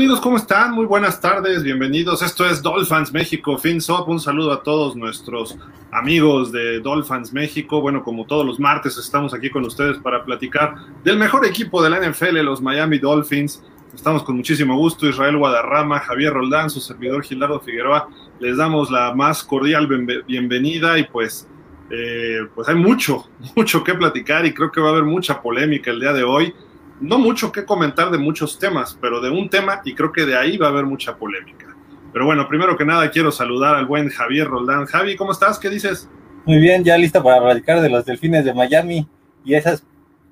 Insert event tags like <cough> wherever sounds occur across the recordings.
Amigos, ¿cómo están? Muy buenas tardes, bienvenidos. Esto es Dolphins México, FinSop. Un saludo a todos nuestros amigos de Dolphins México. Bueno, como todos los martes estamos aquí con ustedes para platicar del mejor equipo de la NFL, los Miami Dolphins. Estamos con muchísimo gusto. Israel Guadarrama, Javier Roldán, su servidor Gilardo Figueroa. Les damos la más cordial bienvenida y pues, eh, pues hay mucho, <laughs> mucho que platicar y creo que va a haber mucha polémica el día de hoy no mucho que comentar de muchos temas, pero de un tema y creo que de ahí va a haber mucha polémica. Pero bueno, primero que nada quiero saludar al buen Javier Roldán. Javi, ¿cómo estás? ¿Qué dices? Muy bien, ya listo para platicar de los delfines de Miami y esas,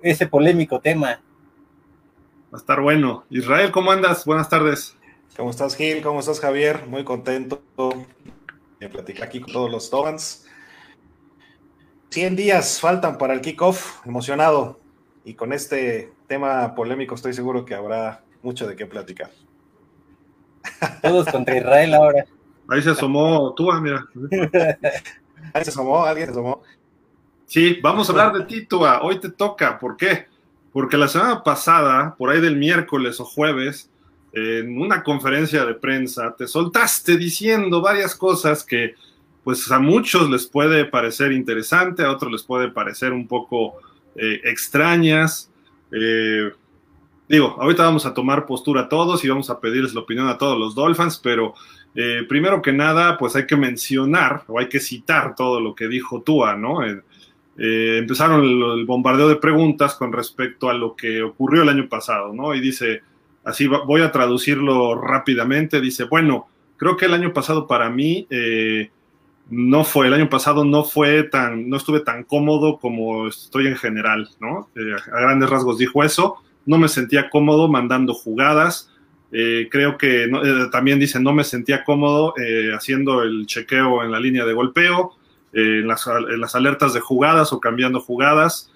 ese polémico tema. Va a estar bueno. Israel, ¿cómo andas? Buenas tardes. ¿Cómo estás, Gil? ¿Cómo estás, Javier? Muy contento de platicar aquí con todos los Togans. 100 días faltan para el kickoff, emocionado. Y con este tema polémico estoy seguro que habrá mucho de qué platicar. Todos contra Israel ahora. Ahí se asomó tú, mira. <laughs> Ahí se asomó, alguien se asomó. Sí, vamos a hablar de ti, Hoy te toca. ¿Por qué? Porque la semana pasada, por ahí del miércoles o jueves, en una conferencia de prensa, te soltaste diciendo varias cosas que, pues, a muchos les puede parecer interesante, a otros les puede parecer un poco eh, extrañas. Eh, digo, ahorita vamos a tomar postura a todos y vamos a pedirles la opinión a todos los Dolphins, pero eh, primero que nada, pues hay que mencionar o hay que citar todo lo que dijo Tua, ¿no? Empezaron el, bombardeo de preguntas con respecto a lo que ocurrió el año pasado, ¿no? Y dice, así voy a traducirlo rápidamente, dice, bueno, creo que el año pasado para mí no fue, el año pasado no fue tan, no estuve tan cómodo como estoy en general, ¿no? Eh, a grandes rasgos dijo eso, no me sentía cómodo mandando jugadas, eh, creo que eh, también dice, no me sentía cómodo haciendo el chequeo en la línea de golpeo, en las, alertas de jugadas o cambiando jugadas.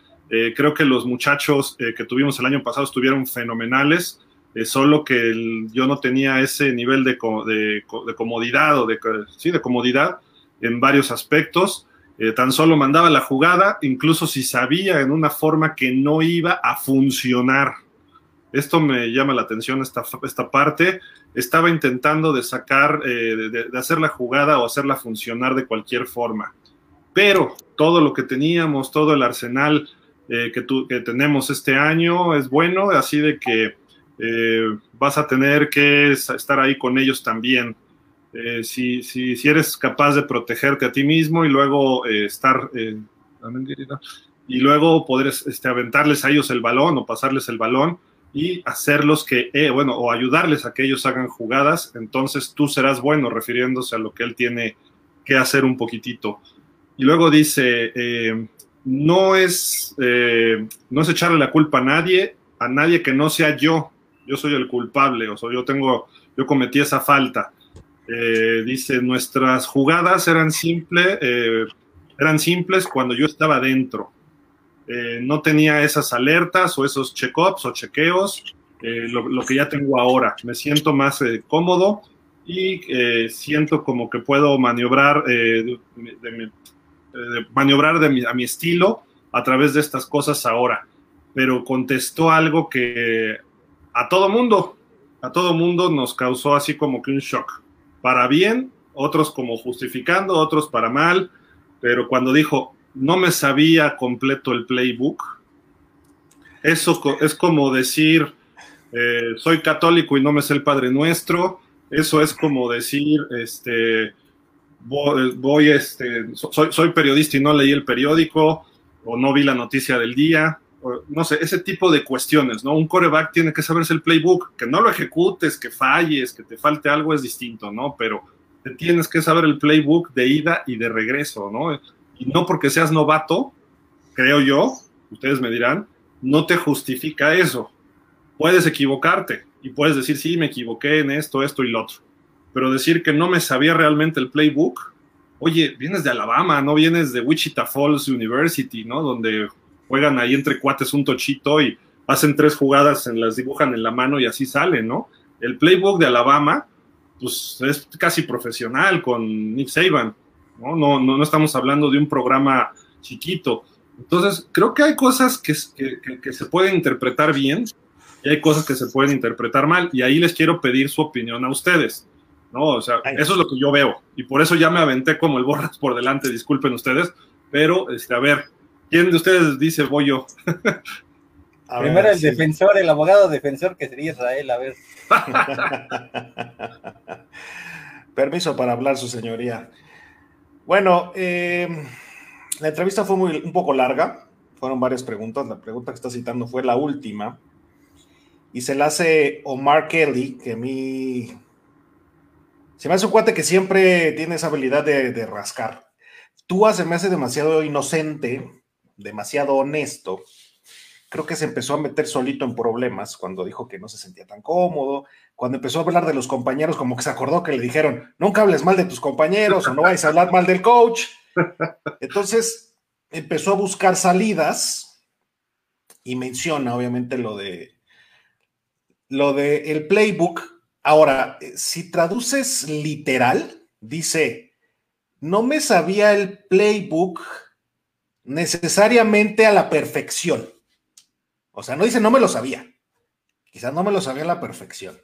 creo que los muchachos que tuvimos el año pasado estuvieron fenomenales, solo que yo no tenía ese nivel de, de, de comodidad o de, sí, de comodidad en varios aspectos. Eh, tan solo mandaba la jugada, incluso si sabía en una forma que no iba a funcionar. Esto me llama la atención, esta, esta parte. Estaba intentando de sacar, eh, de, hacer la jugada o hacerla funcionar de cualquier forma. Pero todo lo que teníamos, todo el arsenal eh, que, que, tenemos este año es bueno, así de que vas a tener que estar ahí con ellos también. Eh, si, si, si, eres capaz de protegerte a ti mismo y luego eh, estar eh, y luego poder este, aventarles a ellos el balón o pasarles el balón y hacerlos que, bueno, o ayudarles a que ellos hagan jugadas, entonces tú serás bueno, refiriéndose a lo que él tiene que hacer un poquitito. Y luego dice, no, es, no es echarle la culpa a nadie, a nadie que no sea yo, yo soy el culpable, o sea, yo tengo, yo cometí esa falta eh, dice, nuestras jugadas eran, simple, eh, eran simples cuando yo estaba dentro. Eh, no tenía esas alertas o esos check-ups o chequeos, lo, que ya tengo ahora. Me siento más cómodo y siento como que puedo maniobrar, maniobrar a mi estilo a través de estas cosas ahora. Pero contestó algo que a todo mundo, a todo mundo nos causó así como que un shock para bien, otros como justificando, otros para mal, pero cuando dijo, no me sabía completo el playbook, eso es como decir, eh, soy católico y no me sé el Padre Nuestro, eso es como decir, este, voy, este, soy, soy periodista y no leí el periódico, o no vi la noticia del día, no sé, ese tipo de cuestiones, ¿no? Un coreback tiene que saberse el playbook, que no lo ejecutes, que falles, que te falte algo es distinto, ¿no? Pero te tienes que saber el playbook de ida y de regreso, ¿no? Y no porque seas novato, creo yo, ustedes me dirán, no te justifica eso. Puedes equivocarte y puedes decir, sí, me equivoqué en esto, esto y lo otro. Pero decir que no me sabía realmente el playbook, oye, vienes de Alabama, no vienes de Wichita Falls University, ¿no? Donde juegan ahí entre cuates un tochito y hacen tres jugadas, en las dibujan en la mano y así salen, ¿no? El playbook de Alabama, pues es casi profesional con Nick Saban, ¿no? No, no, estamos hablando de un programa chiquito. Entonces, creo que hay cosas que, que, se pueden interpretar bien y hay cosas que se pueden interpretar mal. Y ahí les quiero pedir su opinión a ustedes. ¿no? O sea, eso es lo que yo veo. Y por eso ya me aventé como el borras por delante, disculpen ustedes. Pero, este, a ver, ¿quién de ustedes dice voy yo? Primero el defensor, el abogado defensor que sería Israel, a ver. <laughs> Permiso para hablar, su señoría. Bueno, eh, la entrevista fue muy, un poco larga, fueron varias preguntas. La pregunta que está citando fue la última. Y se la hace Omar Kelly, que a mí se me hace un cuate que siempre tiene esa habilidad de, de rascar. Tú se me hace demasiado inocente, demasiado honesto creo que se empezó a meter solito en problemas cuando dijo que no se sentía tan cómodo, cuando empezó a hablar de los compañeros, como que se acordó que le dijeron, nunca hables mal de tus compañeros o no vayas a hablar mal del coach. Entonces empezó a buscar salidas y menciona obviamente lo de lo de el playbook. Ahora, si traduces literal, dice, no me sabía el playbook necesariamente a la perfección. O sea, no dice no me lo sabía. Quizás no me lo sabía a la perfección.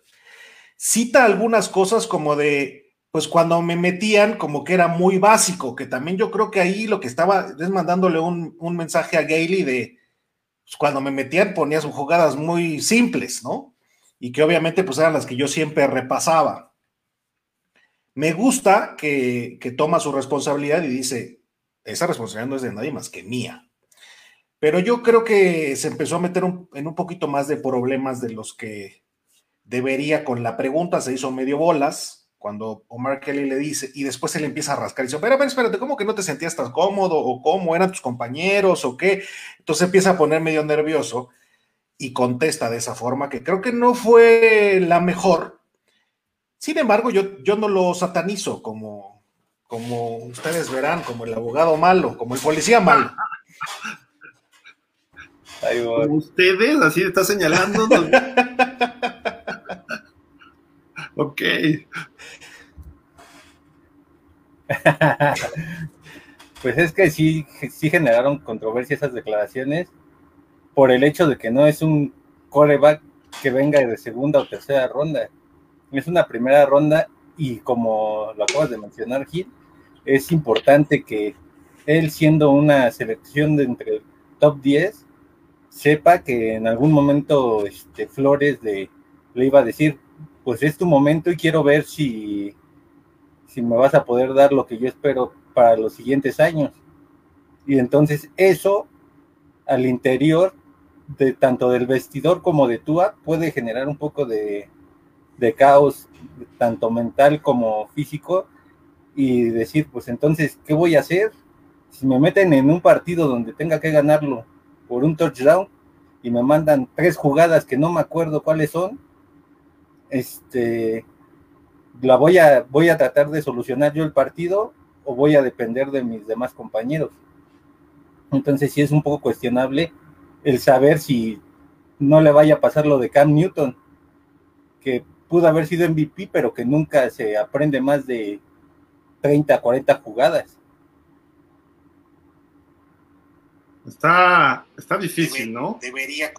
Cita algunas cosas como de, pues cuando me metían, como que era muy básico, que también yo creo que ahí lo que estaba es mandándole un, mensaje a Gailey de, pues cuando me metían ponías jugadas muy simples, ¿no? Y que obviamente pues eran las que yo siempre repasaba. Me gusta que, que toma su responsabilidad y dice, esa responsabilidad no es de nadie más que mía. Pero yo creo que se empezó a meter en un poquito más de problemas de los que debería con la pregunta, se hizo medio bolas cuando Omar Kelly le dice, y después se le empieza a rascar y dice, pero ver, espérate, ¿cómo que no te sentías tan cómodo? ¿O cómo eran tus compañeros? ¿O qué? Entonces empieza a poner medio nervioso y contesta de esa forma, que creo que no fue la mejor. Sin embargo, yo, yo no lo satanizo como, como ustedes verán, como el abogado malo, como el policía malo. Ustedes, así está señalando. <laughs> ok. <laughs> pues es que sí, sí generaron controversia esas declaraciones por el hecho de que no es un coreback que venga de segunda o tercera ronda. Es una primera ronda y como lo acabas de mencionar, Gil, es importante que él siendo una selección de entre top 10 sepa que en algún momento este, Flores le iba a decir, pues es tu momento y quiero ver si, si me vas a poder dar lo que yo espero para los siguientes años. Y entonces eso al interior de tanto del vestidor como de Tua puede generar un poco de, de caos, tanto mental como físico, y decir, pues entonces, ¿qué voy a hacer? Si me meten en un partido donde tenga que ganarlo por un touchdown y me mandan tres jugadas que no me acuerdo cuáles son, este, la voy a, voy a tratar de solucionar yo el partido o voy a depender de mis demás compañeros. Entonces sí es un poco cuestionable el saber si no le vaya a pasar lo de Cam Newton, que pudo haber sido MVP, pero que nunca se aprende más de 30, 40 jugadas. Está, está difícil, ¿no? Debería.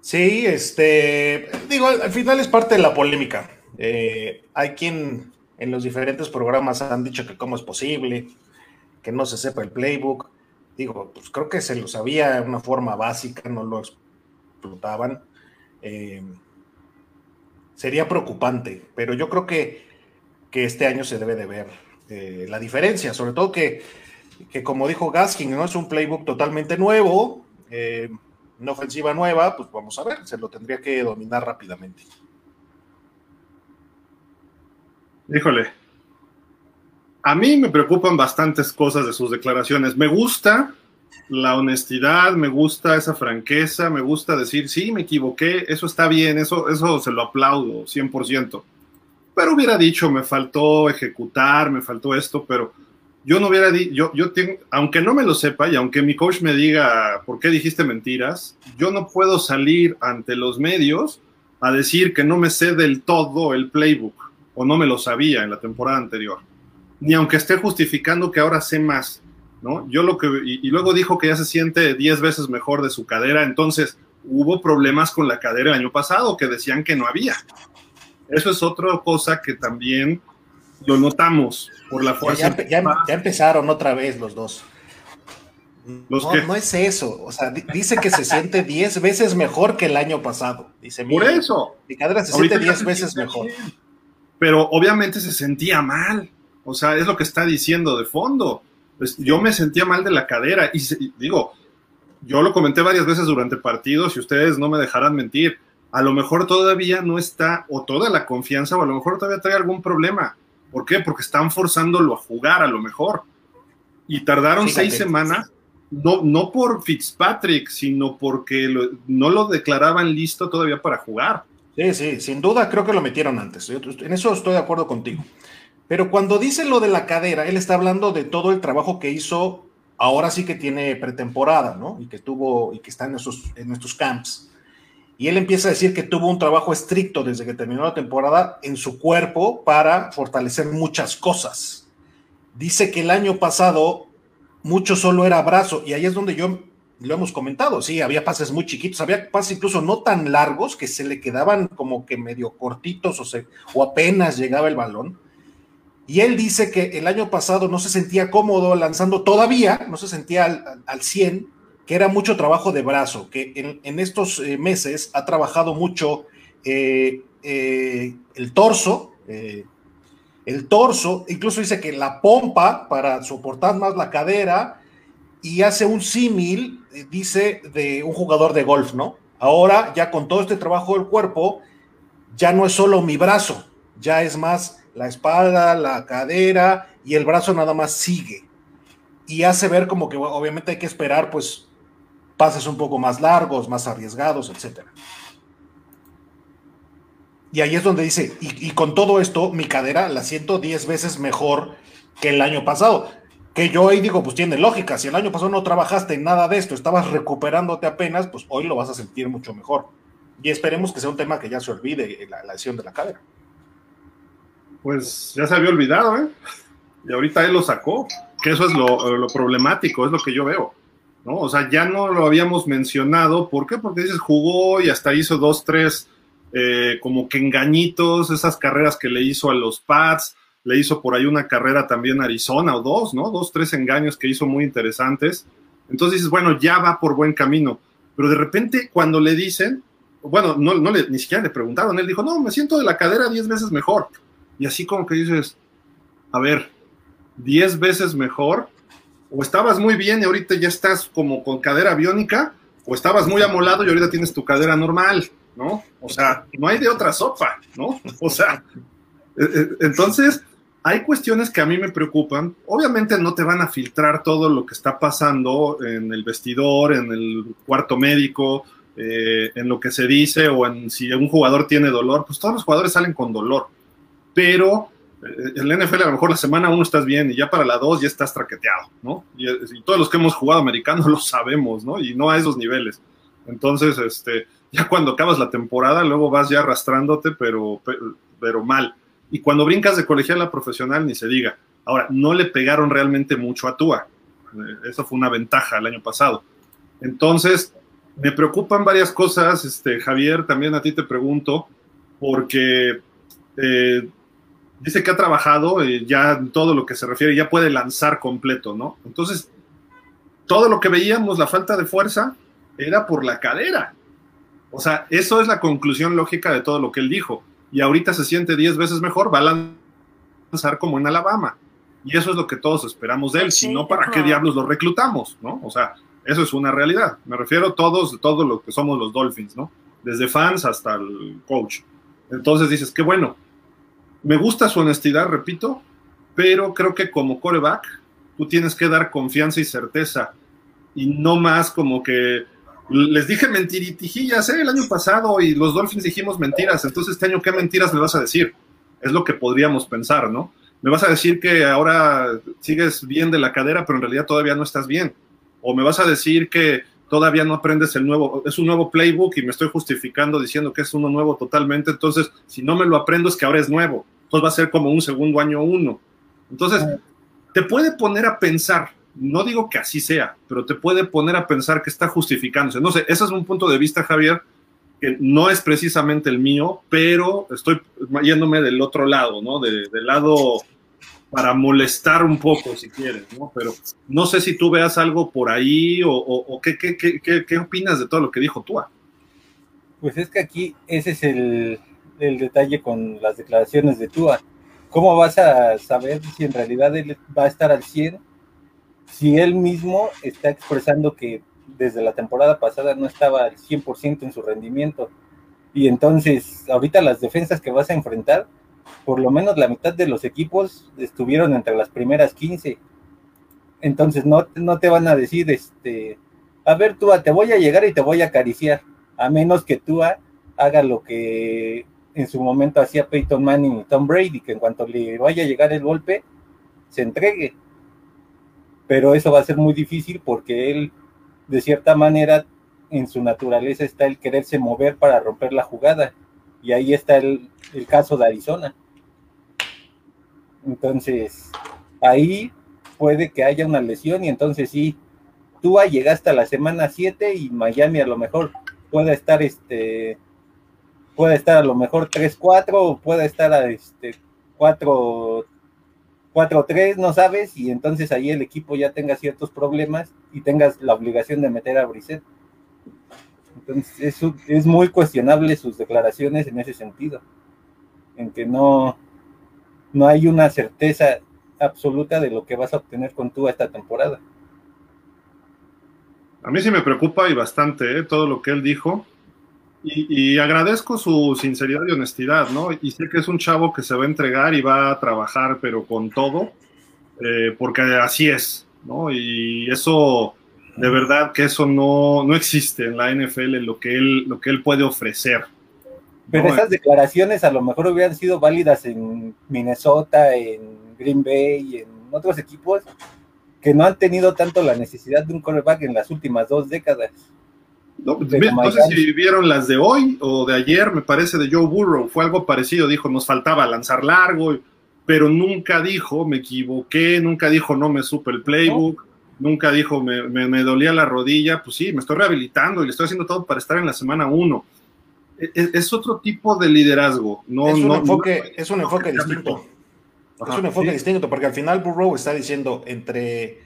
Sí, este, digo, al final es parte de la polémica. Eh, hay quien en los diferentes programas han dicho que cómo es posible, que no se sepa el playbook. Digo, pues creo que se lo sabía de una forma básica, no lo explotaban. Eh, sería preocupante, pero yo creo que, que este año se debe de ver eh, la diferencia, sobre todo que, como dijo Gaskin, ¿no? Es un playbook totalmente nuevo, eh, una ofensiva nueva, pues vamos a ver, se lo tendría que dominar rápidamente. Híjole, a mí me preocupan bastantes cosas de sus declaraciones. Me gusta la honestidad, me gusta esa franqueza, me gusta decir, sí, me equivoqué, eso está bien, eso, eso se lo aplaudo 100% pero hubiera dicho, me faltó ejecutar, me faltó esto, pero yo no hubiera dicho, yo, yo tengo, aunque no me lo sepa y aunque mi coach me diga por qué dijiste mentiras, yo no puedo salir ante los medios a decir que no me sé del todo el playbook o no me lo sabía en la temporada anterior, ni aunque esté justificando que ahora sé más. ¿No? Yo lo que, y, luego dijo que ya se siente 10 veces mejor de su cadera, entonces hubo problemas con la cadera el año pasado que decían que no había. Eso es otra cosa que también lo notamos por la fuerza. Ya, empezaron otra vez los dos. no, no, es eso, o sea, dice que se siente <laughs> 10 veces mejor que el año pasado. Dice, por eso. Mi cadera se siente 10 veces mejor. Pero obviamente se sentía mal. O sea, es lo que está diciendo de fondo. Pues yo me sentía mal de la cadera y, digo, yo lo comenté varias veces durante partidos y ustedes no me dejarán mentir. A lo mejor todavía no está o toda la confianza o a lo mejor todavía trae algún problema. ¿Por qué? Porque están forzándolo a jugar a lo mejor. Y tardaron seis semanas, no, no por Fitzpatrick, sino porque no lo declaraban listo todavía para jugar. Sí, sí, sin duda creo que lo metieron antes. En eso estoy de acuerdo contigo. Pero cuando dice lo de la cadera, él está hablando de todo el trabajo que hizo, ahora sí que tiene pretemporada, ¿no? Y que tuvo, y que está en estos, en estos camps. Y él empieza a decir que tuvo un trabajo estricto desde que terminó la temporada en su cuerpo para fortalecer muchas cosas. Dice que el año pasado mucho solo era brazo, y ahí es donde yo lo hemos comentado, sí, había pases muy chiquitos, había pases incluso no tan largos que se le quedaban como que medio cortitos o, se, o apenas llegaba el balón. Y él dice que el año pasado no se sentía cómodo lanzando todavía, no se sentía al, 100, que era mucho trabajo de brazo, que en, estos eh, meses ha trabajado mucho eh, eh, el torso, el torso, incluso dice que la pompa para soportar más la cadera y hace un símil, dice, de un jugador de golf, ¿no? Ahora ya con todo este trabajo del cuerpo, ya no es solo mi brazo, ya es más la espalda, la cadera y el brazo nada más sigue. Y hace ver como que obviamente hay que esperar pues pases un poco más largos, más arriesgados, etc. Y ahí es donde dice, y, con todo esto, mi cadera la siento 10 veces mejor que el año pasado. Que yo ahí digo, pues tiene lógica, si el año pasado no trabajaste en nada de esto, estabas recuperándote apenas, pues hoy lo vas a sentir mucho mejor. Y esperemos que sea un tema que ya se olvide la lesión de la cadera pues ya se había olvidado, ¿eh? Y ahorita él lo sacó, que eso es lo, problemático, es lo que yo veo, ¿no? O sea, ya no lo habíamos mencionado, ¿por qué? Porque dices, jugó y hasta hizo dos, tres, eh, como que engañitos, esas carreras que le hizo a los Pats, le hizo por ahí una carrera también a Arizona, o dos, ¿no? Dos, tres engaños que hizo muy interesantes. Entonces dices, bueno, ya va por buen camino. Pero de repente, cuando le dicen, bueno, no, no le, ni siquiera le preguntaron, él dijo, no, me siento de la cadera diez veces mejor. Y así como que dices, a ver, 10 veces mejor, o estabas muy bien y ahorita ya estás como con cadera biónica, o estabas muy amolado y ahorita tienes tu cadera normal, ¿no? O sea, no hay de otra sopa, ¿no? O sea, e, e, entonces hay cuestiones que a mí me preocupan. Obviamente no te van a filtrar todo lo que está pasando en el vestidor, en el cuarto médico, eh, en lo que se dice o en si un jugador tiene dolor, pues todos los jugadores salen con dolor pero eh, en la NFL a lo mejor la semana uno estás bien y ya para la dos ya estás traqueteado, ¿no? Y, todos los que hemos jugado americano <laughs> lo sabemos, ¿no? Y no a esos niveles. Entonces, este, ya cuando acabas la temporada, luego vas ya arrastrándote, pero, pero, mal. Y cuando brincas de colegial a profesional, ni se diga. Ahora, no le pegaron realmente mucho a Tua. Eh, eso fue una ventaja el año pasado. Entonces, me preocupan varias cosas, este, Javier, también a ti te pregunto, porque eh, dice que ha trabajado eh, ya en todo lo que se refiere, ya puede lanzar completo, ¿no? Entonces, todo lo que veíamos, la falta de fuerza, era por la cadera. O sea, eso es la conclusión lógica de todo lo que él dijo. Y ahorita se siente 10 veces mejor, va a lanzar como en Alabama. Y eso es lo que todos esperamos de él. si no, ¿para qué diablos lo reclutamos? ¿No? O sea, eso es una realidad. Me refiero a todos, todo lo que somos los Dolphins, ¿no? Desde fans hasta el coach. Entonces dices, qué bueno. Me gusta su honestidad, repito, pero creo que como coreback tú tienes que dar confianza y certeza y no más como que les dije mentiritijillas ¿eh? el año pasado y los Dolphins dijimos mentiras, entonces este año qué mentiras me vas a decir? Es lo que podríamos pensar, ¿no? Me vas a decir que ahora sigues bien de la cadera, pero en realidad todavía no estás bien. O me vas a decir que todavía no aprendes el nuevo, es un nuevo playbook y me estoy justificando diciendo que es uno nuevo totalmente, entonces si no me lo aprendo es que ahora es nuevo, entonces va a ser como un segundo año uno. Entonces, te puede poner a pensar no digo que así sea, pero te puede poner a pensar que está justificándose. No sé, ese es un punto de vista, Javier, que no es precisamente el mío, pero estoy yéndome del otro lado, ¿no? del lado para molestar un poco, si quieres, ¿no? Pero no sé si tú veas algo por ahí o, qué, qué, qué, qué, opinas de todo lo que dijo Tua. Pues es que aquí ese es el, el detalle con las declaraciones de Tua. ¿Cómo vas a saber si en realidad él va a estar al 100 si él mismo está expresando que desde la temporada pasada no estaba al 100% en su rendimiento? Y entonces, ahorita las defensas que vas a enfrentar, por lo menos la mitad de los equipos estuvieron entre las primeras 15. Entonces, no, no te van a decir, este, a ver, Tua, te voy a llegar y te voy a acariciar, a menos que Tua haga lo que en su momento hacía Peyton Manning y Tom Brady, que en cuanto le vaya a llegar el golpe, se entregue. Pero eso va a ser muy difícil porque él, de cierta manera, en su naturaleza está el quererse mover para romper la jugada. Y ahí está el, el caso de Arizona. Entonces, ahí puede que haya una lesión y entonces sí, tú llegaste a la semana 7 y Miami a lo mejor puede estar este puede estar a lo mejor 3-4 o puede estar a este 4 4-3, no sabes, y entonces ahí el equipo ya tenga ciertos problemas y tengas la obligación de meter a Brissett. Entonces es, es muy cuestionable sus declaraciones en ese sentido, en que no, no hay una certeza absoluta de lo que vas a obtener con tú esta temporada. A mí sí me preocupa y bastante ¿eh? todo lo que él dijo. Y, agradezco su sinceridad y honestidad, ¿no? Y sé que es un chavo que se va a entregar y va a trabajar, pero con todo, eh, porque así es, ¿no? Y eso, de verdad que eso no, no existe en la NFL, lo que él, lo que él puede ofrecer. Pero esas declaraciones a lo mejor hubieran sido válidas en Minnesota, en Green Bay, en otros equipos que no han tenido tanto la necesidad de un quarterback en las últimas dos décadas. No, sé si vieron las de hoy o de ayer, me parece, de Joe Burrow. Fue algo parecido. Dijo, nos faltaba lanzar largo, pero nunca dijo, me equivoqué, nunca dijo, no me supe el playbook, nunca dijo, me, me, dolía la rodilla. Pues sí, me estoy rehabilitando y le estoy haciendo todo para estar en la semana uno. E, e, es, otro tipo de liderazgo. No, es un enfoque, es un enfoque distinto. es un enfoque distinto, porque al final Burrow está diciendo entre,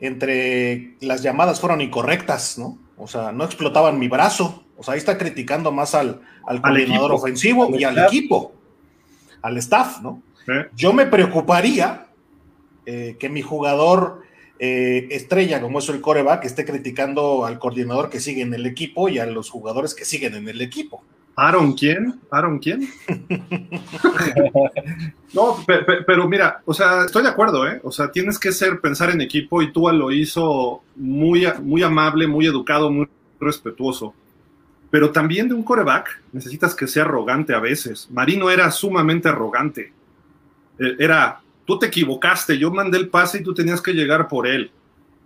entre las llamadas fueron incorrectas, ¿no? O sea, no explotaban mi brazo. O sea, ahí está criticando más al, al coordinador ofensivo y al equipo, al staff, ¿no? Yo me preocuparía eh, que mi jugador eh, estrella, como es el coreback, esté criticando al coordinador que sigue en el equipo y a los jugadores que siguen en el equipo. ¿Aaron quién? ¿Aaron quién? no, pero, mira, o sea, estoy de acuerdo, ¿eh? O sea, tienes que ser, pensar en equipo y Tua lo hizo muy, muy amable, muy educado, muy respetuoso. Pero también de un coreback necesitas que sea arrogante a veces. Marino era sumamente arrogante. Eh, era, tú te equivocaste, yo mandé el pase y tú tenías que llegar por él.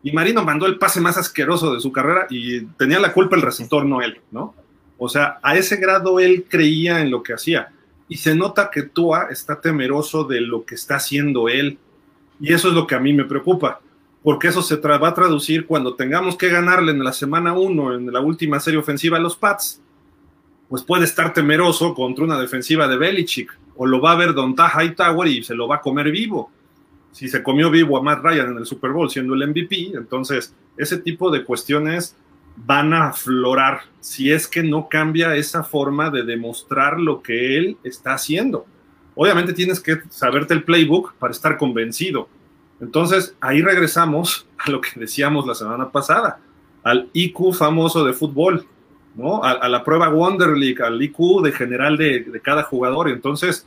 Y Marino mandó el pase más asqueroso de su carrera y tenía la culpa el receptor, no él, ¿no? O sea, a ese grado él creía en lo que hacía. Y se nota que Tua está temeroso de lo que está haciendo él. Y eso es lo que a mí me preocupa, porque eso se va a traducir cuando tengamos que ganarle en la semana 1, en la última serie ofensiva a los Pats. Pues puede estar temeroso contra una defensiva de Belichick, o lo va a ver Don Hightower y se lo va a comer vivo. Si se comió vivo a Matt Ryan en el Super Bowl siendo el MVP, entonces ese tipo de cuestiones van a aflorar si es que no cambia esa forma de demostrar lo que él está haciendo. Obviamente tienes que saberte el playbook para estar convencido. Entonces, ahí regresamos a lo que decíamos la semana pasada, al IQ famoso de fútbol, ¿no? A, la prueba Wonder League, al IQ de general de, cada jugador. Entonces,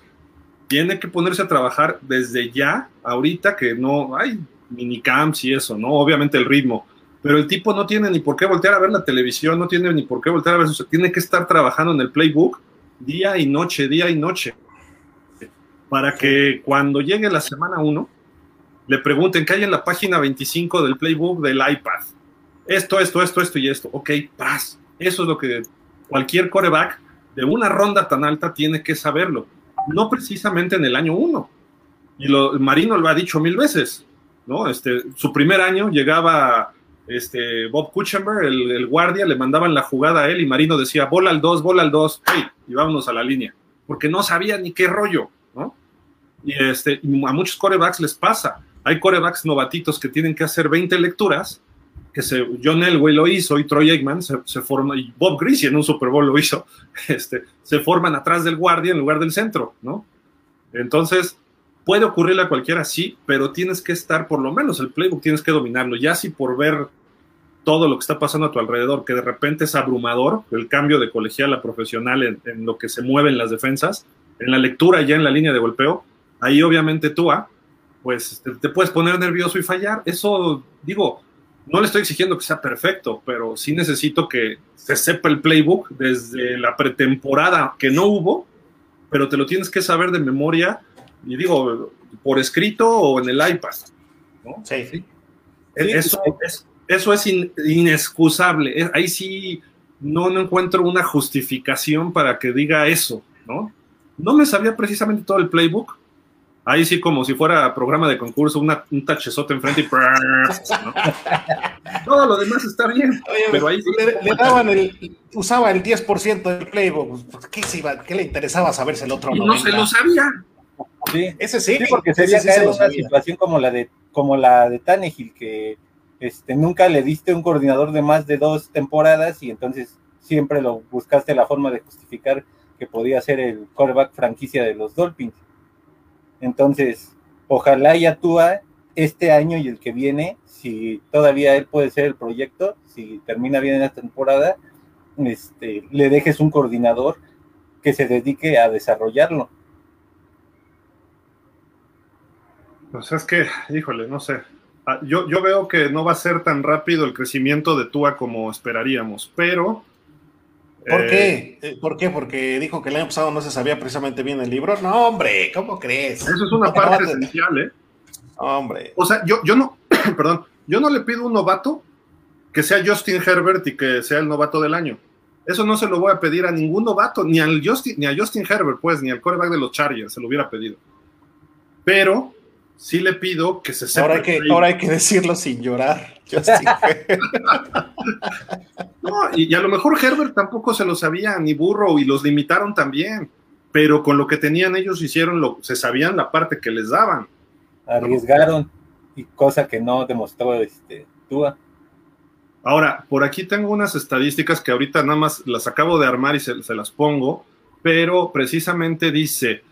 tiene que ponerse a trabajar desde ya, ahorita que no hay minicamps y eso, ¿no? Obviamente el ritmo, pero el tipo no tiene ni por qué voltear a ver la televisión, no tiene ni por qué voltear a ver eso, tiene que estar trabajando en el playbook día y noche, día y noche, para que cuando llegue la semana 1, le pregunten qué hay en la página 25 del playbook del iPad. Esto, esto, esto, esto y esto. Ok, paz. Eso es lo que cualquier coreback de una ronda tan alta tiene que saberlo. No precisamente en el año 1. Y Marino lo ha dicho mil veces ¿no? Este, su primer año llegaba este, Bob Kuchenberg, el, guardia, le mandaban la jugada a él y Marino decía, bola al 2, bola al 2, hey, y vámonos a la línea, porque no sabía ni qué rollo, ¿no? Y este, a muchos corebacks les pasa. Hay corebacks novatitos que tienen que hacer 20 lecturas, que se, John Elway lo hizo y Troy Aikman se, se forma, y Bob Greasy en un Super Bowl lo hizo, <laughs> este, se forman atrás del guardia en lugar del centro, ¿no? Entonces, puede ocurrirle a cualquiera, sí, pero tienes que estar, por lo menos el playbook tienes que dominarlo, ya si por ver todo lo que está pasando a tu alrededor, que de repente es abrumador, el cambio de colegial a profesional en, lo que se mueven las defensas, en la lectura ya en la línea de golpeo, ahí obviamente tú, ah, pues te, puedes poner nervioso y fallar. Eso, digo, no le estoy exigiendo que sea perfecto, pero sí necesito que se sepa el playbook desde la pretemporada que no hubo, pero te lo tienes que saber de memoria, y digo, por escrito o en el iPad. ¿no? Sí. ¿Sí? Eso, es, eso es inexcusable. Ahí sí no, no encuentro una justificación para que diga eso, ¿no? No me sabía precisamente todo el playbook, Ahí sí, como si fuera programa de concurso, una, un tachezote enfrente y. <laughs> Todo lo demás está bien. pero ahí le, daban el. Usaba el 10% del playbook. ¿Qué, ¿Qué, le interesaba saberse el otro? Y no se lo sabía. Sí, ese sí. sí porque sería caer una situación como la de como la de Tannehill, que este, nunca le diste un coordinador de más de dos temporadas y entonces siempre lo buscaste la forma de justificar que podía ser el quarterback franquicia de los Dolphins. Entonces, ojalá y actúa este año y el que viene, si todavía él puede ser el proyecto, si termina bien en la temporada, este, le dejes un coordinador que se dedique a desarrollarlo. Pues es que, híjole, no sé. Ah, yo, yo veo que no va a ser tan rápido el crecimiento de Tua como esperaríamos, pero ¿Por qué? Eh, ¿Por qué? Porque dijo que el año pasado no se sabía precisamente bien el libro. No, hombre, ¿cómo crees? Eso es una parte esencial, ¿eh? Hombre. O sea, yo, yo no, <clears throat> perdón, yo no le pido un novato que sea Justin Herbert y que sea el novato del año. Eso no se lo voy a pedir a ningún novato, ni, al Justin, ni a Justin Herbert, pues, ni al coreback de los Chargers, se lo hubiera pedido. Pero sí le pido que se sepa. Ahora hay que, ahora hay que decirlo sin llorar. <laughs> no, y, a lo mejor Herbert tampoco se lo sabía, ni burro, y los limitaron también. Pero con lo que tenían ellos hicieron lo, se sabían la parte que les daban. Arriesgaron, y cosa que no demostró este Tua. Ahora, por aquí tengo unas estadísticas que ahorita nada más las acabo de armar y se, se las pongo, pero precisamente dice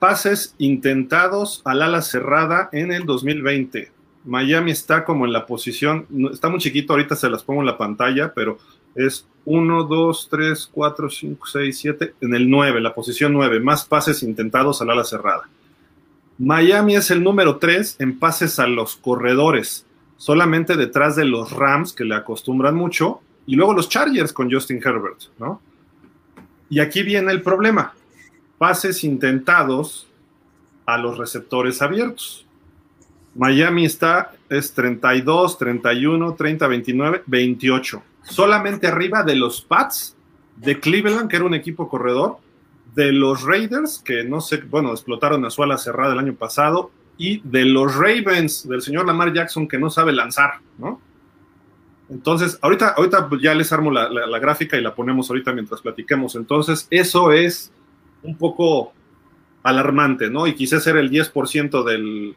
pases intentados al ala cerrada en el 2020. Miami está como en la posición, está muy chiquito, ahorita se las pongo en la pantalla, pero es 1, 2, 3, 4, 5, 6, 7, en el 9, la posición 9, más pases intentados al ala cerrada. Miami es el número 3 en pases a los corredores, solamente detrás de los Rams, que le acostumbran mucho, y luego los Chargers con Justin Herbert, ¿no? Y aquí viene el problema pases intentados a los receptores abiertos. Miami está, es 32, 31, 30, 29, 28. Solamente arriba de los Pats, de Cleveland, que era un equipo corredor, de los Raiders, que no sé, bueno, explotaron a su ala cerrada el año pasado, y de los Ravens, del señor Lamar Jackson, que no sabe lanzar, ¿no? Entonces, ahorita, ahorita ya les armo la, la gráfica y la ponemos ahorita mientras platiquemos. Entonces, eso es un poco alarmante, ¿no? Y quise ser el 10% del,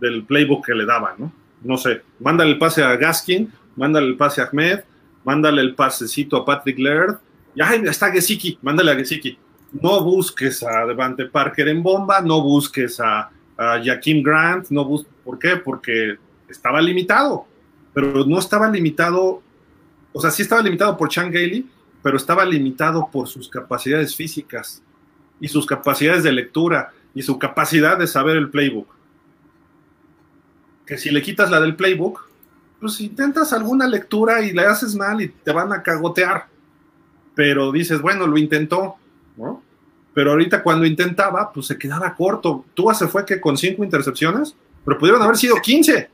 del playbook que le daban, ¿no? No sé, mándale el pase a Gaskin, mándale el pase a Ahmed, mándale el pasecito a Patrick Laird, ya está Gesicki, mándale a Gesicki. No busques a Devante Parker en bomba, no busques a, a Jaquim Grant, no busques, ¿por qué? Porque estaba limitado, pero no estaba limitado, o sea, sí estaba limitado por Chan Gailey, pero estaba limitado por sus capacidades físicas y sus capacidades de lectura y su capacidad de saber el playbook. Que si le quitas la del playbook, pues intentas alguna lectura y le haces mal y te van a cagotear. Pero dices, bueno, lo intentó, ¿no? Pero ahorita cuando intentaba, pues se quedaba corto. Tú se fue que con cinco intercepciones, pero pudieron haber sido 15.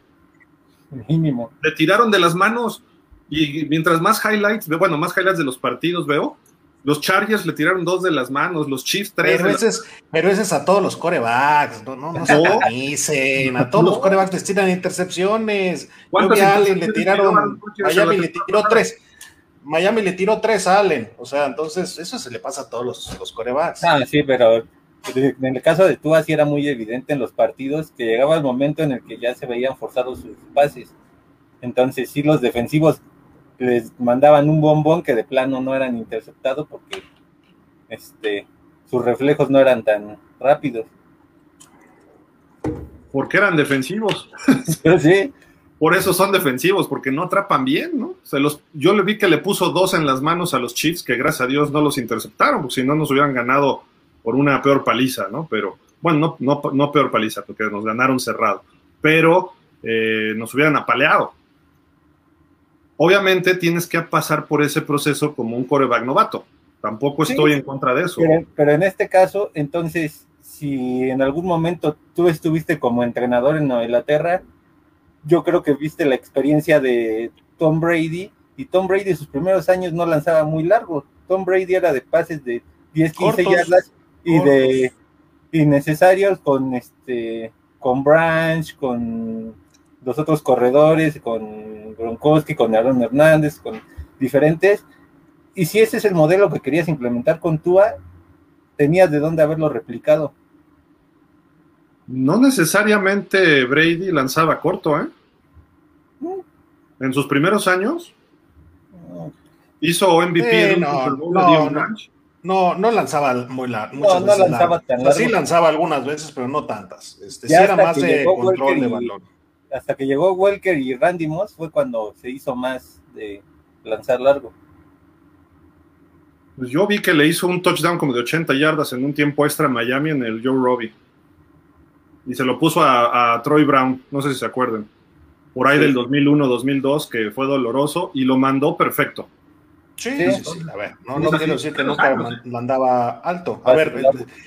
Mínimo. Le tiraron de las manos y mientras más highlights, bueno, más highlights de los partidos veo, Los Chargers le tiraron dos de las manos, los Chiefs tres. Pero, ese, es, pero ese es a todos los corebacks, no, no, no se organicen, a todos los corebacks les tiran intercepciones. Yo Allen le tiraron, Miami le tiró tres. Miami le tiró tres a Allen, o sea, entonces eso se le pasa a todos los, los corebacks. Ah, sí, pero en el caso de Tua sí era muy evidente en los partidos que llegaba el momento en el que ya se veían forzados sus pases. Entonces sí los defensivos les mandaban un bombón que de plano no eran interceptados porque este, sus reflejos no eran tan rápidos. Porque eran defensivos. <laughs> sí. Por eso son defensivos, porque no atrapan bien, ¿no? Se los, yo le vi que le puso dos en las manos a los Chiefs, que gracias a Dios no los interceptaron, porque si no nos hubieran ganado por una peor paliza, ¿no? Pero, bueno, no, no, no peor paliza, porque nos ganaron cerrado, pero eh, nos hubieran apaleado. Obviamente tienes que pasar por ese proceso como un coreback novato. Tampoco estoy en contra de eso. Pero, en este caso, entonces, si en algún momento tú estuviste como entrenador en Inglaterra, yo creo que viste la experiencia de Tom Brady y Tom Brady sus primeros años no lanzaba muy largo. Tom Brady era de pases de 10, 15 yardas y de innecesarios con este con Branch, con los otros corredores, con Gronkowski, con Aaron Hernández, con diferentes. Y si ese es el modelo que querías implementar con Tua, tenías de dónde haberlo replicado. No necesariamente Brady lanzaba corto, ¿eh? En sus primeros años. Hizo MVP no, no, no, no, lanzaba muy largo. No, no lanzaba tan largo. sí lanzaba algunas veces, pero no tantas. Este, sí era más de control de balón hasta que llegó Welker y Randy Moss fue cuando se hizo más de lanzar largo. Pues yo vi que le hizo un touchdown como de 80 yardas en un tiempo extra en Miami en el Joe Robbie. Y se lo puso a, Troy Brown, no sé si se acuerdan. Por ahí del 2001-2002, que fue doloroso, y lo mandó perfecto. Sí, sí, sí, a ver, no, no quiero decir que nunca mandaba alto. A ver,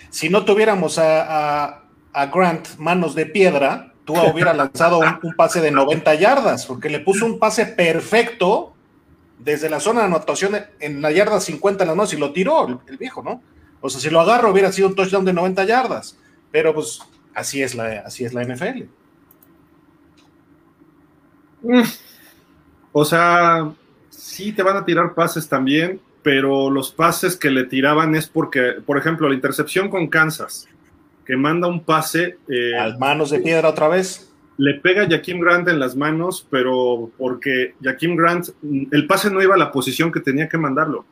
si no tuviéramos a, a Grant manos de piedra, tú hubiera lanzado un, pase de 90 yardas, porque le puso un pase perfecto desde la zona de anotación en la yarda 50 en las manos y lo tiró el, viejo, ¿no? O sea, si lo agarro hubiera sido un touchdown de 90 yardas, pero pues así es la, así es la NFL. O sea, sí te van a tirar pases también, pero los pases que le tiraban es porque, por ejemplo, la intercepción con Kansas que manda un pase. Eh, ¿Al manos de piedra otra vez? Le pega a Jaquim Grant en las manos, pero porque Jaquim Grant, el pase no iba a la posición que tenía que mandarlo.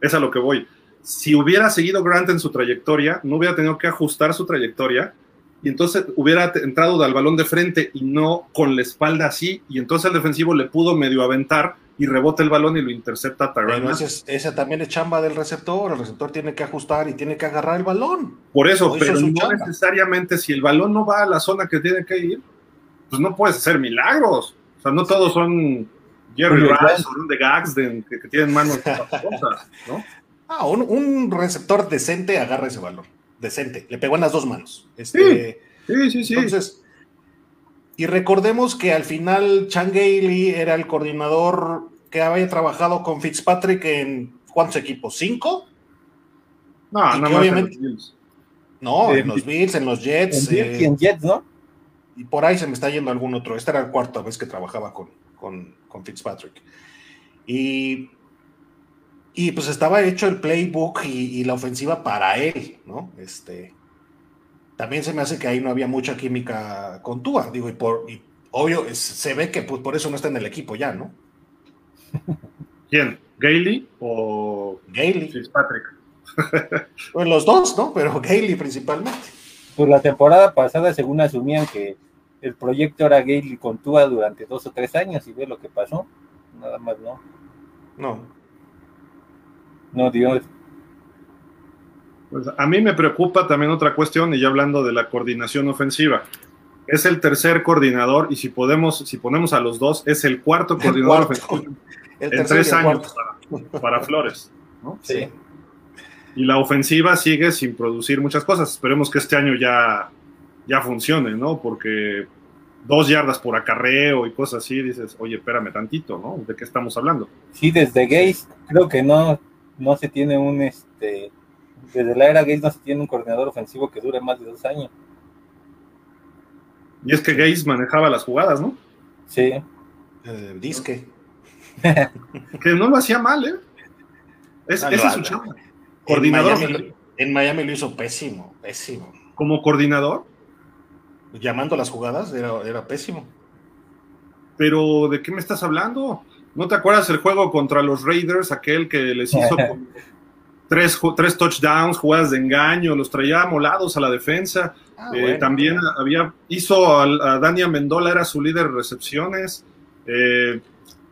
Es a lo que voy. Si hubiera seguido Grant en su trayectoria, no hubiera tenido que ajustar su trayectoria y entonces hubiera entrado al balón de frente y no con la espalda así, y entonces el defensivo le pudo medio aventar y rebota el balón y lo intercepta Tyrone. esa también es chamba del receptor, el receptor tiene que ajustar y tiene que agarrar el balón. Por eso, pero no necesariamente si el balón no va a la zona que tiene que ir, pues no puedes hacer milagros. O sea, no todos son Jerry Rice o de Gags que, tienen manos cosas, ¿no? <laughs> Ah, un, receptor decente agarra ese balón. Decente. Le pegó en las dos manos. Este, sí, sí, sí. Entonces, y recordemos que al final Chan Gailey era el coordinador que había trabajado con Fitzpatrick en ¿cuántos equipos? ¿Cinco? No, no obviamente, en los No, en los Bills, en los Jets. En Bills y en Jets, ¿no? Y por ahí se me está yendo algún otro. Esta era la cuarta vez que trabajaba con, con, Fitzpatrick. Y, y, pues estaba hecho el playbook y, y, la ofensiva para él, ¿no? Este, también se me hace que ahí no había mucha química con Tua, digo, y por obvio se ve que pues, por eso no está en el equipo ya, ¿no? ¿Quién? ¿Gailey o Gailey? Fitzpatrick. <laughs> pues los dos, ¿no? Pero Gailey principalmente. Pues la temporada pasada, según asumían que el proyecto era Gailey con Tua durante dos o tres años y ve lo que pasó. Nada más, ¿no? No. No, Dios. Pues a mí me preocupa también otra cuestión, y ya hablando de la coordinación ofensiva. Es el tercer coordinador, y si podemos, si ponemos a los dos, es el cuarto coordinador ofensivo en tres años para, Flores. Sí. Y la ofensiva sigue sin producir muchas cosas. Esperemos que este año ya, ya funcione, ¿no? Porque dos yardas por acarreo y cosas así, dices, oye, espérame tantito, ¿no? ¿De qué estamos hablando? Sí, desde Gays creo que no no se tiene un, este, desde la era Gaze no se tiene un coordinador ofensivo que dure más de dos años. Y es que Gaze manejaba las jugadas, ¿no? Sí. Eh, disque. que no lo hacía mal, ¿eh? Es, No, ese no, es su no. chamba. Coordinador. En Miami, lo- en Miami lo hizo pésimo, pésimo. Como coordinador, Llamando las jugadas era, era pésimo. pero ¿de qué me estás hablando? ¿No te acuerdas el juego contra los Raiders, aquel que les hizo <laughs> tres, tres touchdowns, jugadas de engaño, los traía molados a la defensa? Ah, Eh, bueno. también había, hizo al- a, Dani Amendola, era su líder de recepciones. Eh,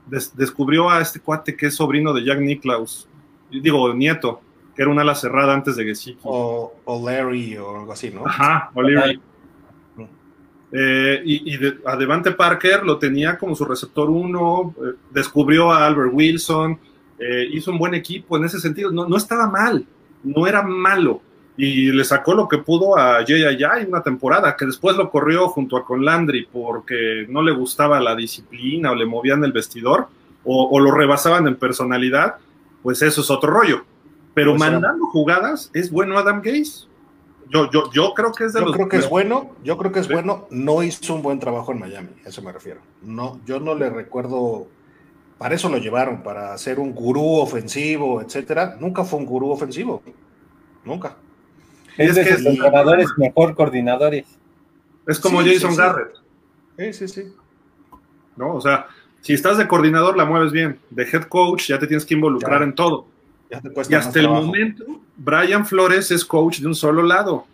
des- descubrió a este cuate que es sobrino de Jack Nicklaus, digo, nieto, que era un ala cerrada antes de Gesicki. O, o Larry o algo así, ¿no? Ajá, O'Leary. Ajá. Eh, y y de- a Devante Parker lo tenía como su receptor uno, eh, descubrió a Albert Wilson, eh, hizo un buen equipo en ese sentido. No, no estaba mal, no era malo. Y le sacó lo que pudo a Ayay una temporada, que después lo corrió junto a con Landry porque no le gustaba la disciplina o le movían el vestidor o, o lo rebasaban en personalidad, pues eso es otro rollo. Pero mandando jugadas, ¿es bueno Adam Gaze? Yo, yo, yo creo que es de Yo los creo que es bueno, yo creo que es bueno, no hizo un buen trabajo en Miami, a eso me refiero. No, yo no le recuerdo, para eso lo llevaron, para ser un gurú ofensivo, etcétera. Nunca fue un gurú ofensivo, nunca. Es, de sus sí. entrenadores mejor coordinadores. Es como Sí, Jason sí, sí. Garrett, Sí, sí, sí. ¿no? O sea, si estás de coordinador la mueves bien, de head coach ya te tienes que involucrar Ya. en todo. Ya te cuesta Y hasta el trabajo. momento, Brian Flores es coach de un solo lado.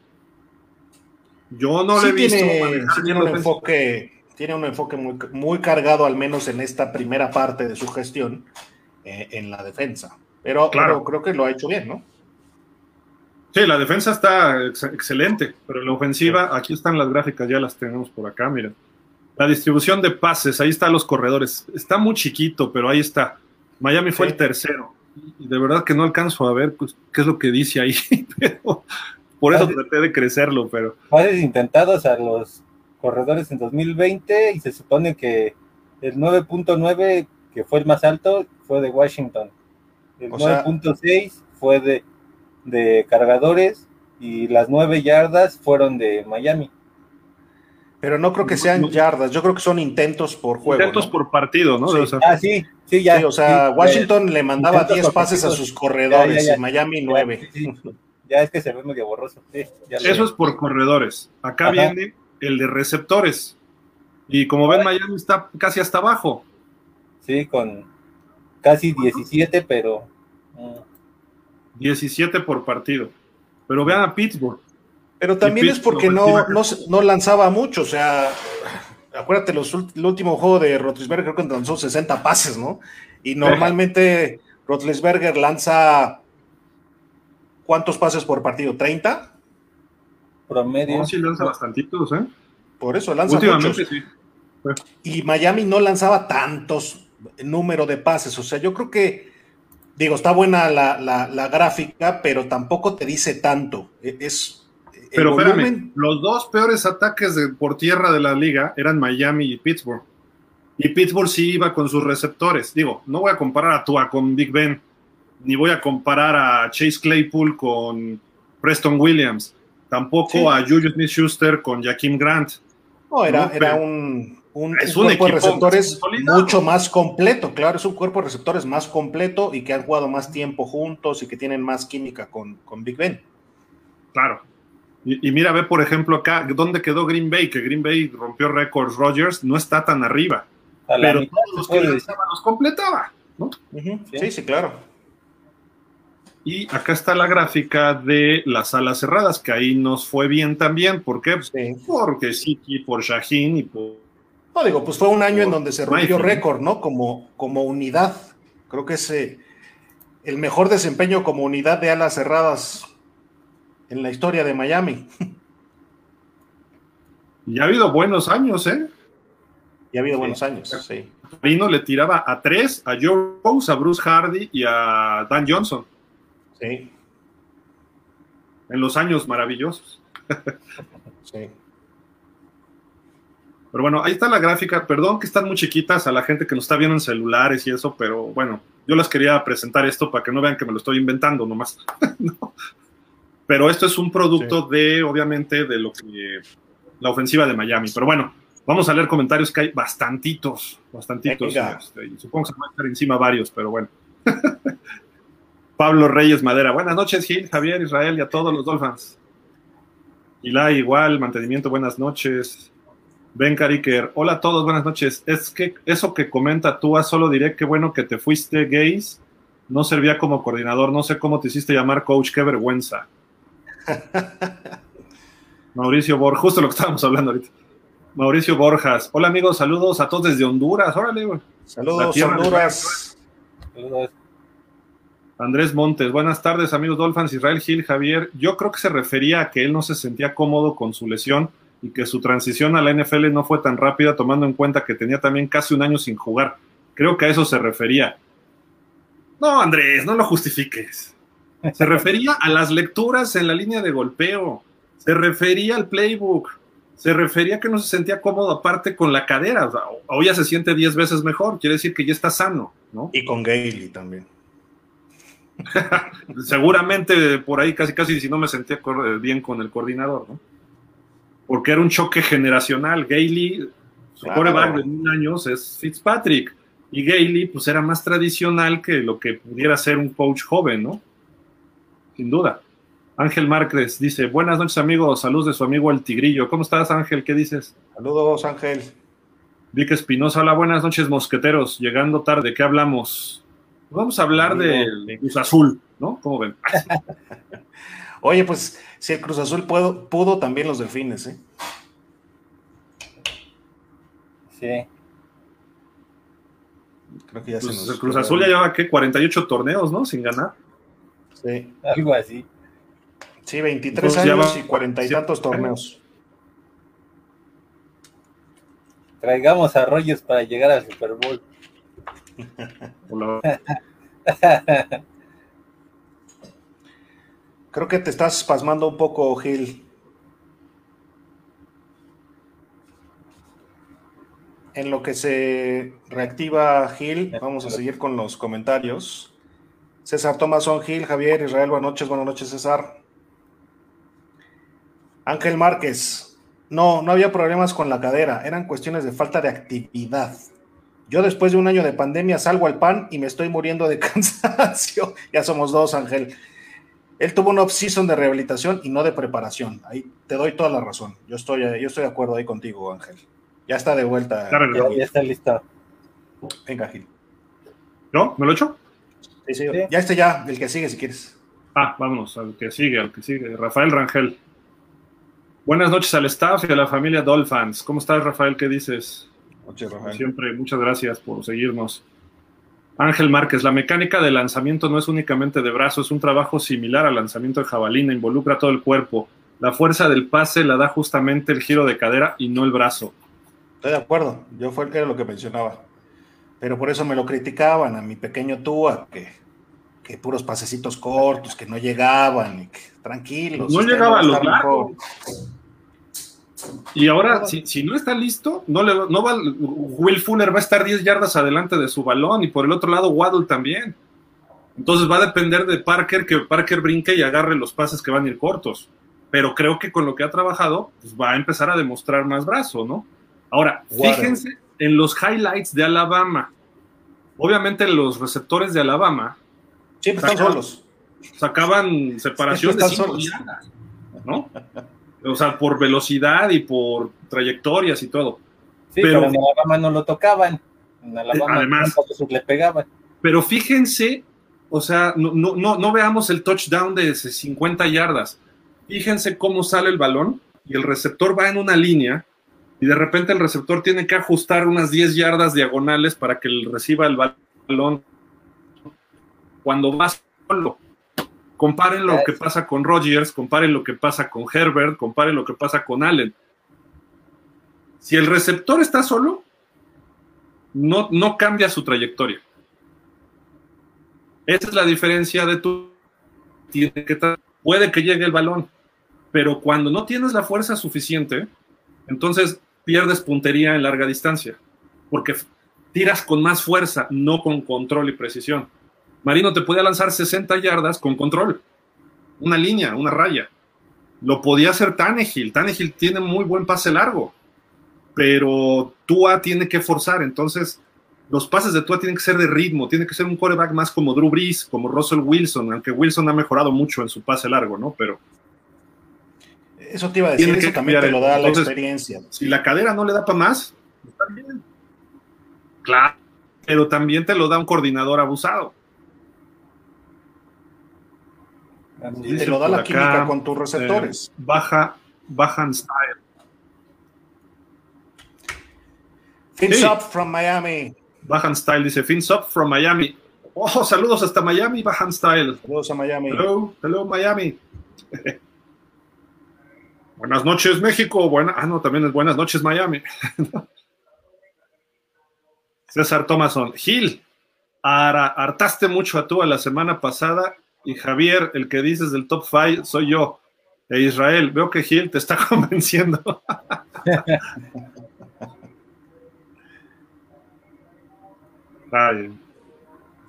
Yo no Sí le he visto tiene, tiene un enfoque, tiene un enfoque muy, muy cargado, al menos en esta primera parte de su gestión, eh, en la defensa. Pero, Claro. pero creo que lo ha hecho bien, ¿no? Sí, la defensa está ex- excelente, pero la ofensiva, aquí están las gráficas, ya las tenemos por acá, mira. La distribución de pases, ahí están los corredores. Está muy chiquito, pero ahí está. Miami fue Sí. el tercero. Y de verdad que no alcanzo a ver pues, qué es lo que dice ahí. <laughs> pero por eso Ah, traté de crecerlo, pero Pases intentados a los corredores en 2020 y se supone que el 9.9, que fue el más alto, fue de Washington. El O sea- 9.6 fue de, de cargadores y las 9 yardas fueron de Miami. Pero no creo que sean yardas, yo creo que son intentos por juego. intentos ¿no? por partido, ¿no? Sí. O sea, Ah, sí, sí, ya. Sí, o sea, sí, Washington le mandaba intentos 10 pases a sus corredores Ya, ya, ya. y Miami ya, 9. sí, sí. Ya es que se ve medio borroso. Sí, ya lo eso es por corredores. Acá Ajá. viene el de receptores. Y como ven, Miami está casi hasta abajo. Sí, con casi 17, pero. mm, 17 por partido. Pero vean a Pittsburgh. Pero también es porque no, no, no lanzaba mucho, o sea, acuérdate, los, el último juego de Rotlisberger creo que lanzó 60 pases, ¿no? Y normalmente Rotlisberger lanza ¿cuántos pases por partido? ¿30? promedio. No, sí lanza bastantitos, ¿eh? Por eso lanza Últimamente muchos. sí. Y Miami no lanzaba tantos número de pases, o sea, yo creo que, digo, está buena la, la- la gráfica, pero tampoco te dice tanto. E- Es, Pero espérame, volumen- los dos peores ataques de, por tierra de la liga eran Miami y Pittsburgh. Y Pittsburgh sí iba con sus receptores. Digo, no voy a comparar a Tua con Big Ben, ni voy a comparar a Chase Claypool con Preston Williams, tampoco Sí. a Julius Smith-Schuster con Jaquim Grant. No, era, No, era un, un, Es un un cuerpo de receptores consolidado. mucho más completo, claro, es un cuerpo de receptores más completo y que han jugado más tiempo juntos y que tienen más química con, con Big Ben. Claro. Y, y mira, ve por ejemplo acá, ¿dónde quedó Green Bay? Que Green Bay rompió récords. Rogers no está tan arriba, pero mitad todos los que lanzaba los completaba. ¿no? Sí, sí, claro. Y acá está la gráfica de las alas cerradas, que ahí nos fue bien también. ¿Por qué? Pues Sí. Porque Siki, por Shaheen y por... No, digo, pues fue un año en donde se rompió récord, ¿no? Como, como unidad. Creo que es eh, el mejor desempeño como unidad de alas cerradas en la historia de Miami. <laughs> Y ha habido buenos años, ¿eh? Y ha habido Sí. buenos años, sí. Marino le tiraba a tres, a Joe Rose, a Bruce Hardy y a Dan Johnson, Sí, en los años maravillosos. sí. Pero bueno, ahí está la gráfica. Perdón que están muy chiquitas a la gente que nos está viendo en celulares y eso, pero bueno, yo les quería presentar esto para que no vean que me lo estoy inventando nomás. <laughs> Pero esto es un producto de, obviamente, de lo que la ofensiva de Miami. Pero bueno, vamos a leer comentarios que hay bastantitos, bastantitos. Este, supongo que se van a estar encima varios, pero bueno. <laughs> Pablo Reyes Madera. Buenas noches, Gil, Javier, Israel y a todos los Dolphins. la igual, mantenimiento, buenas noches. Ben Cariker, hola a todos, buenas noches. Es que eso que comenta tú, solo diré que bueno que te fuiste, gays. No servía como coordinador, no sé cómo te hiciste llamar coach, qué vergüenza. <laughs> Mauricio Borjas, justo lo que estábamos hablando ahorita. Mauricio Borjas, hola amigos, saludos a todos desde Honduras, órale, güey. Saludos, Honduras. Saludos. Andrés Montes, buenas tardes amigos Dolphins, Israel Gil, Javier. Yo creo que se refería a que él no se sentía cómodo con su lesión y que su transición a la NFL no fue tan rápida tomando en cuenta que tenía también casi un año sin jugar. Creo que a eso se refería. No, Andrés, no lo justifiques. Se <laughs> refería a las lecturas en la línea de golpeo. Se refería al playbook. Se refería a que no se sentía cómodo aparte con la cadera. O, ya se siente 10 veces mejor. Quiere decir que ya está sano, ¿no? Y con Gailey también. <laughs> Seguramente por ahí casi casi si no me sentía bien con el coordinador, ¿no? Porque era un choque generacional. Gailey, su coreback de mil años es Fitzpatrick. Y Gailey, pues era más tradicional que lo que pudiera ser un coach joven, ¿no? Sin duda. Ángel Márquez dice: Buenas noches, amigos. Saludos de su amigo El Tigrillo. ¿Cómo estás, Ángel? ¿Qué dices? Saludos, Ángel. Vic Espinosa, hola, buenas noches, mosqueteros. Llegando tarde, ¿qué hablamos? Vamos a hablar del Cruz Azul, ¿no? ¿Cómo ven? <laughs> Oye, pues si el Cruz Azul pudo, pudo también los delfines, ¿eh? Sí. Creo que ya se pues nos El Cruz Azul ya lleva, ¿qué? 48 torneos, ¿no? Sin ganar. Sí. Algo así. Sí, 23 años y cuarenta y tantos torneos. Traigamos a Rogers para llegar al Super Bowl. <laughs> <laughs> Creo que te estás pasmando un poco, Gil. En lo que se reactiva Gil, vamos a seguir con los comentarios. César Tomazón Gil, Javier, Israel, buenas noches, buenas noches, César. Ángel Márquez, no, no había problemas con la cadera, eran cuestiones de falta de actividad. Yo después de un año de pandemia salgo al pan y me estoy muriendo de <laughs> cansancio. ya somos dos, Ángel. Él tuvo una off-season de rehabilitación y no de preparación. Ahí te doy toda la razón. Yo estoy, yo estoy de acuerdo ahí contigo, Ángel. Ya está de vuelta. ya, está listo. Venga, Gil. ¿No? ¿Me lo echo? Sí, sí, Ya este ya, el que sigue si quieres. Ah, vámonos, al que sigue, al que sigue. Rafael Rangel. Buenas noches al staff y a la familia Dolphins. ¿Cómo estás, Rafael? ¿Qué dices? siempre, muchas gracias por seguirnos. Ángel Márquez, la mecánica de lanzamiento no es únicamente de brazo, es un trabajo similar al lanzamiento de jabalina, involucra todo el cuerpo. La fuerza del pase la da justamente el giro de cadera y no el brazo. Estoy de acuerdo, yo fue era lo que mencionaba. Pero por eso me lo criticaban a mi pequeño Tua, que, que puros pasecitos cortos, que no llegaban, y que tranquilos. No llegaba a los largos. Y ahora, si, no está listo, no le no va, Will Fuller va a estar 10 yardas adelante de su balón y por el otro lado Waddle también. Entonces va a depender de Parker que Parker brinque y agarre los pases que van a ir cortos. Pero creo que con lo que ha trabajado, pues va a empezar a demostrar más brazo, ¿no? Ahora, fíjense en los highlights de Alabama. Obviamente los receptores de Alabama siempre están solos. Sacaban separación de 5 yardas, ¿no? <laughs> O sea, por velocidad y por trayectorias y todo. Sí, pero, en Alabama no lo tocaban. En Alabama además, le pegaban. Pero fíjense, o sea, no, no, no veamos el touchdown de 50 yardas. Fíjense cómo sale el balón y el receptor va en una línea y de repente el receptor tiene que ajustar unas 10 yardas diagonales para que reciba el balón cuando va solo. Comparen lo que pasa con Rodgers, comparen lo que pasa con Herbert, comparen lo que pasa con Allen. Si el receptor está solo, no, no cambia su trayectoria. Esa es la diferencia de tu. Tiene que puede que llegue el balón, pero cuando no tienes la fuerza suficiente, entonces pierdes puntería en larga distancia, porque tiras con más fuerza, no con control y precisión. Marino te podía lanzar 60 yardas con control, una línea, una raya. Lo podía hacer Tannehill. Tannehill tiene muy buen pase largo, pero Tua tiene que forzar. Entonces, los pases de Tua tienen que ser de ritmo, tiene que ser un quarterback más como Drew Brees, como Russell Wilson, aunque Wilson ha mejorado mucho en su pase largo, ¿no? Pero eso te iba a decir, eso también te lo da la experiencia. Si la cadera no le da para más, está bien. Claro, pero también te lo da un coordinador abusado. Y te lo da la química con tus receptores. Eh, baja, bajan style. Fins up from Miami. Bajan style dice Fins up from Miami. Oh, saludos hasta Miami, Bajan style. Saludos a Miami. Hello, hello Miami. <laughs> Buenas noches, México. Buena, ah, no, también es buenas noches, Miami. <laughs> César Thomason. Gil, hartaste mucho a tú la semana pasada y Javier, el que dices del top 5, soy yo. E Israel, veo que Gil te está <laughs> convenciendo.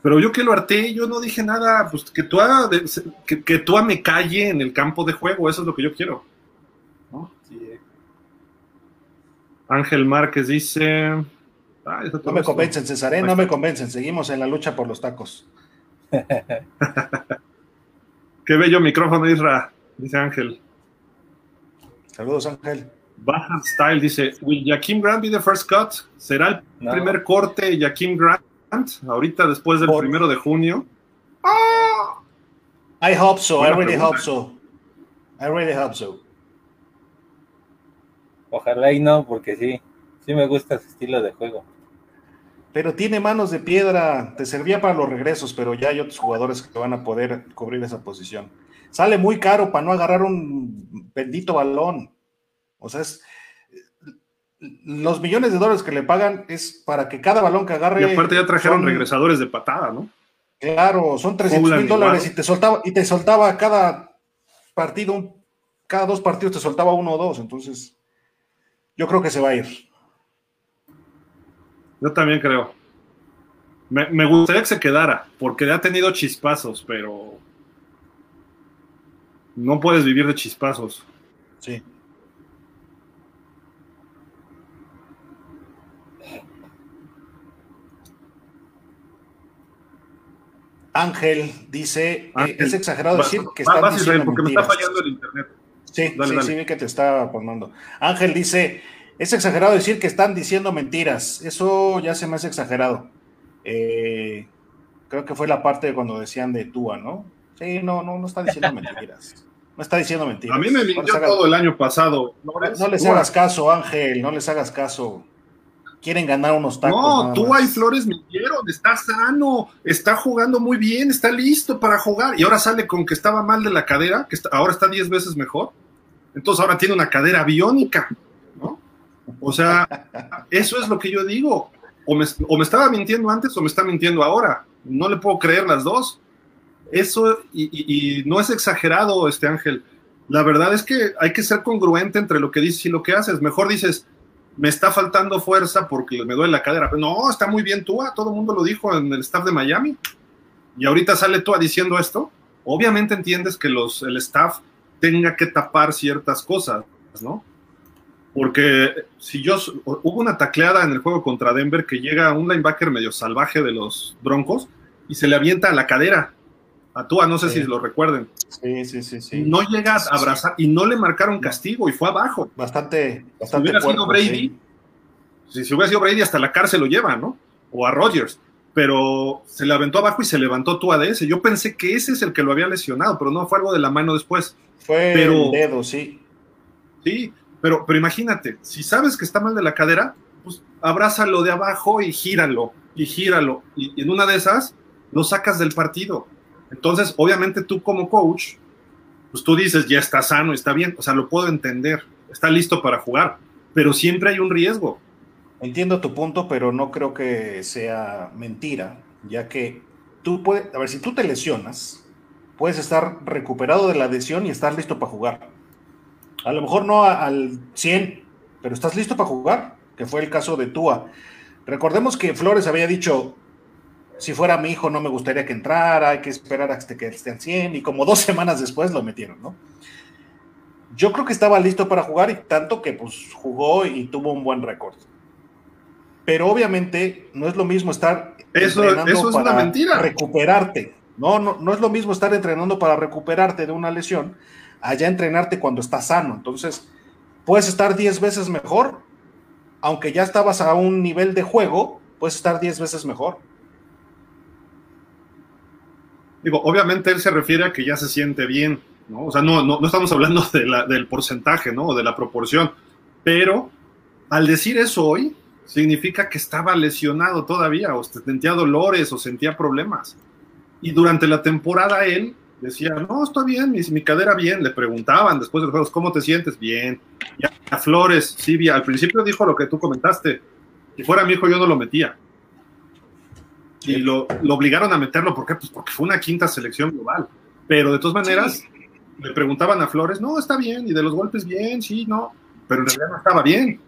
Pero yo que lo harté, yo no dije nada, pues que tú, que, que tú me calle en el campo de juego, eso es lo que yo quiero. Ángel Márquez dice. no me convencen, César, ¿eh? no me convencen. Seguimos en la lucha por los tacos. <laughs> Qué bello micrófono, Isra, dice Ángel. Saludos, Ángel. Baja Style dice: ¿Will Jaquim Grant be the first cut? ¿Será el primer corte Jaquim Grant? Ahorita, después del primero de junio. I hope so. I really hope so. I really hope so. Ojalá y no, porque sí, sí me gusta ese estilo de juego. Pero tiene manos de piedra, te servía para los regresos, pero ya hay otros jugadores que van a poder cubrir esa posición. Sale muy caro para no agarrar un bendito balón. O sea, es, los millones de dólares que le pagan es para que cada balón que agarre. Y aparte ya trajeron regresadores de patada, ¿no? Claro, son 300 mil dólares y te soltaba, y te soltaba cada partido, cada dos partidos te soltaba uno o dos, entonces yo creo que se va a ir. Yo también creo. Me, gustaría que se quedara, porque ha tenido chispazos, pero no puedes vivir de chispazos. Sí. Ángel dice, eh, es exagerado decir que están diciendo porque me está fallando el internet. Sí, sí, sí, vi que te estaba poniendo. Ángel dice, es exagerado decir que están diciendo mentiras. Eso ya se me hace exagerado. Eh, creo que fue la parte de cuando decían de Tua, ¿no? Sí, no, no, no está diciendo <laughs> mentiras. No está diciendo mentiras. A mí me mintió todo el año pasado. No, les hagas caso, Ángel, no les hagas caso. Quieren ganar unos tacos. No, Tua y Flores mintieron, está sano, está jugando muy bien, está listo para jugar. Y ahora sale con que estaba mal de la cadera, que ahora está 10 veces mejor. Entonces ahora tiene una cadera biónica, ¿no? O sea, eso es lo que yo digo. O me, estaba mintiendo antes o me está mintiendo ahora. No le puedo creer las dos. Eso, y, no es exagerado, este Ángel. La verdad es que hay que ser congruente entre lo que dices y lo que haces. Mejor dices, me está faltando fuerza porque me duele la cadera. No, está muy bien Tua, todo el mundo lo dijo en el staff de Miami. Y ahorita sale Tua diciendo esto. Obviamente entiendes que los, el staff tenga que tapar ciertas cosas, ¿no? Porque si yo hubo una tacleada en el juego contra Denver que llega un linebacker medio salvaje de los Broncos y se le avienta a la cadera a Tua, no sé si lo recuerden. Sí, sí, sí, sí. No llega a abrazar y no le marcaron castigo y fue abajo. Bastante, bastante si hubiera sido Brady, si, si, hubiera sido Brady hasta la cárcel lo lleva, ¿no? O a Rodgers. Pero se le aventó abajo y se levantó Tua de ese. Yo pensé que ese es el que lo había lesionado, pero no fue algo de la mano después. Fue pero, dedo, sí. Sí, pero, pero imagínate, si sabes que está mal de la cadera, pues abrázalo de abajo y gíralo, y gíralo. Y, en una de esas lo sacas del partido. Entonces, obviamente tú como coach, pues tú dices, ya está sano, está bien, o sea, lo puedo entender, está listo para jugar, pero siempre hay un riesgo. Entiendo tu punto, pero no creo que sea mentira, ya que tú puedes, a ver, si tú te lesionas, puedes estar recuperado de la adhesión y estar listo para jugar. A lo mejor no al 100, pero estás listo para jugar, que fue el caso de Tua. Recordemos que Flores había dicho, si fuera mi hijo no me gustaría que entrara, hay que esperar hasta que esté al 100 y como dos <laughs> semanas después lo metieron, ¿no? Yo creo que estaba listo para jugar y tanto que pues jugó y tuvo un buen récord. Pero obviamente no es lo mismo estar eso, eso es una mentira. recuperarte. No, no, no es lo mismo estar entrenando para recuperarte de una lesión allá entrenarte cuando estás sano. Entonces, puedes estar 10 veces mejor, aunque ya estabas a un nivel de juego, puedes estar 10 veces mejor. Digo, obviamente él se refiere a que ya se siente bien, ¿no? O sea, no, no, estamos hablando de la, del porcentaje, ¿no? O de la proporción, pero al decir eso hoy, significa que estaba lesionado todavía, o sentía dolores, o sentía problemas. Y durante la temporada él decía, no, estoy bien, mi, mi cadera bien. Le preguntaban después de los juegos, ¿cómo te sientes? Bien. Y a Flores, sí, al principio dijo lo que tú comentaste. Si fuera mi hijo, yo no lo metía. Y lo, lo, obligaron a meterlo, ¿por qué? Pues porque fue una quinta selección global. Pero de todas maneras, le preguntaban a Flores, no, está bien, y de los golpes bien, sí, no, pero en realidad no estaba bien.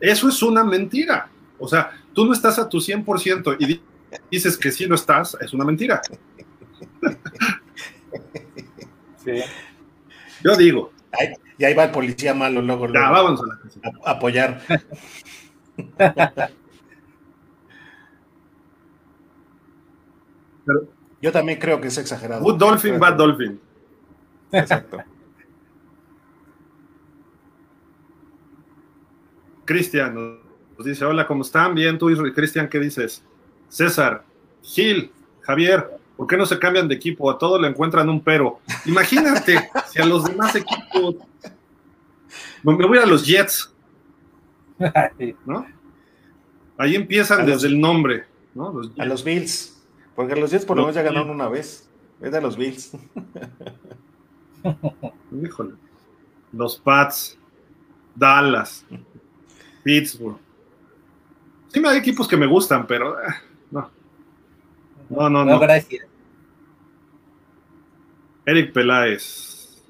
Eso es una mentira. O sea, tú no estás a tu 100% y dices que sí lo estás, es una mentira. <laughs> Sí. Yo digo. y ahí va el policía malo, luego, vamos a, apoyar. <laughs> Yo también creo que es exagerado. Good Dolphin, Bad Dolphin. Exacto. Cristian nos dice: Hola, ¿cómo están? Bien, tú, Cristian, ¿qué dices? César, Gil, Javier, ¿por qué no se cambian de equipo? A todos le encuentran un pero. Imagínate <laughs> si a los demás equipos. Me voy a los Jets. ¿No? Ahí empiezan desde el nombre. ¿no? a los Bills. Porque los Jets por lo menos ya ganaron una vez. Es de los Bills. <laughs> Híjole. Los Pats, Dallas, Pittsburgh. Sí me hay equipos que me gustan, pero eh, no. No, no, no. gracias. Eric Peláez.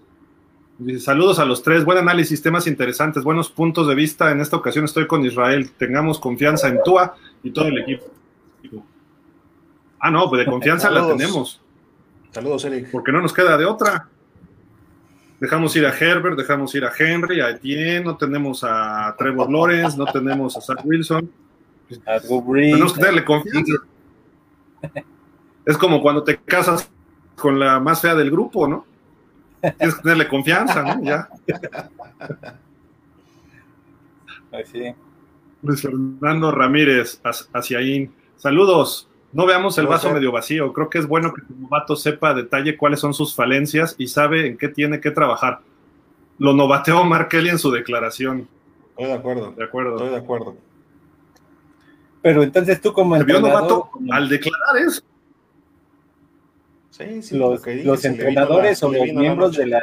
Dice, saludos a los tres, buen análisis, temas interesantes, buenos puntos de vista. En esta ocasión estoy con Israel. Tengamos confianza en Tua y todo el equipo. Ah, no, pues de confianza la tenemos. Saludos, Eric. Porque no nos queda de otra. Dejamos ir a Herbert, dejamos ir a Henry, a Etienne, no tenemos a Trevor Lawrence, no tenemos a Zach Wilson. tenemos que darle confianza. Es como cuando te casas con la más fea del grupo, ¿no? Tienes que tenerle confianza, ¿no? Ya. Así. Luis Fernando Ramírez, hacia ahí. Saludos. No veamos el vaso medio vacío. Creo que es bueno que el novato sepa a detalle cuáles son sus falencias y sabe en qué tiene que trabajar. Lo novateó Mark Kelly en su declaración. Estoy de acuerdo. De acuerdo. Estoy de acuerdo. Pero entonces tú como entrenador... novato al declarar eso. Sí, sí, los, los entrenadores o los miembros de la,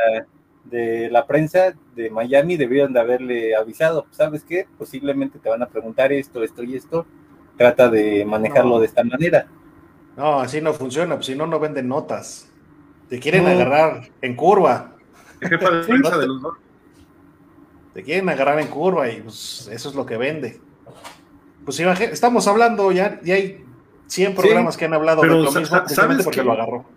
de la prensa de Miami debieron de haberle avisado, ¿sabes qué? Posiblemente te van a preguntar esto, esto y esto trata de manejarlo de esta manera. No, así no funciona, pues si no, no venden notas. Te quieren agarrar en curva. <laughs> de Te quieren agarrar en curva y pues eso es lo que vende. Pues estamos hablando, ya, ya hay 100 programas que han hablado de lo mismo ¿sabes porque lo agarró.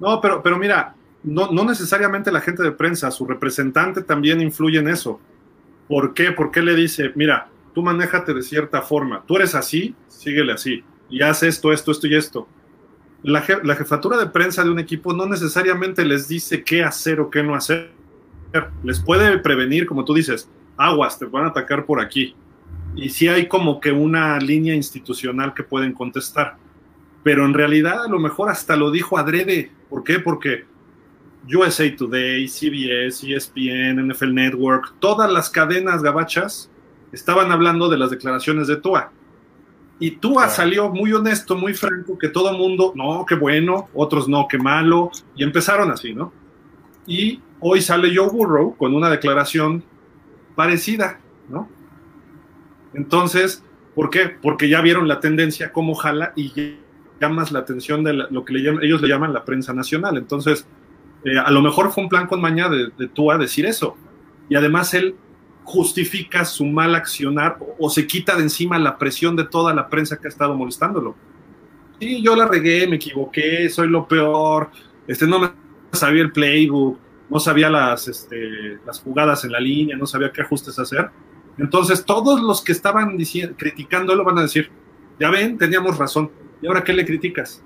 No, pero, pero mira, no, no necesariamente la gente de prensa, su representante también influye en eso. ¿Por qué? ¿Por qué le dice, mira, tú manéjate de cierta forma, tú eres así, síguele así, y haz esto, esto, esto y esto. La, jefatura de prensa de un equipo no necesariamente les dice qué hacer o qué no hacer. Les puede prevenir, como tú dices, aguas, te van a atacar por aquí. Y sí hay como que una línea institucional que pueden contestar. Pero en realidad a lo mejor hasta lo dijo adrede. ¿Por qué? Porque USA Today, CBS, ESPN, NFL Network, todas las cadenas gabachas estaban hablando de las declaraciones de Tua. Y Tua salió muy honesto, muy franco, que todo el mundo, no, qué bueno, otros no, qué malo, y empezaron así, ¿no? Y hoy sale Joe Burrow con una declaración parecida, ¿no? Entonces, ¿por qué? Porque ya vieron la tendencia, cómo jala y llamas la atención de lo que ellos le llaman la prensa nacional. Entonces, eh, a lo mejor fue un plan con maña de, de Tua decir eso. Y además él justifica su mal accionar o, se quita de encima la presión de toda la prensa que ha estado molestándolo. Sí, yo la regué, me equivoqué, soy lo peor, este, no me sabía el playbook, no sabía las, este, las jugadas en la línea, no sabía qué ajustes hacer. Entonces, todos los que estaban criticándolo van a decir, ya ven, teníamos razón, ¿y ahora qué le criticas?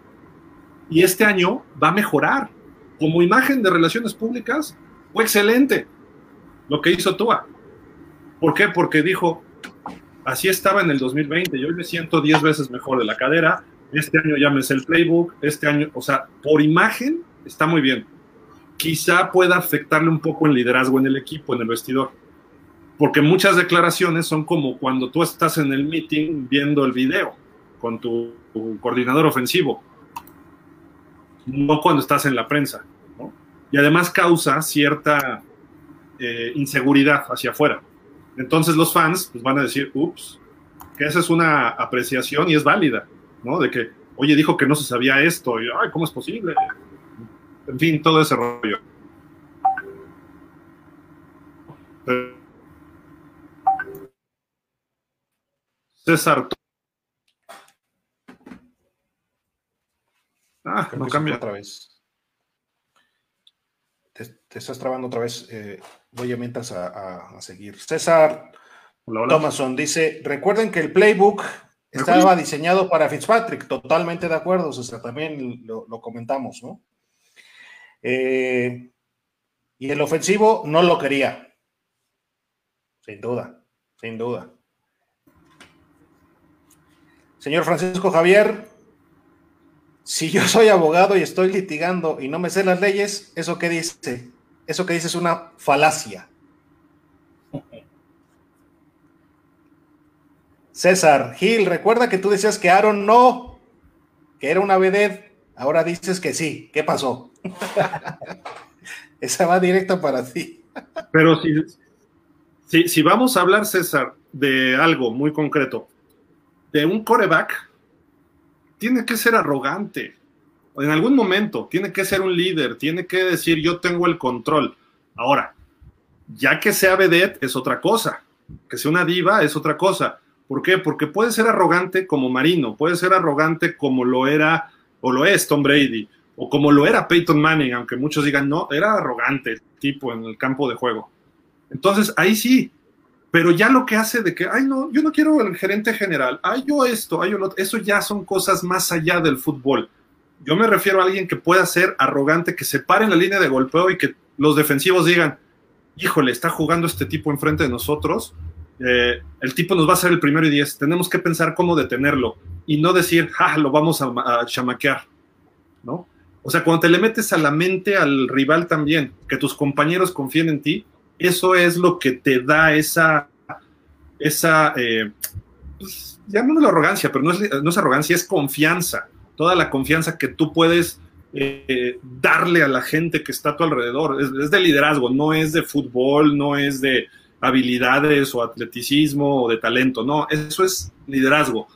Y este año va a mejorar. Como imagen de relaciones públicas, fue excelente lo que hizo Tua. ¿Por qué? Porque dijo, así estaba en el 2020, yo me siento 10 veces mejor de la cadera, este año ya me sé el playbook, este año, o sea, por imagen está muy bien. Quizá pueda afectarle un poco el liderazgo en el equipo, en el vestidor. Porque muchas declaraciones son como cuando tú estás en el meeting viendo el video con tu, coordinador ofensivo, no cuando estás en la prensa. Y además causa cierta eh, inseguridad hacia afuera. Entonces los fans pues, van a decir, ups, que esa es una apreciación y es válida, ¿no? De que, oye, dijo que no se sabía esto, y, ay, ¿cómo es posible? En fin, todo ese rollo. César. Ah, no cambia. Otra vez. Te, estás trabando otra vez. Eh, voy a mientras a, seguir. César Thomason dice: Recuerden que el playbook estaba diseñado para Fitzpatrick. Totalmente de acuerdo, César. También lo, comentamos, ¿no? Eh, y el ofensivo no lo quería. Sin duda, sin duda. Señor Francisco Javier, si yo soy abogado y estoy litigando y no me sé las leyes, ¿eso qué dice? Eso que dice es una falacia. César Gil, recuerda que tú decías que Aaron no, que era una vedette, ahora dices que sí. ¿Qué pasó? <laughs> Esa va directa para ti. Pero si, si vamos a hablar, César, de algo muy concreto, de un coreback, tiene que ser arrogante en algún momento tiene que ser un líder, tiene que decir yo tengo el control. Ahora, ya que sea vedette es otra cosa, que sea una diva es otra cosa. ¿Por qué? Porque puede ser arrogante como Marino, puede ser arrogante como lo era o lo es Tom Brady, o como lo era Peyton Manning, aunque muchos digan no, era arrogante el tipo en el campo de juego. Entonces, ahí sí, pero ya lo que hace de que, ay, no, yo no quiero el gerente general, ay, yo esto, ay, yo lo eso ya son cosas más allá del fútbol yo me refiero a alguien que pueda ser arrogante, que se pare en la línea de golpeo y que los defensivos digan, híjole, está jugando este tipo enfrente de nosotros, eh, el tipo nos va a hacer el primero y diez, tenemos que pensar cómo detenerlo y no decir, ja, lo vamos a, chamaquear, ¿no? O sea, cuando te le metes a la mente al rival también, que tus compañeros confíen en ti, eso es lo que te da esa, esa, eh, pues, llamémoslo arrogancia, pero no es, no es arrogancia, es confianza toda la confianza que tú puedes eh, darle a la gente que está a tu alrededor. Es, de liderazgo, no es de fútbol, no es de habilidades o atleticismo o de talento, no, eso es liderazgo.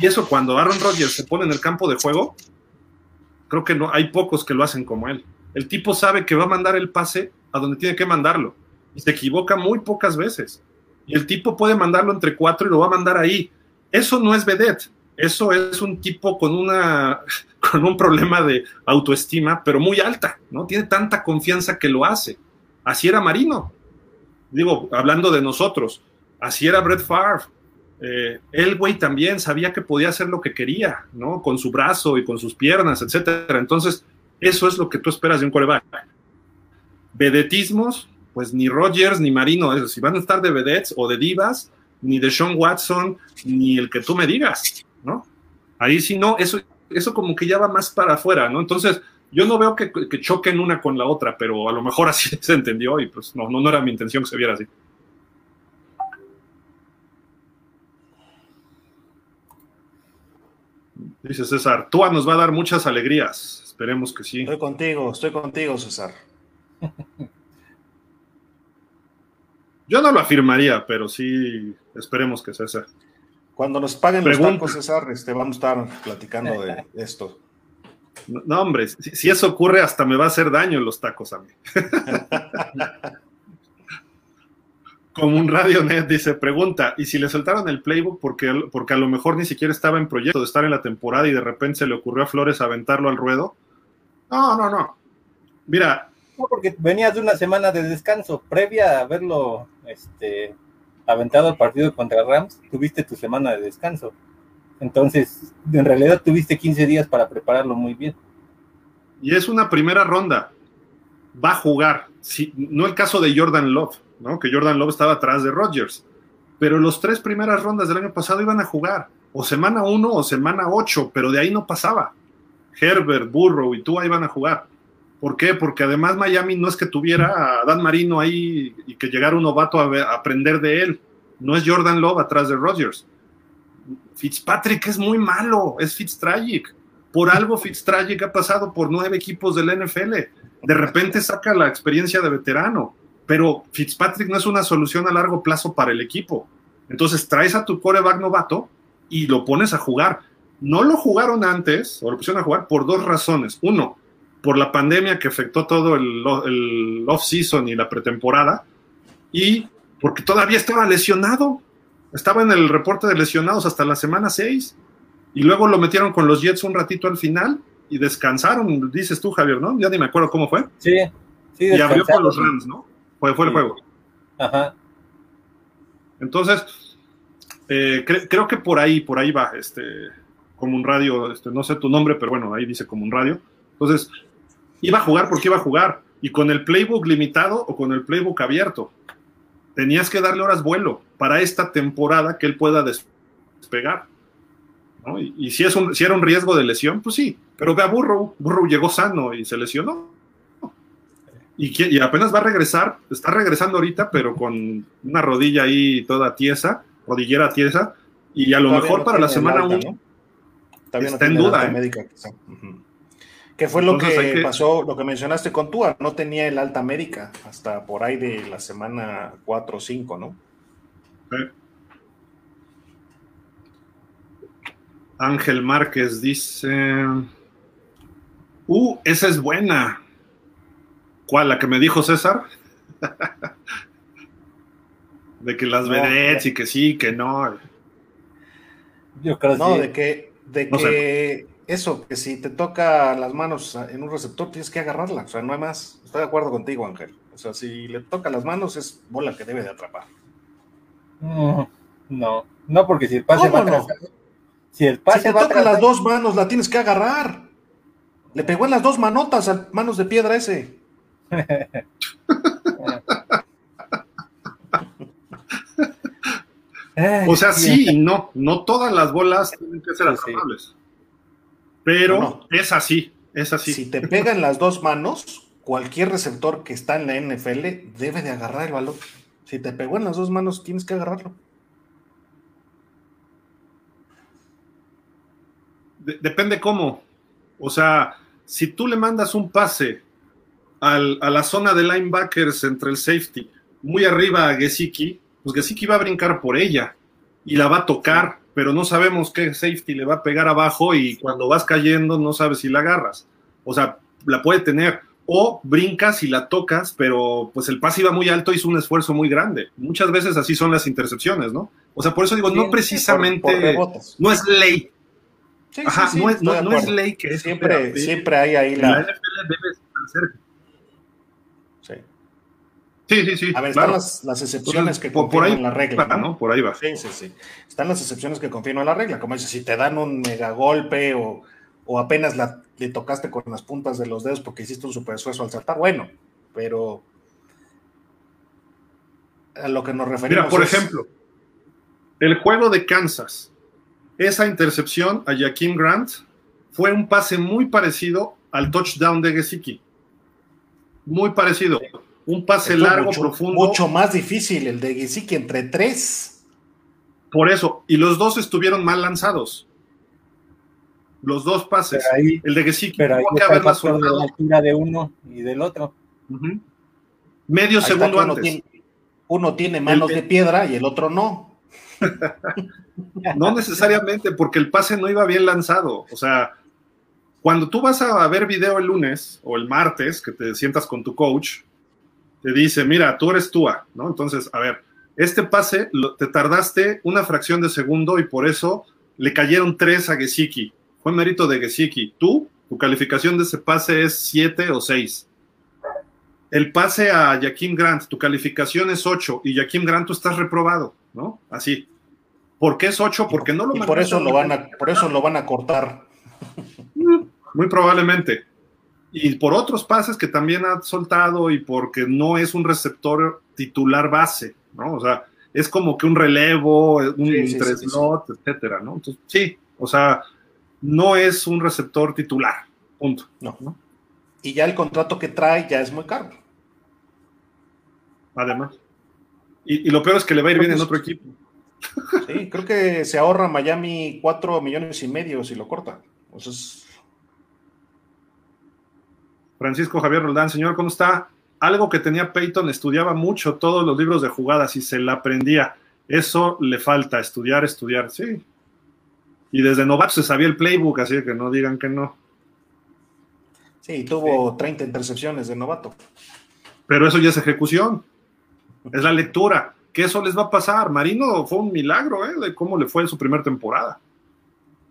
Y eso cuando Aaron Rodgers se pone en el campo de juego, creo que no hay pocos que lo hacen como él. El tipo sabe que va a mandar el pase a donde tiene que mandarlo y se equivoca muy pocas veces. Y el tipo puede mandarlo entre cuatro y lo va a mandar ahí. Eso no es vedette, eso es un tipo con, una, <laughs> con un problema de autoestima, pero muy alta, ¿no? Tiene tanta confianza que lo hace. Así era Marino. Digo, hablando de nosotros, así era Brett Favre. Eh, él, güey, también sabía que podía hacer lo que quería, ¿no? Con su brazo y con sus piernas, etcétera. Entonces, eso es lo que tú esperas de un coreback. Vedetismos, pues ni Rogers ni Marino, si van a estar de vedettes o de divas, ni de Sean Watson, ni el que tú me digas. ¿no? Ahí sí no, eso, eso como que ya va más para afuera, ¿no? Entonces, yo no veo que, choquen una con la otra, pero a lo mejor así <laughs> se entendió y pues no, no, no era mi intención que se viera así. Dice César, Tua nos va a dar muchas alegrías. Esperemos que sí. Estoy contigo, estoy contigo, César. <laughs> Yo no lo afirmaría, pero sí esperemos que César. Cuando nos paguen los tacos, César, este, vamos a estar platicando de esto. No, hombre, si, eso ocurre, hasta me va a hacer daño los tacos a mí. <laughs> Como un Radionet dice, pregunta, ¿y si le soltaron el playbook porque, porque a lo mejor ni siquiera estaba en proyecto de estar en la temporada y de repente se le ocurrió a Flores aventarlo al ruedo? No, no, no. Mira. No, porque venías de una semana de descanso. Previa a haberlo este, aventado al partido contra Rams, tuviste tu semana de descanso. Entonces, en realidad tuviste 15 días para prepararlo muy bien. Y es una primera ronda. Va a jugar. Si, no el caso de Jordan Love que Jordan Love estaba atrás de Rodgers. Pero los tres primeras rondas del año pasado iban a jugar, o semana uno o semana ocho, pero de ahí no pasaba. Herbert, Burrow y tú ahí iban a jugar. ¿Por qué? Porque además Miami no es que tuviera a Dan Marino ahí y que llegara un novato a, aprender de él. No es Jordan Love atrás de Rodgers. Fitzpatrick es muy malo, es Fitztragic. Por algo Fitztragic ha pasado por nueve equipos del NFL. De repente saca la experiencia de veterano pero Fitzpatrick no es una solución a largo plazo para el equipo. Entonces traes a tu coreback novato y lo pones a jugar. No lo jugaron antes, o lo pusieron a jugar por dos razones. Uno, por la pandemia que afectó todo el, el off-season y la pretemporada, y porque todavía estaba lesionado. Estaba en el reporte de lesionados hasta la semana 6, y luego lo metieron con los Jets un ratito al final y descansaron, dices tú, Javier, ¿no? Ya ni me acuerdo cómo fue. Sí, sí. Y abrió con los Rams, ¿no? Fue, fue el juego. Ajá. Entonces, eh, creo que por ahí, por ahí va, este, como un radio, este, no sé tu nombre, pero bueno, ahí dice como un radio. Entonces, iba a jugar porque iba a jugar, y con el playbook limitado o con el playbook abierto. Tenías que darle horas vuelo para esta temporada que él pueda despegar. Y, si, es un, si era un riesgo de lesión, pues sí, pero ve a Burrow, Burrow llegó sano y se lesionó y, apenas va a regresar, está regresando ahorita, pero con una rodilla ahí toda tiesa, rodillera tiesa, y a lo mejor para la semana 1 está en duda. ¿eh? Médica, ¿Qué fue lo que, pasó, lo que mencionaste con Tua? No tenía el alta médica hasta por ahí de la semana 4 o 5, ¿no? Ángel Márquez dice, uh, esa es buena. ¿Cuál? ¿La que me dijo César? <laughs> de que las no, y que sí, que no. Yo creo no, de que, de que eso, que si te toca las manos en un receptor, tienes que agarrarla. O sea, no hay más. Estoy de acuerdo contigo, Ángel. O sea, si le toca las manos, es bola que debe de atrapar. No, no, no, porque si el pase va no? Si el pase si te toca las dos manos, la tienes que agarrar. Le pegó en las dos manotas, a manos de piedra ese. <laughs> o sea, sí y no. No todas las bolas tienen que ser atrapables. Pero es así, es así. Si te pegan las dos manos, cualquier receptor que está en la NFL debe de agarrar el balón. Si te pegó en las dos manos, tienes que agarrarlo. depende cómo. O sea, si tú le mandas un pase a la zona de linebackers entre el safety, muy arriba a Gesicki, pues Gesicki va a brincar por ella y la va a tocar, pero no sabemos qué safety le va a pegar abajo y cuando vas cayendo no sabes si la agarras. O sea, la puede tener. O brincas y la tocas, pero pues el pase iba muy alto y hizo un esfuerzo muy grande. Muchas veces así son las intercepciones, ¿no? O sea, por eso digo, no precisamente, no es ley. Ajá, no, es, ley que siempre, siempre hay ahí la... la NFL debe estar Sí, sí, sí. A ver, están las, excepciones que confirman la regla. ¿no? Por ahí va. Sí, sí, sí. Están las excepciones que confirman la regla. Como dices, si te dan un mega golpe o, apenas la, le tocaste con las puntas de los dedos porque hiciste un super esfuerzo al saltar, bueno, pero a lo que nos referimos. Mira, por ejemplo, el juego de Kansas, esa intercepción a Jaquim Grant fue un pase muy parecido al touchdown de Gesicki. Muy parecido un pase largo, profundo. Mucho más difícil el de Gesicki entre tres. Por eso, y los dos estuvieron mal lanzados. Los dos pases. el de Gesicki pero tuvo que haberla soltado. La de uno y del otro. Medio segundo antes. Uno tiene, manos de... piedra y el otro no. no necesariamente, porque el pase no iba bien lanzado. O sea, cuando tú vas a ver video el lunes o el martes, que te sientas con tu coach, te dice, mira, tú eres Tua, ¿no? Entonces, a ver, este pase te tardaste una fracción de segundo y por eso le cayeron tres a Gesicki. Fue mérito de Gesicki. Tú, tu calificación de ese pase es 7 o 6. El pase a Jaquim Grant, tu calificación es 8 y Jaquim Grant tú estás reprobado, ¿no? Así. ¿Por qué es 8? Porque no lo y por eso lo van a por eso lo van a cortar. Muy probablemente. Y por otros pases que también ha soltado y porque no es un receptor titular base, ¿no? O sea, es como que un relevo, un sí, slot, etcétera, ¿no? Entonces, sí, o sea, no es un receptor titular, punto. No. ¿no? Y ya el contrato que trae ya es muy caro. Además. Y, y lo peor es que le va a ir bien en otro equipo. Sí, creo que se ahorra Miami cuatro millones y medio si lo corta. Entonces. Francisco Javier Roldán, señor, ¿cómo está? Algo que tenía Peyton, estudiaba mucho todos los libros de jugadas y se la aprendía. Eso le falta, estudiar, estudiar, sí. Y desde novato se sabía el playbook, así que no digan que no. Sí, tuvo sí. 30 intercepciones de novato. Pero eso ya es ejecución. Es la lectura. Que eso les va a pasar. Marino fue un milagro, ¿eh? De cómo le fue en su primera temporada.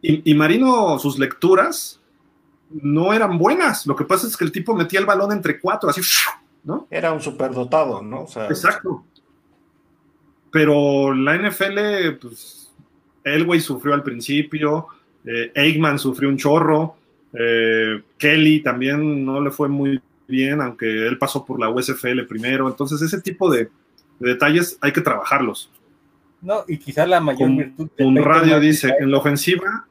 Y, y, Marino, sus lecturas no eran buenas. Lo que pasa es que el tipo metía el balón entre cuatro, así, ¿no? Era un superdotado, ¿no? O sea, Exacto. Pero la NFL, pues, Elway sufrió al principio, eh, sufrió un chorro, eh, Kelly también no le fue muy bien, aunque él pasó por la USFL primero. Entonces, ese tipo de, de detalles hay que trabajarlos. No, y quizás la mayor un, virtud. Un radio dice, en la ofensiva.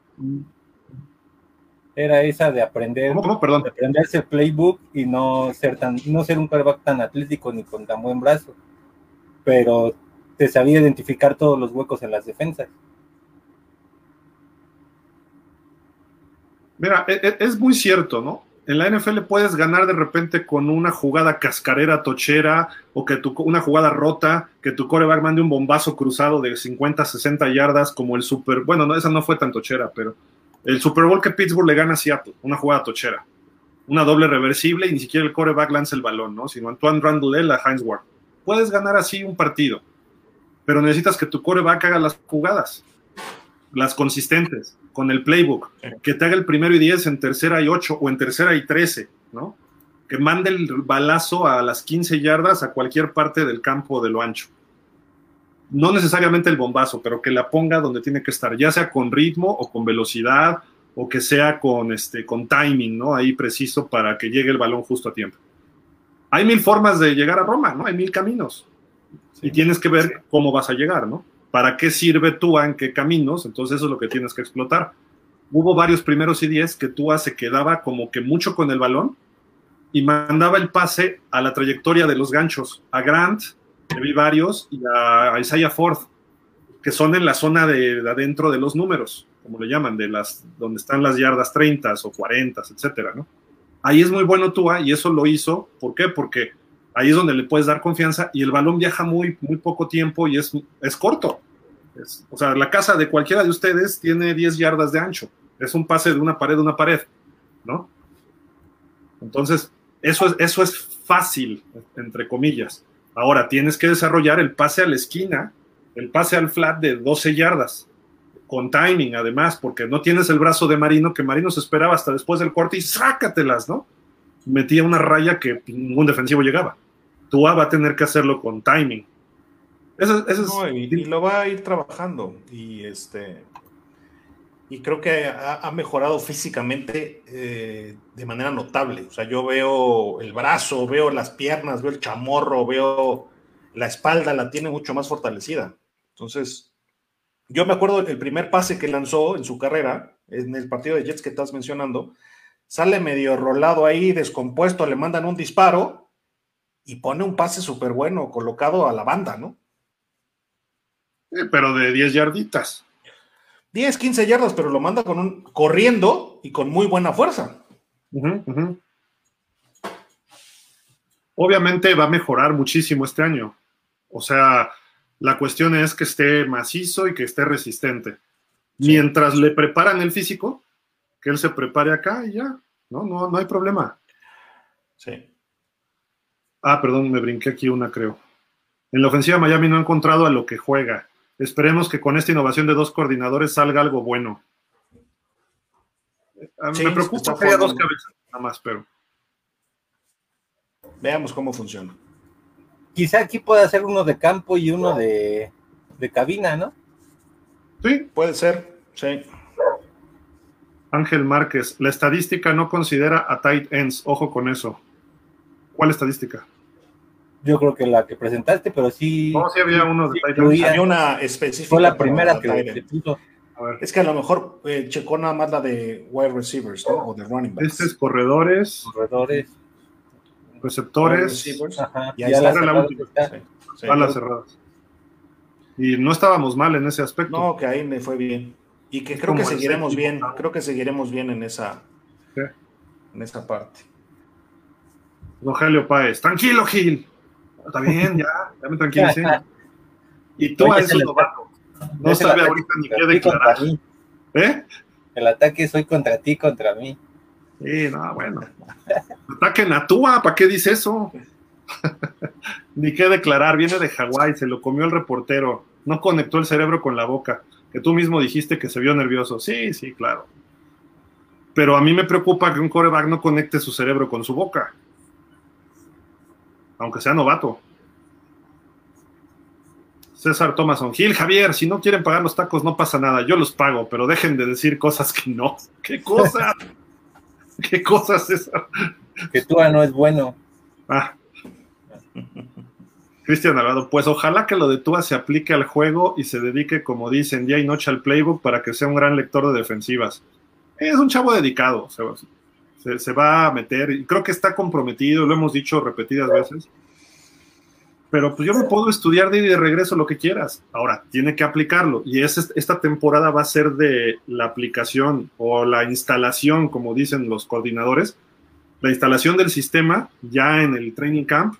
Era esa de aprender, ¿Cómo, cómo? Perdón. de aprenderse el playbook y no ser tan, no ser un quarterback tan atlético ni con tan buen brazo. Pero te sabía identificar todos los huecos en las defensas. Mira, es, es muy cierto, ¿no? en la NFL puedes ganar de repente con una jugada cascarera tochera o que tu, una jugada rota, que tu coreback mande un bombazo cruzado de 50, 60 yardas como el Super, bueno, no, esa no fue tan tochera, pero el Super Bowl que Pittsburgh le gana a Seattle, una jugada tochera, una doble reversible y ni siquiera el coreback lanza el balón, ¿no? Sino Antoine Randall a Heinz Ward. Puedes ganar así un partido, pero necesitas que tu coreback haga las jugadas, las consistentes con el playbook, que te haga el primero y 10 en tercera y 8 o en tercera y 13, ¿no? Que mande el balazo a las 15 yardas a cualquier parte del campo de lo ancho. No necesariamente el bombazo, pero que la ponga donde tiene que estar, ya sea con ritmo o con velocidad o que sea con, este, con timing, ¿no? Ahí preciso para que llegue el balón justo a tiempo. Hay mil formas de llegar a Roma, ¿no? Hay mil caminos. Y tienes que ver cómo vas a llegar, ¿no? ¿Para qué sirve Tua en qué caminos? Entonces eso es lo que tienes que explotar. Hubo varios primeros y diez que Tua se quedaba como que mucho con el balón y mandaba el pase a la trayectoria de los ganchos, a Grant, vi varios, y a Isaiah Ford, que son en la zona de, de, adentro de los números, como le llaman, de las, donde están las yardas 30 o 40, etcétera, ¿no? Ahí es muy bueno Tua y eso lo hizo, ¿por qué? Porque ahí es donde le puedes dar confianza y el balón viaja muy, muy poco tiempo y es, es corto. Es, o sea, la casa de cualquiera de ustedes tiene 10 yardas de ancho. Es un pase de una pared a una pared, ¿no? Entonces, eso es, eso es fácil, entre comillas. Ahora, tienes que desarrollar el pase a la esquina, el pase al flat de 12 yardas, con timing además, porque no tienes el brazo de Marino, que Marino se esperaba hasta después del corte y sácatelas, ¿no? metía una raya que ningún defensivo llegaba. Tua va a tener que hacerlo con timing. Eso, eso no, y, lo va a ir trabajando. Y este. Y creo que ha, mejorado físicamente eh, de manera notable. O sea, yo veo el brazo, veo las piernas, veo el chamorro, veo la espalda, la tiene mucho más fortalecida. Entonces, yo me acuerdo del primer pase que lanzó en su carrera, en el partido de Jets que estás mencionando, sale medio rolado ahí, descompuesto, le mandan un disparo y pone un pase súper bueno colocado a la banda, ¿no? Sí, pero de 10 yarditas. 10, 15 yardas, pero lo manda con un corriendo y con muy buena fuerza. Uh -huh, uh -huh. Obviamente va a mejorar muchísimo este año. O sea, la cuestión es que esté macizo y que esté resistente. Sí. Mientras le preparan el físico, que él se prepare acá y ya, no, no, no hay problema. Sí. Ah, perdón, me brinqué aquí una, creo. En la ofensiva Miami no ha encontrado a lo que juega. Esperemos que con esta innovación de dos coordinadores salga algo bueno. Sí, me preocupa que haya dos cabezas, nada más, pero. Veamos cómo funciona. Quizá aquí pueda ser uno de campo y uno de, de cabina, ¿no? Sí, Puede ser, sí. Ángel Márquez, la estadística no considera a tight ends, ojo con eso. ¿Cuál estadística? Yo creo que la que presentaste, pero sí. No, sí había uno de sí. Había una específica. Fue la primera que puso. A ver, Es que a lo mejor eh, checó nada más la de wide receivers, ¿no? O de running backs. este es corredores, Corredores. Receptores. Y ahí está la última. Sí, sí. alas cerradas. Y no estábamos mal en ese aspecto. No, que ahí le fue bien. Y que Es creo que seguiremos bien. Creo que seguiremos bien en esa, en esa parte. Rogelio Páez, tranquilo, Gil. Está bien, ya, ya me tranquilicé. Y tú Oye, a esos novatos. No sabe ahorita ni qué declarar. ¿Eh? El ataque soy contra ti, contra mí. Sí, no, bueno. Ataquen a Tua, ¿para qué dice eso? <laughs> Ni qué declarar, viene de Hawái, se lo comió el reportero, no conectó el cerebro con la boca, que tú mismo dijiste que se vio nervioso. Sí, sí, claro. Pero a mí me preocupa que un coreback no conecte su cerebro con su boca, aunque sea novato. César Thomason, Gil, Javier, si no quieren pagar los tacos no pasa nada, yo los pago, pero dejen de decir cosas que no. <laughs> ¿Qué cosas? <laughs> ¿Qué cosas César? Que Tua no es bueno. Ah. Cristian Alvaro, pues ojalá que lo de Tua se aplique al juego y se dedique, como dicen, día y noche al playbook para que sea un gran lector de defensivas. Es un chavo dedicado, se, se- va a meter y creo que está comprometido, lo hemos dicho repetidas veces. Pero pues yo me puedo estudiar de regreso lo que quieras. Ahora, tiene que aplicarlo. Y es, esta temporada va a ser de la aplicación o la instalación, como dicen los coordinadores, la instalación del sistema ya en el training camp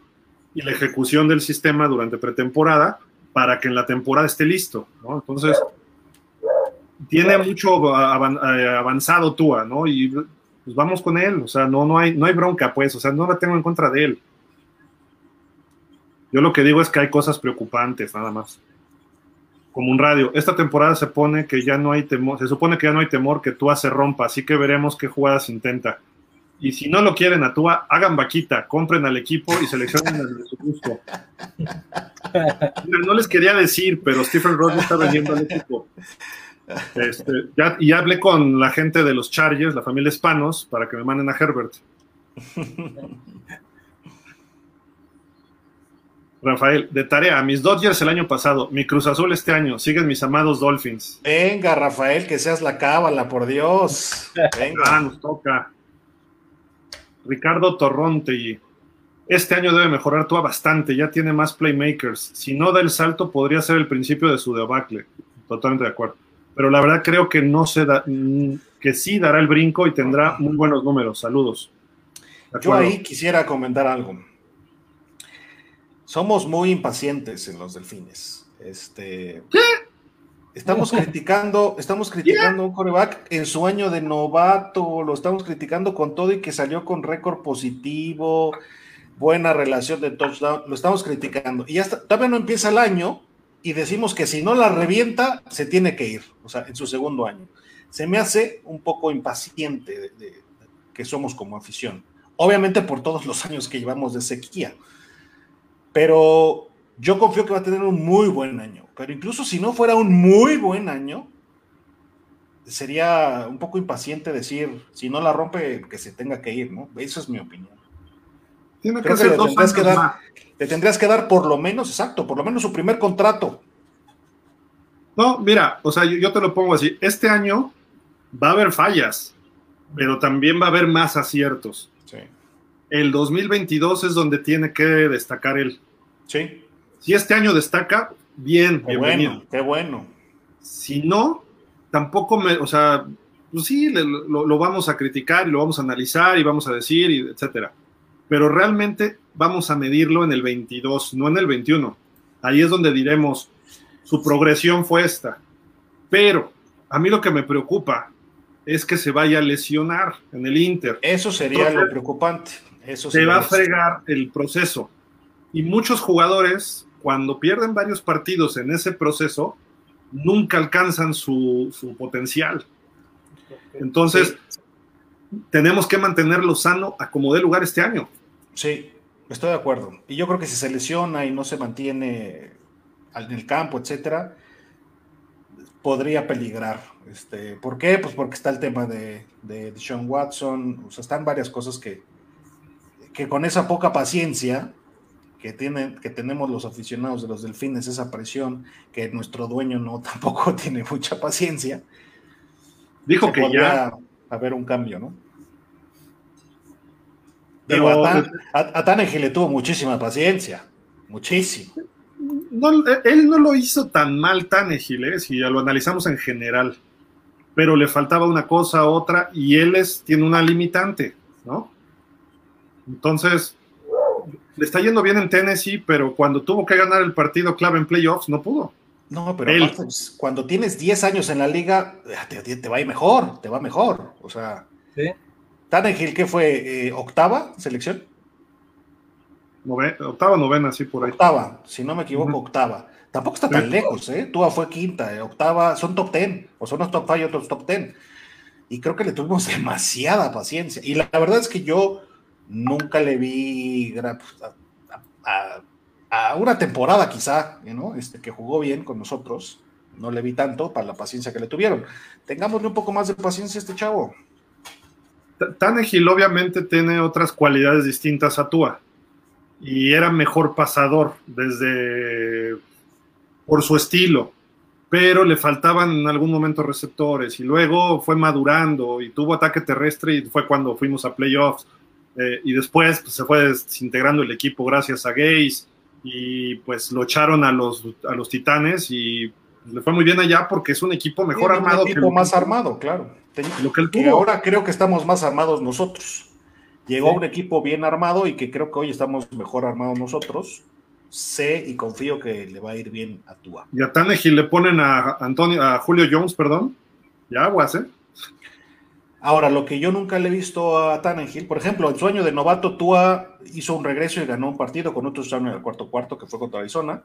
y la ejecución del sistema durante pretemporada para que en la temporada esté listo, ¿no? Entonces, tiene mucho eh, avanzado Tua, ¿no? Y pues vamos con él, o sea, no, no, hay, no hay bronca, pues, o sea, no la tengo en contra de él. Yo lo que digo es que hay cosas preocupantes, nada más. Como un radio. Esta temporada se pone que ya no hay temor, se supone que ya no hay temor que Tua se rompa, así que veremos qué jugadas intenta. Y si no lo quieren a Tua, hagan vaquita, compren al equipo y seleccionen al de su gusto. <laughs> Mira, no les quería decir, pero Stephen Ross está vendiendo al equipo. Este, ya, y ya hablé con la gente de los Chargers, la familia Hispanos, para que me manden a Herbert. <laughs> Rafael, de tarea, mis Dodgers el año pasado, mi Cruz Azul este año, siguen mis amados Dolphins. Venga, Rafael, que seas la cábala, por Dios. Ah, Venga. nos toca. Ricardo Torronte. Este año debe mejorar Tua bastante, ya tiene más playmakers. Si no da el salto, podría ser el principio de su debacle. Totalmente de acuerdo. Pero la verdad creo que no se da, mm, que sí dará el brinco y tendrá muy buenos números. Saludos. Yo ahí quisiera comentar algo. Somos muy impacientes en los delfines. Este, estamos <laughs> criticando, estamos criticando a un coreback en su año de novato, lo estamos criticando con todo y que salió con récord positivo, buena relación de touchdown, lo estamos criticando. Y hasta todavía no empieza el año y decimos que si no la revienta, se tiene que ir, o sea, en su segundo año. Se me hace un poco impaciente de- que somos como afición. Obviamente por todos los años que llevamos de sequía. Pero yo confío que va a tener un muy buen año. Pero incluso si no fuera un muy buen año, sería un poco impaciente decir, si no la rompe, que se tenga que ir, ¿no? Esa es mi opinión. Tiene que Creo que ser le dos tendrás años que dar- más. Le tendrías que dar por lo menos, exacto, por lo menos su primer contrato. No, mira, o sea, yo, yo te lo pongo así. Este año va a haber fallas, pero también va a haber más aciertos. Sí. El 2022 es donde tiene que destacar él. Sí. Si este año destaca, bien, Qué bienvenido. bueno, qué bueno. Si no, tampoco me, o sea, pues sí, le- lo, lo vamos a criticar y lo vamos a analizar y vamos a decir, y etcétera. Pero realmente vamos a medirlo en el 22, no en el 21. Ahí es donde diremos, su progresión fue esta. Pero a mí lo que me preocupa es que se vaya a lesionar en el Inter. Eso sería Entonces, lo preocupante. Eso se sería va a fregar el proceso. Y muchos jugadores cuando pierden varios partidos en ese proceso, nunca alcanzan su, su potencial. Entonces, tenemos que mantenerlo sano a como dé lugar este año. Sí, estoy de acuerdo. Y yo creo que si se lesiona y no se mantiene en el campo, etcétera, podría peligrar. Este, ¿Por qué? Pues porque está el tema de, de, Sean Watson, o sea, están varias cosas que, que con esa poca paciencia que, tienen, que tenemos los aficionados de los delfines, esa presión, que nuestro dueño no <laughs> tampoco tiene mucha paciencia. Dijo que ya haber un cambio, ¿no? Pero a, Tan, le tuvo muchísima paciencia, muchísimo. él no lo hizo tan mal Tannehill, ¿eh? si lo analizamos en general, pero le faltaba una cosa, otra, y él es, tiene una limitante, ¿no? Entonces, le está yendo bien en Tennessee, pero cuando tuvo que ganar el partido clave en playoffs, no pudo. No, pero pues, cuando tienes 10 años en la liga, te, va a ir mejor, te va mejor. O sea, ¿Sí? Tannehill, ¿qué fue? Eh, ¿Octava selección? octava, novena, sí, por ahí. Octava, si no me equivoco, octava. Tampoco está tan lejos, ¿eh? Tua fue quinta, eh, octava, son top ten, o son los top five y otros top ten. Y creo que le tuvimos <laughs> demasiada paciencia. Y la, verdad es que yo nunca le vi a, a una temporada quizá, ¿no? Este, que jugó bien con nosotros, no le vi tanto para la paciencia que le tuvieron. Tengámosle un poco más de paciencia a este chavo. Tanegil obviamente tiene otras cualidades distintas a Tua y era mejor pasador desde por su estilo, pero le faltaban en algún momento receptores y luego fue madurando y tuvo ataque terrestre y fue cuando fuimos a playoffs eh, y después pues, se fue desintegrando el equipo gracias a Gaze y pues lo echaron a los, a los Titanes y le fue muy bien allá porque es un equipo mejor armado. Un equipo más armado, claro. Lo que ahora creo que estamos más armados nosotros. Llegó un equipo bien armado y que creo que hoy estamos mejor armados nosotros. Sé y confío que le va a ir bien a Tua. Y a Tannehill le ponen a Antonio, a Julio Jones, perdón. Ya aguas, ¿eh? Ahora, lo que yo nunca le he visto a Tannenhill, por ejemplo, el sueño de novato, Tua hizo un regreso y ganó un partido con otro sueño en el cuarto cuarto, que fue contra Arizona.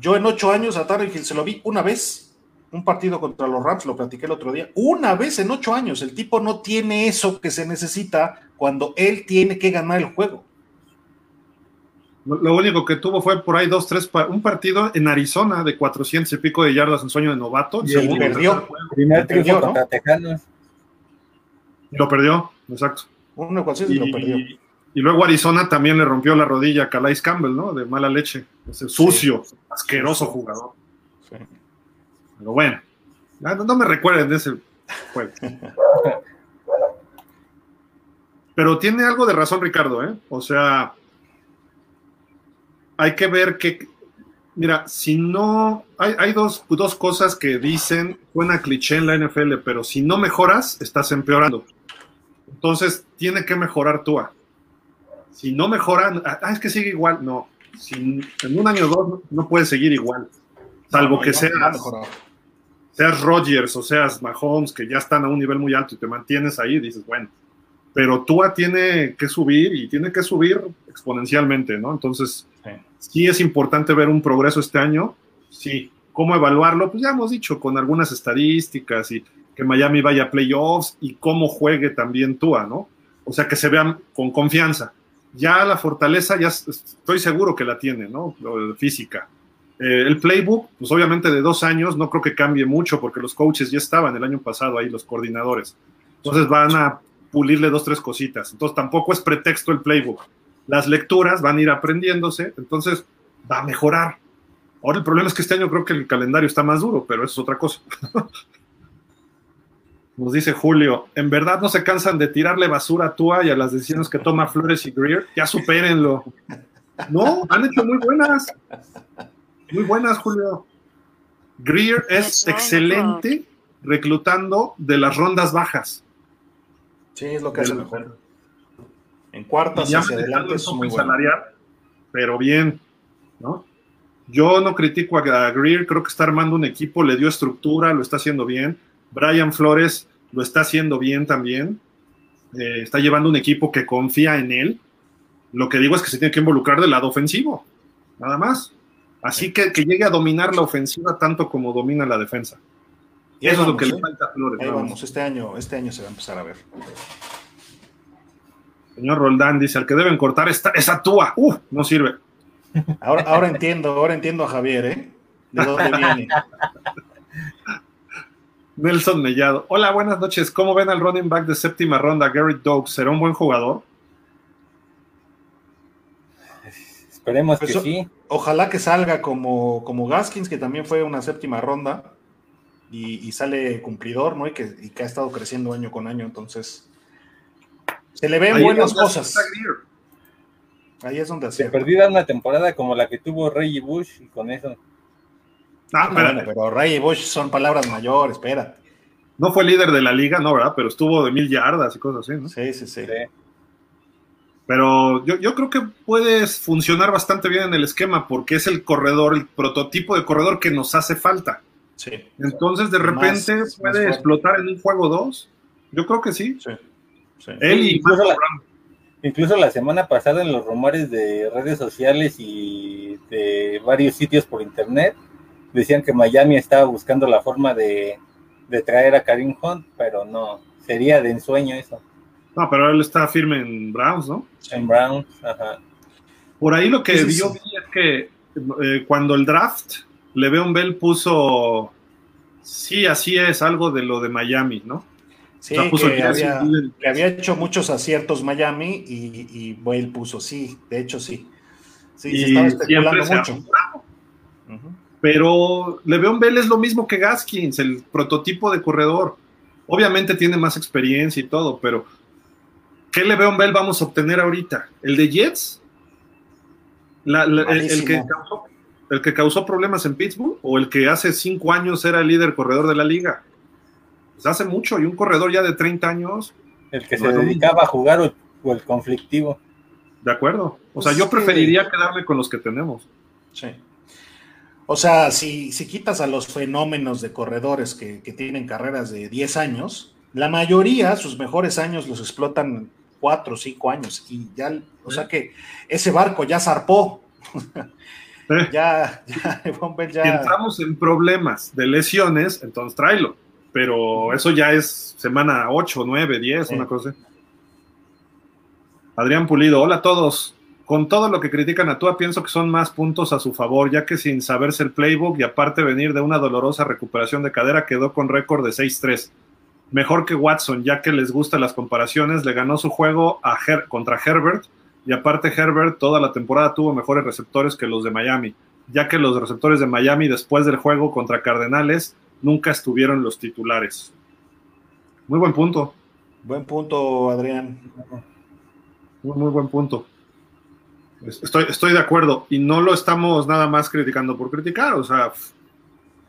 Yo en ocho años a Tannenhill se lo vi una vez, un partido contra los Rams, lo platiqué el otro día, una vez en ocho años. El tipo no tiene eso que se necesita cuando él tiene que ganar el juego. Lo único que tuvo fue por ahí dos, tres, un partido en Arizona de 400 y pico de yardas en sueño de novato. Y perdió. Primer triunfo contra Tejanos. Lo perdió, exacto. Uno y, lo perdió. Y luego Arizona también le rompió la rodilla a Calais Campbell, ¿no? De mala leche. Ese sucio, asqueroso jugador. Sí. Pero bueno, no, me recuerden de ese juego. <laughs> Pero tiene algo de razón Ricardo, ¿eh? O sea, hay que ver que, mira, si no, hay, hay dos, dos, cosas que dicen, buena cliché en la NFL, pero si no mejoras, estás empeorando. Entonces, tiene que mejorar Tua. Si no mejora, ah, es que sigue igual. No, si en un año o dos no puede seguir igual. Salvo que seas, seas Rodgers o seas Mahomes, que ya están a un nivel muy alto y te mantienes ahí, dices, bueno. Pero Tua tiene que subir y tiene que subir exponencialmente, ¿no? Entonces, sí. es importante ver un progreso este año. Sí. ¿Cómo evaluarlo? Pues ya hemos dicho, con algunas estadísticas y que Miami vaya a playoffs y cómo juegue también Tua, ¿no? O sea, que se vean con confianza. Ya la fortaleza, ya estoy seguro que la tiene, ¿no? Física. Eh, el playbook, pues obviamente de dos años, no creo que cambie mucho porque los coaches ya estaban el año pasado ahí, los coordinadores. Entonces van a pulirle dos, tres cositas. Entonces tampoco es pretexto el playbook. Las lecturas van a ir aprendiéndose, entonces va a mejorar. Ahora el problema es que este año creo que el calendario está más duro, pero eso es otra cosa. <laughs> Nos dice Julio, ¿en verdad no se cansan de tirarle basura a Tua y a las decisiones que toma Flores y Greer? Ya supérenlo. No, han hecho muy buenas. Muy buenas, Julio. Greer es excelente reclutando de las rondas bajas. Sí, es lo que hace mejor. En cuartas hacia adelante es muy bueno. pero bien, ¿no? Yo no critico a Greer, creo que está armando un equipo, le dio estructura, lo está haciendo bien. Brian Flores lo está haciendo bien también. Eh, está llevando un equipo que confía en él. Lo que digo es que se tiene que involucrar del lado ofensivo, nada más. Así que que llegue a dominar la ofensiva tanto como domina la defensa. Y Eso es lo que le ¿eh? falta a Flores. Ahí vamos, este año, este año se va a empezar a ver. Señor Roldán dice, al que deben cortar esta, esa túa. ¡Uh! No sirve. Ahora, ahora entiendo, ahora entiendo a Javier, ¿eh? ¿De dónde viene? Nelson Mellado. Hola, buenas noches. ¿Cómo ven al running back de séptima ronda, Garrett Doug? ¿Será un buen jugador? Esperemos Pues que sí. Ojalá que salga como, como Gaskins, que también fue una séptima ronda, y, y sale cumplidor, ¿no? Y que, y que ha estado creciendo año con año, entonces se le ven Ahí buenas cosas. Ahí es donde Se perdida una temporada como la que tuvo Reggie Bush y con eso. Ah. Bueno, pero Ray y Bush son palabras mayores, espérate. No fue líder de la liga, no, ¿verdad? Pero estuvo de mil yardas y cosas así, ¿no? Sí, sí, sí. Sí. Pero yo, yo creo que puede funcionar bastante bien en el esquema porque es el corredor, el prototipo de corredor que nos hace falta. Sí, Entonces, de repente más puede explotar en un juego 2. Yo creo que sí. sí. sí. Él y la-. Incluso la semana pasada en los rumores de redes sociales y de varios sitios por internet decían que Miami estaba buscando la forma de, de traer a Karim Hunt, pero no, sería de ensueño eso. No, pero él está firme en Browns, ¿no? En Browns, ajá. Por ahí lo que Sí, sí, yo vi es que eh, cuando el draft, Le'Veon Bell puso, sí, así es, algo de lo de Miami, ¿no? Sí, O sea, puso que, había, Dillon. que había hecho muchos aciertos Miami y, y Bale puso sí, de hecho sí. Sí, se estaba especulando mucho. Pero Le'Veon Bell es lo mismo que Gaskins, el prototipo de corredor. Obviamente tiene más experiencia y todo, pero ¿qué Le'Veon Bell vamos a obtener ahorita? ¿El de Jets? La- la- el, el que causó, ¿El que causó problemas en Pittsburgh? ¿O el que hace cinco años era el líder corredor de la liga? Pues hace mucho, y un corredor ya de 30 años, El que No se dedicaba a jugar o, o el conflictivo. de acuerdo. O sea, Pues yo preferiría quedarme con los que tenemos. Sí. O sea, si, si quitas a los fenómenos de corredores que, que tienen carreras de 10 años, la mayoría, sus mejores años los explotan 4 o 5 años. Y ya, o sea que ese barco ya zarpó. <laughs> Eh, Ya, ya, ya. Si entramos en problemas de lesiones, entonces tráelo. Pero eso ya es semana 8, 9, 10, Sí. una cosa. Adrián Pulido, hola a todos. Con todo lo que critican a Tua, pienso que son más puntos a su favor, ya que sin saberse el playbook y aparte venir de una dolorosa recuperación de cadera, quedó con récord de 6-3. Mejor que Watson, ya que les gustan las comparaciones, le ganó su juego a Her- contra Herbert y aparte Herbert toda la temporada tuvo mejores receptores que los de Miami, ya que los receptores de Miami después del juego contra Cardenales nunca estuvieron los titulares. Muy buen punto, Buen punto, Adrián. muy, muy buen punto. Estoy, estoy de acuerdo y no lo estamos nada más criticando por criticar, o sea,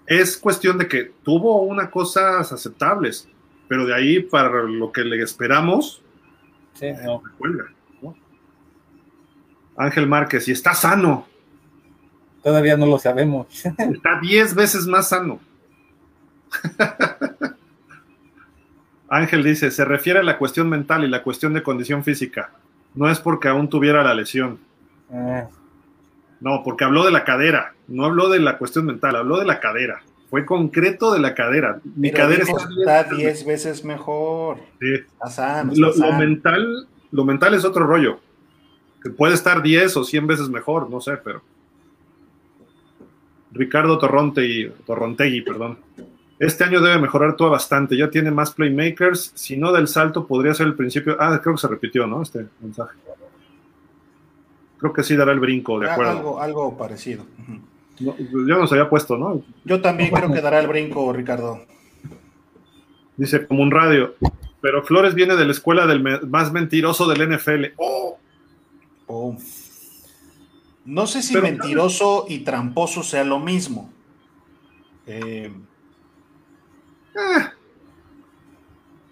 es cuestión de que tuvo unas cosas aceptables, pero de ahí para lo que le esperamos, Sí, no. me cuelga. ¿no? Ángel Márquez, y está sano, Todavía no lo sabemos. <laughs> está 10 veces más sano. <laughs> Ángel dice, se refiere a la cuestión mental y la cuestión de condición física. No es porque aún tuviera la lesión. Ah, No, porque habló de la cadera. No habló de la cuestión mental, habló de la cadera. Fue concreto de la cadera. Mi Pero cadera dijo, está, está 10 veces mejor. Sí. Lo, mental, lo mental es otro rollo. Que puede estar 10 o 100 veces mejor, no sé, pero. Ricardo Torrontegui, Torrontegui, perdón. Este año debe mejorar todo bastante. Ya tiene más playmakers. Si no del salto, podría ser el principio. Ah, creo que se repitió, ¿no? Este mensaje. Creo que sí dará el brinco, de Ah, acuerdo. Algo, algo parecido. No, yo nos había puesto, ¿no? Yo también creo que dará el brinco, Ricardo. Dice como un radio. Pero Flores viene de la escuela del me- más mentiroso del NFL. ¡Oh! Pum. No sé si Pero- mentiroso y tramposo sea lo mismo. Eh, Ah.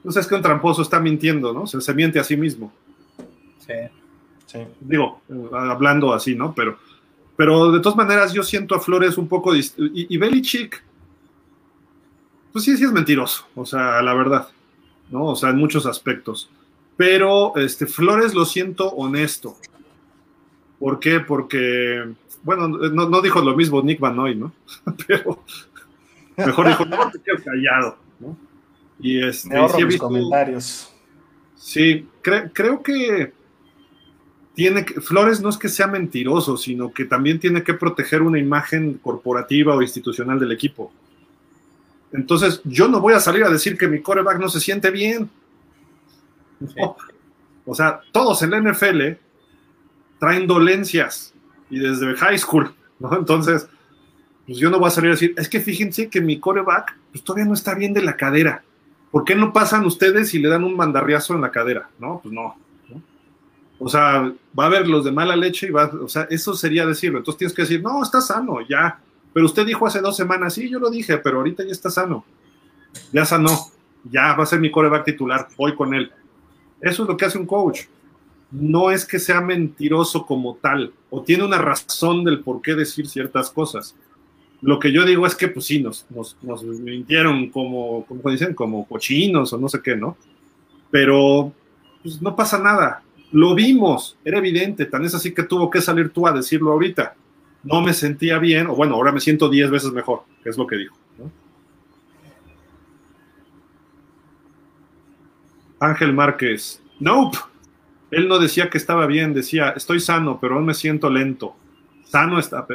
No sé, es que un tramposo está mintiendo, ¿no? Se, se miente a sí mismo. sí. sí. Digo, eh, hablando así, ¿no? Pero, pero de todas maneras yo siento a Flores un poco... Y, y Belichick, pues sí, sí es mentiroso, o sea, la verdad, ¿no? O sea, en muchos aspectos. Pero este, Flores lo siento honesto. ¿Por qué? Porque bueno, no, dijo lo mismo Nick Van Noy, ¿no? <laughs> Pero mejor dijo, no, te quedo callado, ¿no? Y este, sí comentarios. Sí, creo que tiene que, Flores no es que sea mentiroso, sino que también tiene que proteger una imagen corporativa o institucional del equipo. Entonces, yo no voy a salir a decir que mi coreback no se siente bien. O sea, todos en la NFL traen dolencias y desde high school, ¿no? Entonces, pues yo no voy a salir a decir, es que fíjense que mi coreback pues todavía no está bien de la cadera. ¿Por qué no pasan ustedes y le dan un mandarriazo en la cadera? No, pues no. O sea, va a haber los de mala leche y va, o sea, eso sería decirlo. Entonces tienes que decir, no, está sano, ya. Pero usted dijo hace dos semanas, sí, yo lo dije, pero ahorita ya está sano. Ya sanó. Ya va a ser mi coreback titular. Voy con él. Eso es lo que hace un coach. No es que sea mentiroso como tal, o tiene una razón del por qué decir ciertas cosas. Lo que yo digo es que, pues sí, nos, nos, mintieron como, como dicen, como cochinos o no sé qué, ¿no? Pero pues, no pasa nada. Lo vimos, era evidente, tan es así que tuvo que salir tú a decirlo ahorita. No me sentía bien, o bueno, ahora me siento diez veces mejor, que es lo que dijo. Ángel Márquez, nope. Él no decía que estaba bien, decía, estoy sano, pero aún me siento lento. Sano está,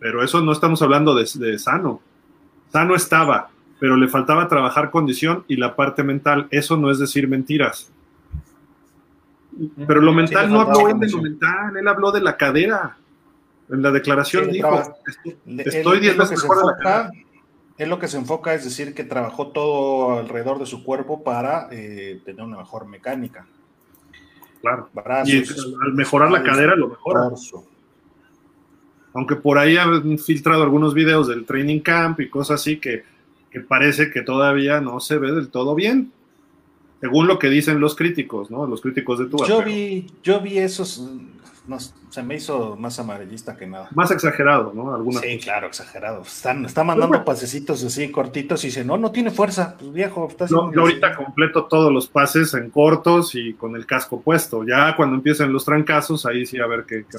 pero eso no estamos hablando de, sano. Sano estaba, pero le faltaba trabajar condición y la parte mental. Eso no es decir mentiras. Pero lo mental no habló él de lo mental, él habló de la cadera. En la declaración dijo, estoy diez veces mejor de la cadera él lo que se enfoca es decir que trabajó todo alrededor de su cuerpo para eh, tener una mejor mecánica. Claro. y al mejorar la cadera lo mejora. Aunque por ahí han filtrado algunos videos del training camp y cosas así que, que parece que todavía no se ve del todo bien según lo que dicen los críticos, ¿no? Los críticos de tu Yo vi, yo vi esos, se me hizo más amarillista que nada. Más exagerado, ¿no? Algunas sí, claro, exagerado. Están, está mandando pasecitos así cortitos y dice, no, no tiene fuerza. Pues viejo, está Yo, ahorita completo todos los pases en cortos y con el casco puesto. Ya cuando empiecen los trancazos, ahí sí a ver qué, qué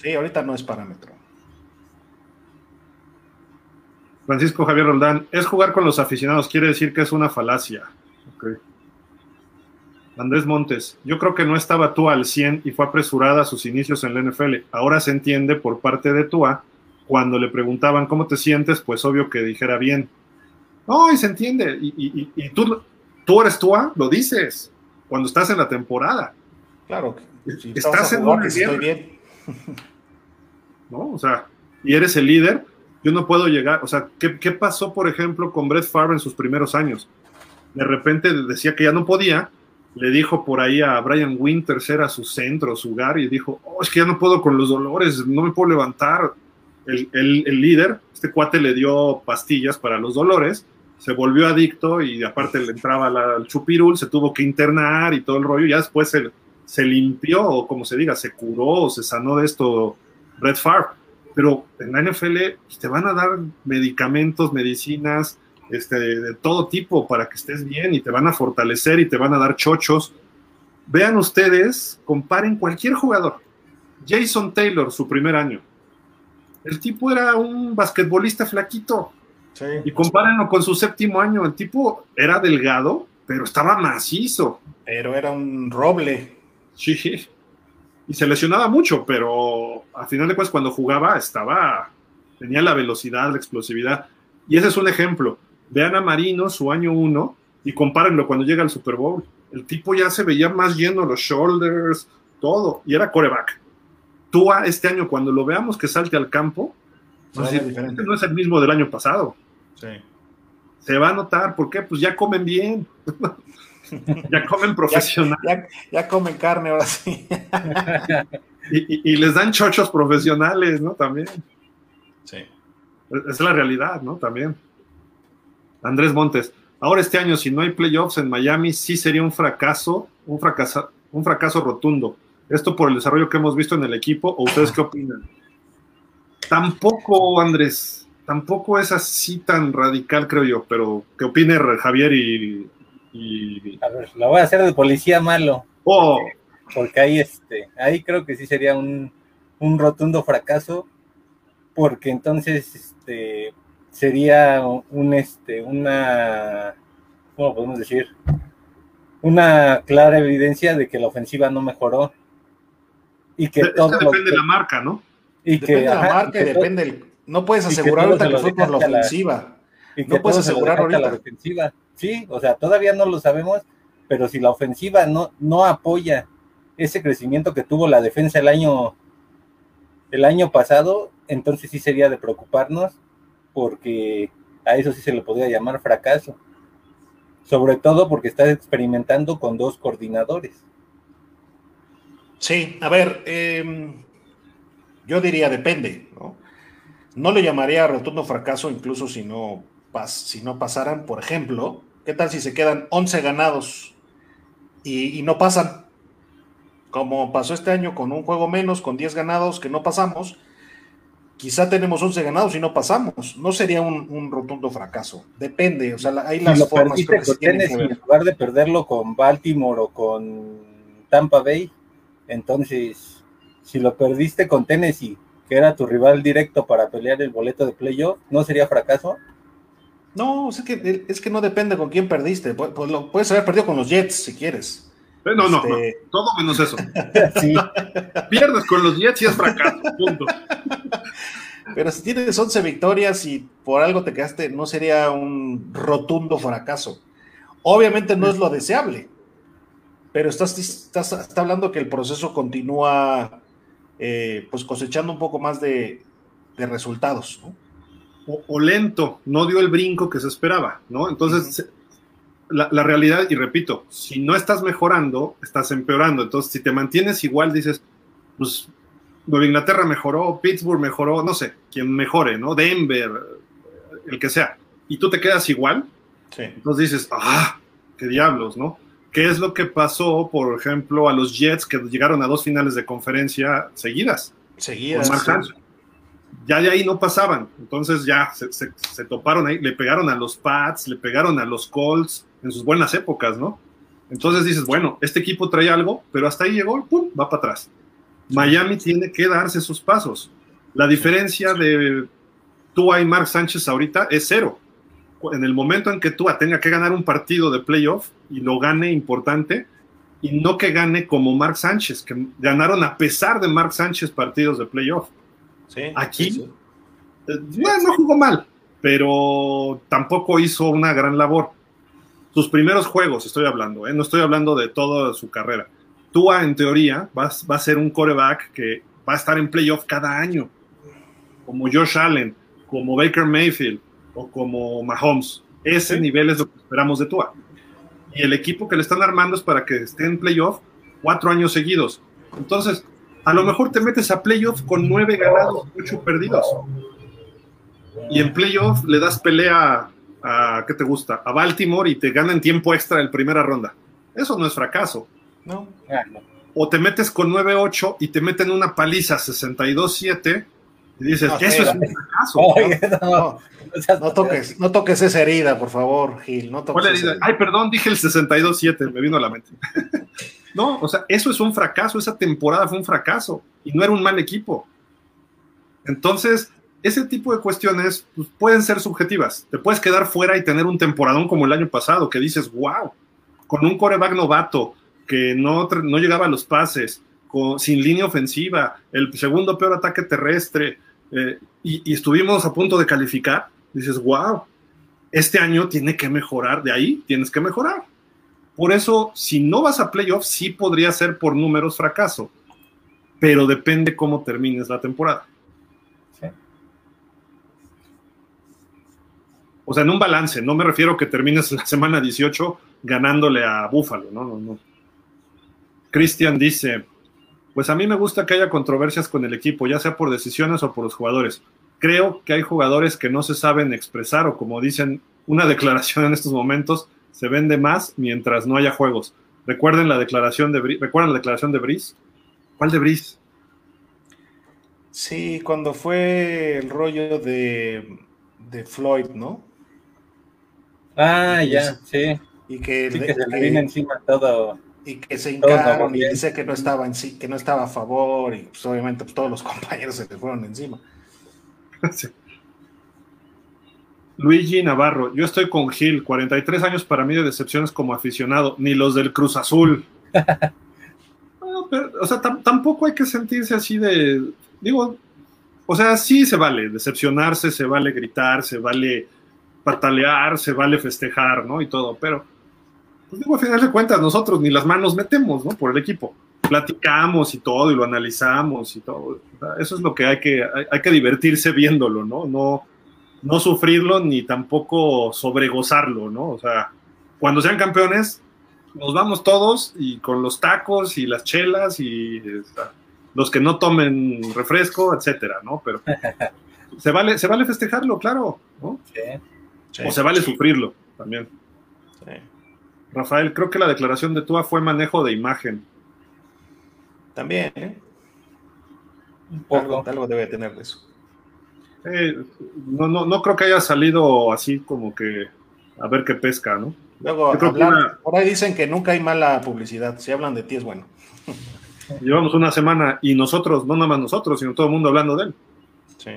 Sí, ahorita no es parámetro. Francisco Javier Roldán, es jugar con los aficionados, quiere decir que es una falacia. Okay. Andrés Montes, yo creo que no estaba Tua al 100 y fue apresurada a sus inicios en la NFL. Ahora se entiende por parte de Tua, cuando le preguntaban cómo te sientes, pues obvio que dijera bien. No, y se entiende. Y, tú, tú eres Tua, lo dices, cuando estás en la temporada. Claro, estás en un estoy bien. ¿No? O sea, y eres el líder, yo no puedo llegar. O sea, ¿qué, ¿qué pasó, por ejemplo, con Brett Favre en sus primeros años? De repente decía que ya no podía le dijo por ahí a Brian Winters, era su centro, su hogar, y dijo, oh, es que ya no puedo con los dolores, no me puedo levantar. El, el, líder, este cuate le dio pastillas para los dolores, se volvió adicto y aparte le entraba al chupirul, se tuvo que internar y todo el rollo, ya después se, se limpió, o como se diga, se curó, se sanó de esto Red Farb. Pero en la NFL pues, te van a dar medicamentos, medicinas, este, de todo tipo para que estés bien y te van a fortalecer y te van a dar chochos. Vean ustedes, comparen cualquier jugador. Jason Taylor, su primer año. El tipo era un basquetbolista flaquito. Y compárenlo con su séptimo año. El tipo era delgado, pero estaba macizo. Pero era un roble. Sí. Y se lesionaba mucho, pero a final de cuentas cuando jugaba estaba, tenía la velocidad, la explosividad. Y ese es un ejemplo. Vean a Marino su año uno y compárenlo cuando llega al Super Bowl. El tipo ya se veía más lleno los shoulders, todo, y era coreback. Tua este año, cuando lo veamos que salte al campo, no, no es el mismo del año pasado. Se va a notar, ¿por qué? Pues ya comen bien. <laughs> ya comen profesional. Ya, comen carne ahora sí. <laughs> y, y, les dan chochos profesionales, ¿no? También. Sí. Es la realidad, ¿no? También. Andrés Montes, ahora este año, si no hay playoffs en Miami, sí sería un fracaso, un fracaso, un fracaso rotundo. Esto por el desarrollo que hemos visto en el equipo, ¿o ustedes qué opinan? Tampoco, Andrés, tampoco es así tan radical, creo yo, pero ¿qué opine Javier y, A ver, lo voy a hacer de policía malo. Oh. Porque ahí, este, ahí creo que sí sería un, un rotundo fracaso porque entonces este, sería un, este, una, ¿cómo podemos decir? Una clara evidencia de que la ofensiva no mejoró. Y que todo depende de la marca, ¿no? Y depende de la marca y, depende. no puedes asegurar ahorita que, fue por la ofensiva. y no puedes asegurar ahorita la defensiva. Sí, o sea, todavía no lo sabemos, pero si la ofensiva no, no apoya ese crecimiento que tuvo la defensa el año, el año pasado, entonces sí sería de preocuparnos, porque a eso sí se le podría llamar fracaso. Sobre todo porque estás experimentando con dos coordinadores. Sí, a ver, em, yo diría depende, ¿no? No le llamaría rotundo fracaso incluso si no, si no pasaran, por ejemplo, ¿qué tal si se quedan 11 ganados y, y no pasan? Como pasó este año con un juego menos, con 10 ganados que no pasamos, quizá tenemos 11 ganados y no pasamos. No sería un, rotundo fracaso. Depende, o sea, hay las lo formas que En lugar de perderlo con Baltimore o con Tampa Bay, entonces, si lo perdiste con Tennessee, que era tu rival directo para pelear el boleto de playoff, ¿no sería fracaso? No, es que, es que no depende con quién perdiste. Pues lo puedes haber perdido con los Jets si quieres. Eh, no, no, no, este, todo menos eso. <laughs> Pierdes con los Jets y es fracaso, punto. Pero si tienes 11 victorias y por algo te quedaste, no sería un rotundo fracaso. Obviamente no es lo deseable, pero estás, estás, hablando que el proceso continúa eh, pues cosechando un poco más de, resultados, O, lento, no dio el brinco que se esperaba, ¿no? Entonces, la, realidad, y repito, si no estás mejorando, estás empeorando. Entonces, si te mantienes igual, dices, pues Nueva Inglaterra mejoró, Pittsburgh mejoró, no sé, quien mejore, ¿no? Denver, el que sea. Y tú te quedas igual. Sí. Entonces dices, ah, qué diablos, ¿no? ¿Qué es lo que pasó, por ejemplo, a los Jets que llegaron a dos finales de conferencia seguidas? Seguidas. Ya de ahí no pasaban. Entonces ya se, toparon ahí, le pegaron a los Pats, le pegaron a los Colts en sus buenas épocas, ¿no? Entonces dices, bueno, este equipo trae algo, pero hasta ahí llegó, ¡pum! va para atrás. Miami tiene que darse sus pasos. La diferencia de Tua y Mark Sánchez ahorita es cero en el momento en que Tua tenga que ganar un partido de playoff y lo gane importante, y no que gane como Mark Sánchez, que ganaron a pesar de Mark Sánchez partidos de playoff. Aquí eh, no jugó mal, pero tampoco hizo una gran labor. Sus primeros juegos, estoy hablando, ¿eh? no estoy hablando de toda su carrera. Tua, en teoría, va, va a ser un coreback que va a estar en playoff cada año, como Josh Allen, como Baker Mayfield, o como Mahomes. Ese nivel es lo que esperamos de Tua. Y el equipo que le están armando es para que esté en playoff cuatro años seguidos. Entonces, a lo mejor te metes a playoff con nueve ganados, ocho perdidos. Y en playoff le das pelea a, ¿qué te gusta? A Baltimore y te ganan tiempo extra en primera ronda. Eso no es fracaso. No. O te metes con 9-8 y te meten una paliza 62-7 y dices, eso es un fracaso. no, toques, no toques esa herida, por favor, Gil. No toques Ay, perdón, dije el 62-7, me vino a la mente. <laughs> no, o sea, eso es un fracaso, esa temporada fue un fracaso y no era un mal equipo. Entonces, ese tipo de cuestiones pues, pueden ser subjetivas. Te puedes quedar fuera y tener un temporadón como el año pasado, que dices, wow, con un coreback novato que no, no llegaba a los pases, sin línea ofensiva, el segundo peor ataque terrestre, eh, y, estuvimos a punto de calificar, dices, wow, este año tiene que mejorar, de ahí tienes que mejorar. Por eso, si no vas a playoffs, sí podría ser por números fracaso, pero depende cómo termines la temporada. O sea, en un balance, no me refiero que termines la semana 18 ganándole a Búfalo, no, no, no. Cristian dice, pues a mí me gusta que haya controversias con el equipo, ya sea por decisiones o por los jugadores. Creo que hay jugadores que no se saben expresar o como dicen una <laughs> declaración en estos momentos, se vende más mientras no haya juegos. Recuerden la declaración de ¿recuerdan la declaración de Brice? ¿Cuál de Brice? Sí, cuando fue el rollo de, de Floyd, ¿no? Ah, ya, sí. Y que, sí, que se le vino encima todo y que se hincaron y dice que no estaba en sí, que no estaba a favor y pues, obviamente pues, todos los <laughs> compañeros se le fueron encima. <laughs> Luigi Navarro, yo estoy con Gil, 43 años para mí de decepciones como aficionado, ni los del Cruz Azul. <laughs> o sea, tampoco hay que sentirse así de, digo, o sea, sí se vale decepcionarse, se vale gritar, se vale patalear, se vale festejar, ¿no? Y todo, pero, pues digo, a final de cuentas, nosotros ni las manos metemos, ¿no? Por el equipo. Platicamos y todo, y lo analizamos y todo. eso es lo que hay que, hay, que divertirse viéndolo, ¿no? No, no sufrirlo ni tampoco sobregozarlo, ¿no? O sea, cuando sean campeones, nos vamos todos y con los tacos y las chelas y los que no tomen refresco, etcétera, ¿no? Pero <laughs> se vale, se vale festejarlo, claro, ¿no? Sí. O se vale sufrirlo también. Sí. Rafael, creo que la declaración de Tua fue manejo de imagen. También, ¿eh? Un poco. Algo, debe tener eso. no, no, no creo que haya salido así como que a ver qué pesca, ¿no? Luego, por ahí dicen que nunca hay mala publicidad. Si hablan de ti es bueno. <laughs> Llevamos una semana y nosotros, no nada más nosotros, sino todo el mundo hablando de él. Sí.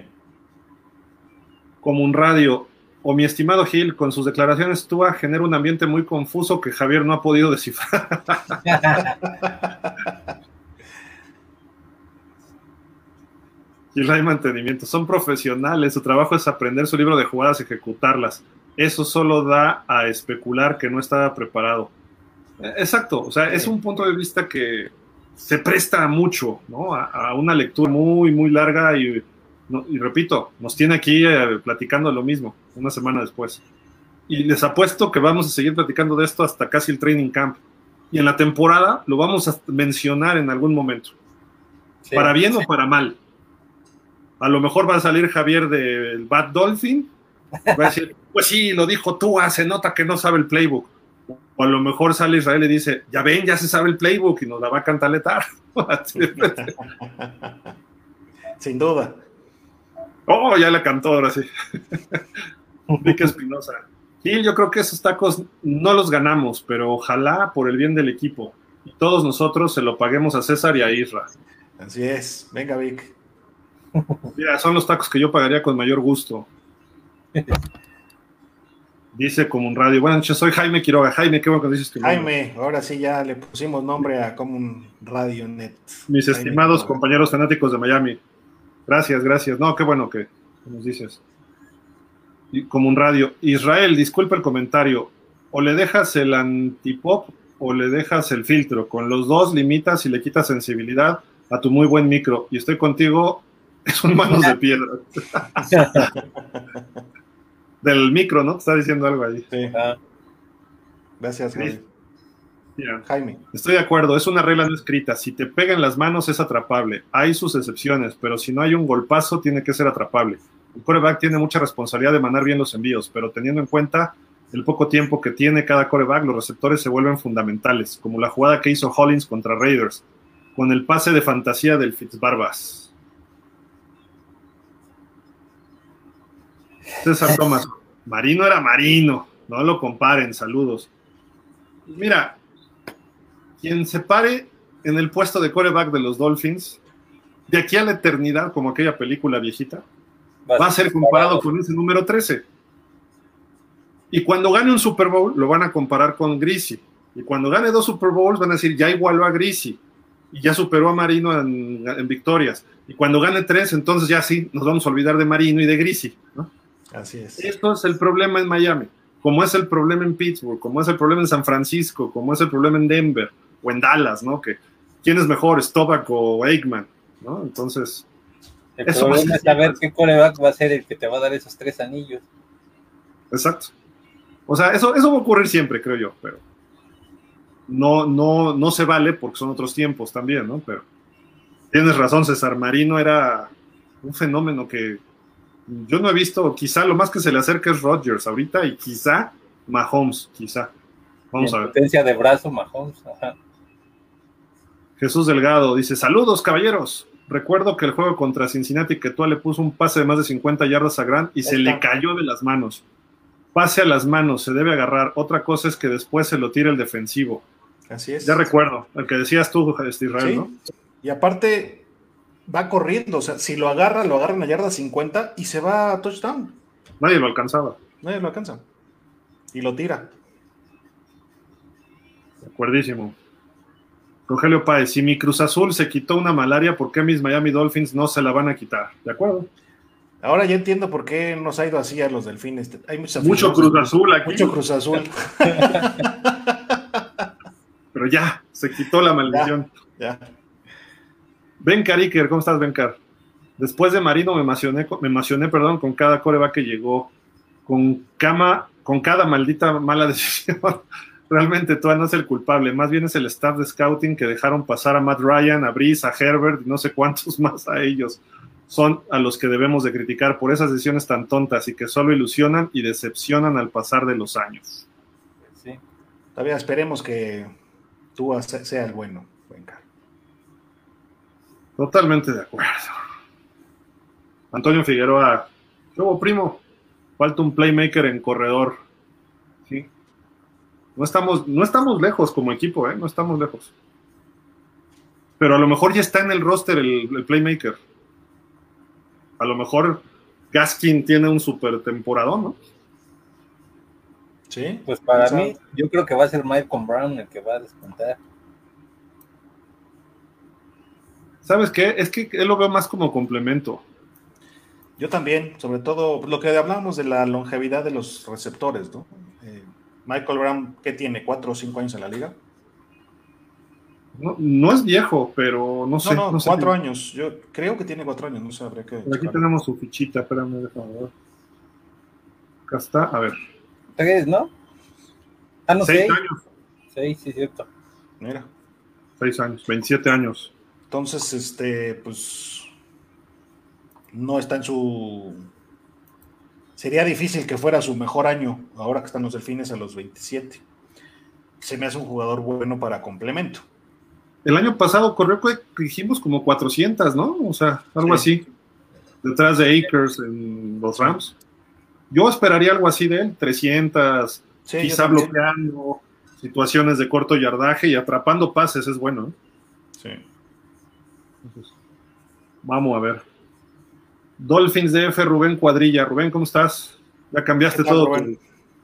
Como un radio. O mi estimado Gil, con sus declaraciones, Tua genera un ambiente muy confuso que Javier no ha podido descifrar. <laughs> y hay mantenimiento. Son profesionales, su trabajo es aprender su libro de jugadas y ejecutarlas. Eso solo da a especular que no estaba preparado. Eh, exacto, o sea, es un punto de vista que se presta mucho ¿no? a, una lectura muy, muy larga y, y repito, nos tiene aquí eh, platicando lo mismo una semana después. Y les apuesto que vamos a seguir platicando de esto hasta casi el training camp. Y en la temporada lo vamos a mencionar en algún momento. para bien o para mal. A lo mejor va a salir Javier del Bad Dolphin. Va a decir, pues sí, lo dijo tú, se nota que no sabe el playbook. O a lo mejor sale Israel y dice, ya ven, ya se sabe el playbook y nos la va a cantaletar. <laughs> <laughs> <laughs> Sin duda. Oh, ya la cantó ahora sí. <laughs> Vicky Espinosa. Sí, yo creo que esos tacos no los ganamos, pero ojalá por el bien del equipo. Y todos nosotros se lo paguemos a César y a Isra. Así es. Venga, Vic. Mira, son los tacos que yo pagaría con mayor gusto. Dice como un radio. Buenas noches, soy Jaime Quiroga. Jaime, qué bueno que dices tu Jaime, ahora sí ya le pusimos nombre a un Radio Net. Mis estimados compañeros fanáticos de Miami. Gracias, gracias. No, qué bueno que nos dices. como un radio. Israel, disculpa el comentario. O le dejas el antipop o le dejas el filtro. Con los dos limitas y le quitas sensibilidad a tu muy buen micro. Y estoy contigo, <laughs> son manos de piedra. <laughs> del micro, ¿no? Te está diciendo algo ahí. Sí. Ah. Jaime. Estoy de acuerdo, es una regla no escrita. Si te pegan las manos es atrapable. Hay sus excepciones, pero si no hay un golpazo, tiene que ser atrapable. El coreback tiene mucha responsabilidad de mandar bien los envíos, pero teniendo en cuenta el poco tiempo que tiene cada coreback, los receptores se vuelven fundamentales, como la jugada que hizo Hollins contra Raiders, con el pase de fantasía del Fitzbarbas. César <laughs> Tomás, Marino era Marino, no lo comparen, saludos. Mira, quien se pare en el puesto de coreback de los Dolphins, de aquí a la eternidad, como aquella película viejita, va a ser comparado con ese número 13. Y cuando gane un Super Bowl, lo van a comparar con Greasy. Y cuando gane dos Super Bowls, van a decir, ya igualó a Greasy. Y ya superó a Marino en, victorias. Y cuando gane tres, entonces ya sí, nos vamos a olvidar de Marino y de Greasy. ¿no? Así es. Esto es el problema en Miami, como es el problema en Pittsburgh, como es el problema en San Francisco, como es el problema en Denver o en Dallas, ¿no? Que quién es mejor, Stovak o Aikman, ¿no? Entonces. El problema es saber qué coreback va a ser el que te va a dar esos tres anillos. Exacto. O sea, eso, eso va a ocurrir siempre, creo yo, pero no, no, no se vale porque son otros tiempos también, ¿no? Pero tienes razón, César Marino era un fenómeno que yo no he visto, quizá lo más que se le acerca es Rodgers ahorita y quizá Mahomes, quizá. Vamos a ver. Potencia de brazo, Mahomes. Jesús Delgado dice: Saludos, caballeros. Recuerdo que el juego contra Cincinnati que tú le puso un pase de más de 50 yardas a Grant y se le cayó de las manos. Pase a las manos, se debe agarrar. Otra cosa es que después se lo tire el defensivo. Así es. Ya recuerdo, el que decías tú, este Israel, ¿no? Y aparte, va corriendo. O sea, si lo agarra, lo agarra en la yarda 50 y se va a touchdown. Nadie lo alcanzaba. Nadie lo alcanza. Y lo tira. De acuerdísimo. Rogelio Páez, si mi Cruz Azul se quitó una malaria, ¿por qué mis Miami Dolphins no se la van a quitar? ¿De acuerdo? Ahora ya entiendo por qué nos ha ido así a los delfines. Hay mucho Cruz Azul aquí. Mucho Cruz Azul. <laughs> Pero ya, se quitó la maldición. Ya. Ben Cariker, ¿cómo estás, Bencar? Después de Marino me emocioné, me emocioné perdón, con cada coreback que llegó, con, cama, con cada maldita mala <laughs> decisión. Realmente tú no es el culpable, más bien es el staff de scouting que dejaron pasar a Matt Ryan, a Brice, a Herbert y no sé cuántos <laughs> más a ellos. Son a los que debemos de criticar por esas decisiones tan tontas y que solo ilusionan y decepcionan al pasar de los años. Sí. Todavía esperemos que tú sea el bueno, Bencar. Totalmente de acuerdo. Antonio Figueroa, luego primo, falta un playmaker en corredor. No estamos, no estamos lejos como equipo, ¿eh? No estamos lejos. Pero a lo mejor ya está en el roster el, playmaker. A lo mejor Gaskin tiene un super temporadón, ¿no? Sí. Pues para mí, yo creo que va a ser Michael Brown el que va a descontar. ¿Sabes qué? Es que él lo veo más como complemento. Yo también, sobre todo lo que hablamos de la longevidad de los receptores, ¿no? Michael Brown, ¿qué tiene? ¿Cuatro o cinco años en la liga? No, es viejo, pero no sé. No, no, cuatro años. Yo creo que tiene cuatro años, no sé, habría que. aquí tenemos su fichita, espérame, déjame ver. Acá está, a ver. Tres, ¿no? Ah, no, seis, seis años. Seis, sí, cierto. Mira. Seis años, 27 años. Entonces, este, pues no está en su... Sería difícil que fuera su mejor año, ahora que están los delfines a los 27. Se me hace un jugador bueno para complemento. El año pasado corrió, dijimos, como 400, ¿no? O sea, algo así. Detrás de Akers en los Rams. Yo esperaría algo así de él, 300, quizá bloqueando situaciones de corto yardaje y atrapando pases, es bueno. ¿eh? Sí. vamos a ver. Dolphins DF, Rubén Cuadrilla. Rubén, ¿cómo estás? Ya cambiaste todo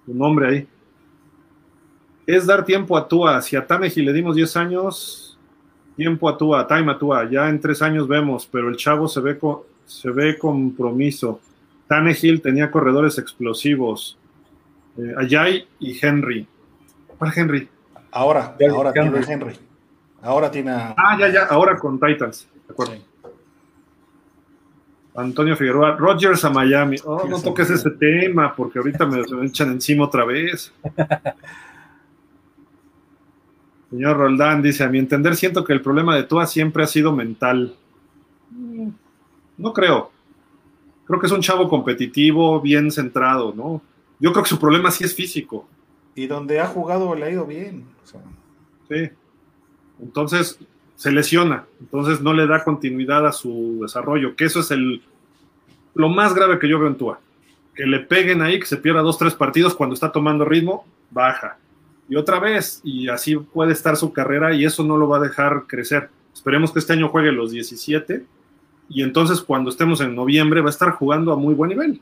tu, nombre ahí. Es dar tiempo a Tua. Si a Taneji le dimos 10 años, tiempo a Tua, time a Tua. Ya en 3 años vemos, pero el chavo se ve, se ve compromiso. Tannehill tenía corredores explosivos. Eh, Ayay y Henry. ¿Cuál Henry? Ahora, ahora tiene Henry. Ahora tiene. Ah, ya, ya, ahora con Titans. De acuerdo. Antonio Figueroa, Rogers a Miami. Oh, no toques ese tema porque ahorita me, echan encima otra vez. <laughs> Señor Roldán dice, a mi entender siento que el problema de Tua siempre ha sido mental. No creo. Creo que es un chavo competitivo, bien centrado, ¿no? Yo creo que su problema sí es físico. Y donde ha jugado le ha ido bien. Sí. Entonces, se lesiona, entonces no le da continuidad a su desarrollo, que eso es el lo más grave que yo veo en Tua. Que le peguen ahí, que se pierda dos, tres partidos cuando está tomando ritmo, baja. Y otra vez, y así puede estar su carrera y eso no lo va a dejar crecer. Esperemos que este año juegue los 17 y entonces cuando estemos en noviembre va a estar jugando a muy buen nivel.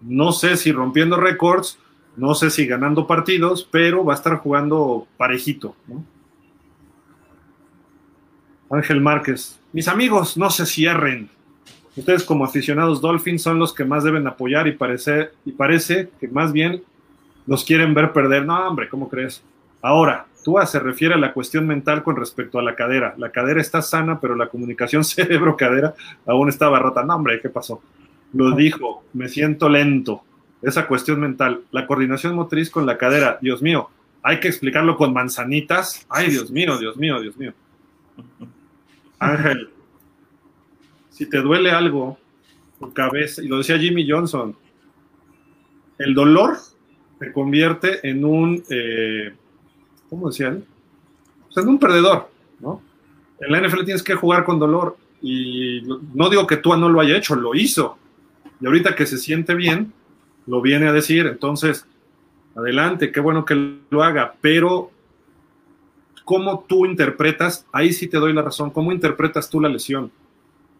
No sé si rompiendo récords, no sé si ganando partidos, pero va a estar jugando parejito. ¿no? Ángel Márquez. Mis amigos, no se cierren. Ustedes como aficionados Dolphins son los que más deben apoyar y parece, y parece que más bien los quieren ver perder. No, hombre, ¿cómo crees? Ahora, Tua se refiere a la cuestión mental con respecto a la cadera. La cadera está sana, pero la comunicación <laughs> cerebro-cadera aún estaba rota. No, hombre, ¿qué pasó? Lo dijo, me siento lento. Esa cuestión mental. La coordinación motriz con la cadera. Dios mío, hay que explicarlo con manzanitas. Ay, Dios mío, Dios mío, Dios mío. Ángel, si te duele algo, tu cabeza, y lo decía Jimmy Johnson, el dolor te convierte en un, eh, ¿cómo decían? O en un perdedor, ¿no? En la NFL tienes que jugar con dolor y no digo que tú no lo haya hecho, lo hizo. Y ahorita que se siente bien, lo viene a decir, entonces, adelante, qué bueno que lo haga, pero cómo tú interpretas, ahí sí te doy la razón, cómo interpretas tú la lesión.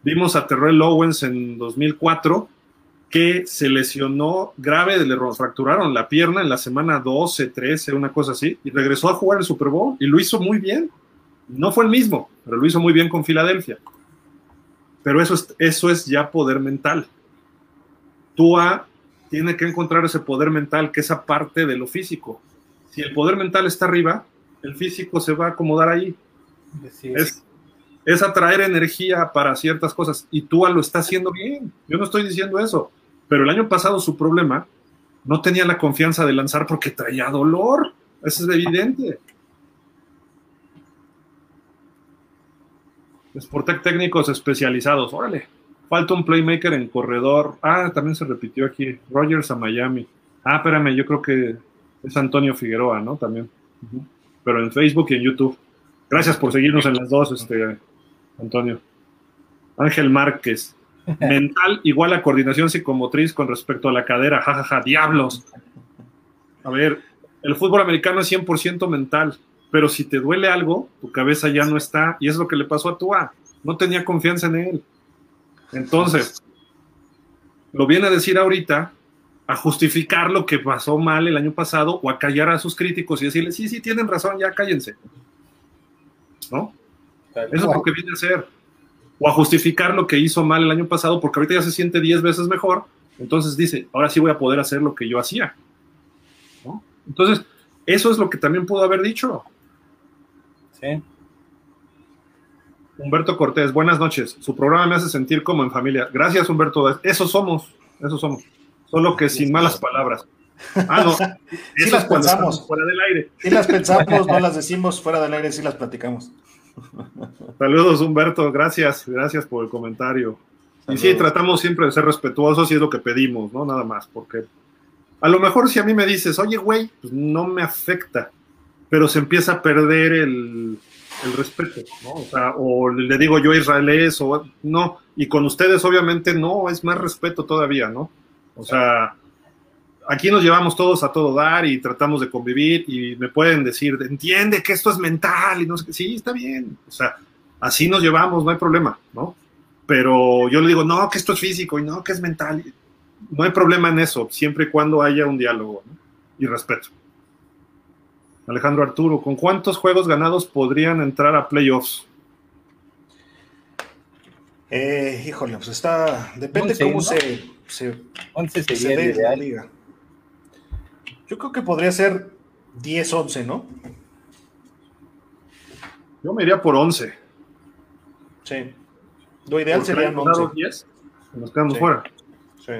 Vimos a Terrell Owens en 2004 que se lesionó grave, le fracturaron la pierna en la semana 12, 13, una cosa así, y regresó a jugar el Super Bowl y lo hizo muy bien. No fue el mismo, pero lo hizo muy bien con Filadelfia. Pero eso es, eso es ya poder mental. Tua tiene que encontrar ese poder mental, que es aparte de lo físico. Si el poder mental está arriba, el físico se va a acomodar ahí. Es, es atraer energía para ciertas cosas y Tua lo está haciendo bien. Yo no estoy diciendo eso, pero el año pasado su problema no tenía la confianza de lanzar porque traía dolor. Eso es evidente. Sportec técnicos especializados, órale. Falta un playmaker en corredor. Ah, también se repitió aquí. Rogers a Miami. Ah, espérame, yo creo que es Antonio Figueroa, ¿no? También. Pero en Facebook y en YouTube. Gracias por seguirnos en las dos, este, Antonio. Ángel Márquez. <laughs> Mental igual a coordinación psicomotriz con respecto a la cadera. Jajaja, ja, ja, diablos. A ver, el fútbol americano es 100% mental pero si te duele algo, tu cabeza ya no está, y es lo que le pasó a Tua, no tenía confianza en él. Entonces, lo viene a decir ahorita, a justificar lo que pasó mal el año pasado, o a callar a sus críticos y decirles, sí, sí, tienen razón, ya cállense. ¿No? Eso es lo que viene a hacer. O a justificar lo que hizo mal el año pasado, porque ahorita ya se siente 10 veces mejor, entonces dice, ahora sí voy a poder hacer lo que yo hacía. ¿No? Entonces, eso es lo que también pudo haber dicho. Humberto Cortés, buenas noches. Su programa me hace sentir como en familia. Gracias, Humberto. Eso somos, eso somos. Solo que sin malas palabras. Ah, no. <laughs> sí las pensamos. Fuera del aire. Sí las pensamos, no las decimos fuera del aire, sí las platicamos. Saludos, Humberto. Gracias, gracias por el comentario. Y sí, tratamos siempre de ser respetuosos y es lo que pedimos, ¿no? Nada más, porque a lo mejor si a mí me dices, oye, güey, pues no me afecta pero se empieza a perder el, respeto, ¿no? O sea, o le digo yo israelés o no, y con ustedes obviamente no, es más respeto todavía, ¿no? O sea, aquí nos llevamos todos a todo dar y tratamos de convivir y me pueden decir, entiende que esto es mental y no sé qué, sí, está bien, o sea, así nos llevamos, no hay problema, ¿no? Pero yo le digo, no, que esto es físico y no, que es mental, no hay problema en eso, siempre y cuando haya un diálogo y respeto. Alejandro Arturo, ¿con cuántos juegos ganados podrían entrar a playoffs? Eh, híjole, pues está. Depende cómo se, se, 11 sería la liga. Yo creo que podría ser 10-11, ¿no? Yo me iría por 11. Sí. Lo ideal sería 11. 10, nos quedamos fuera. Sí.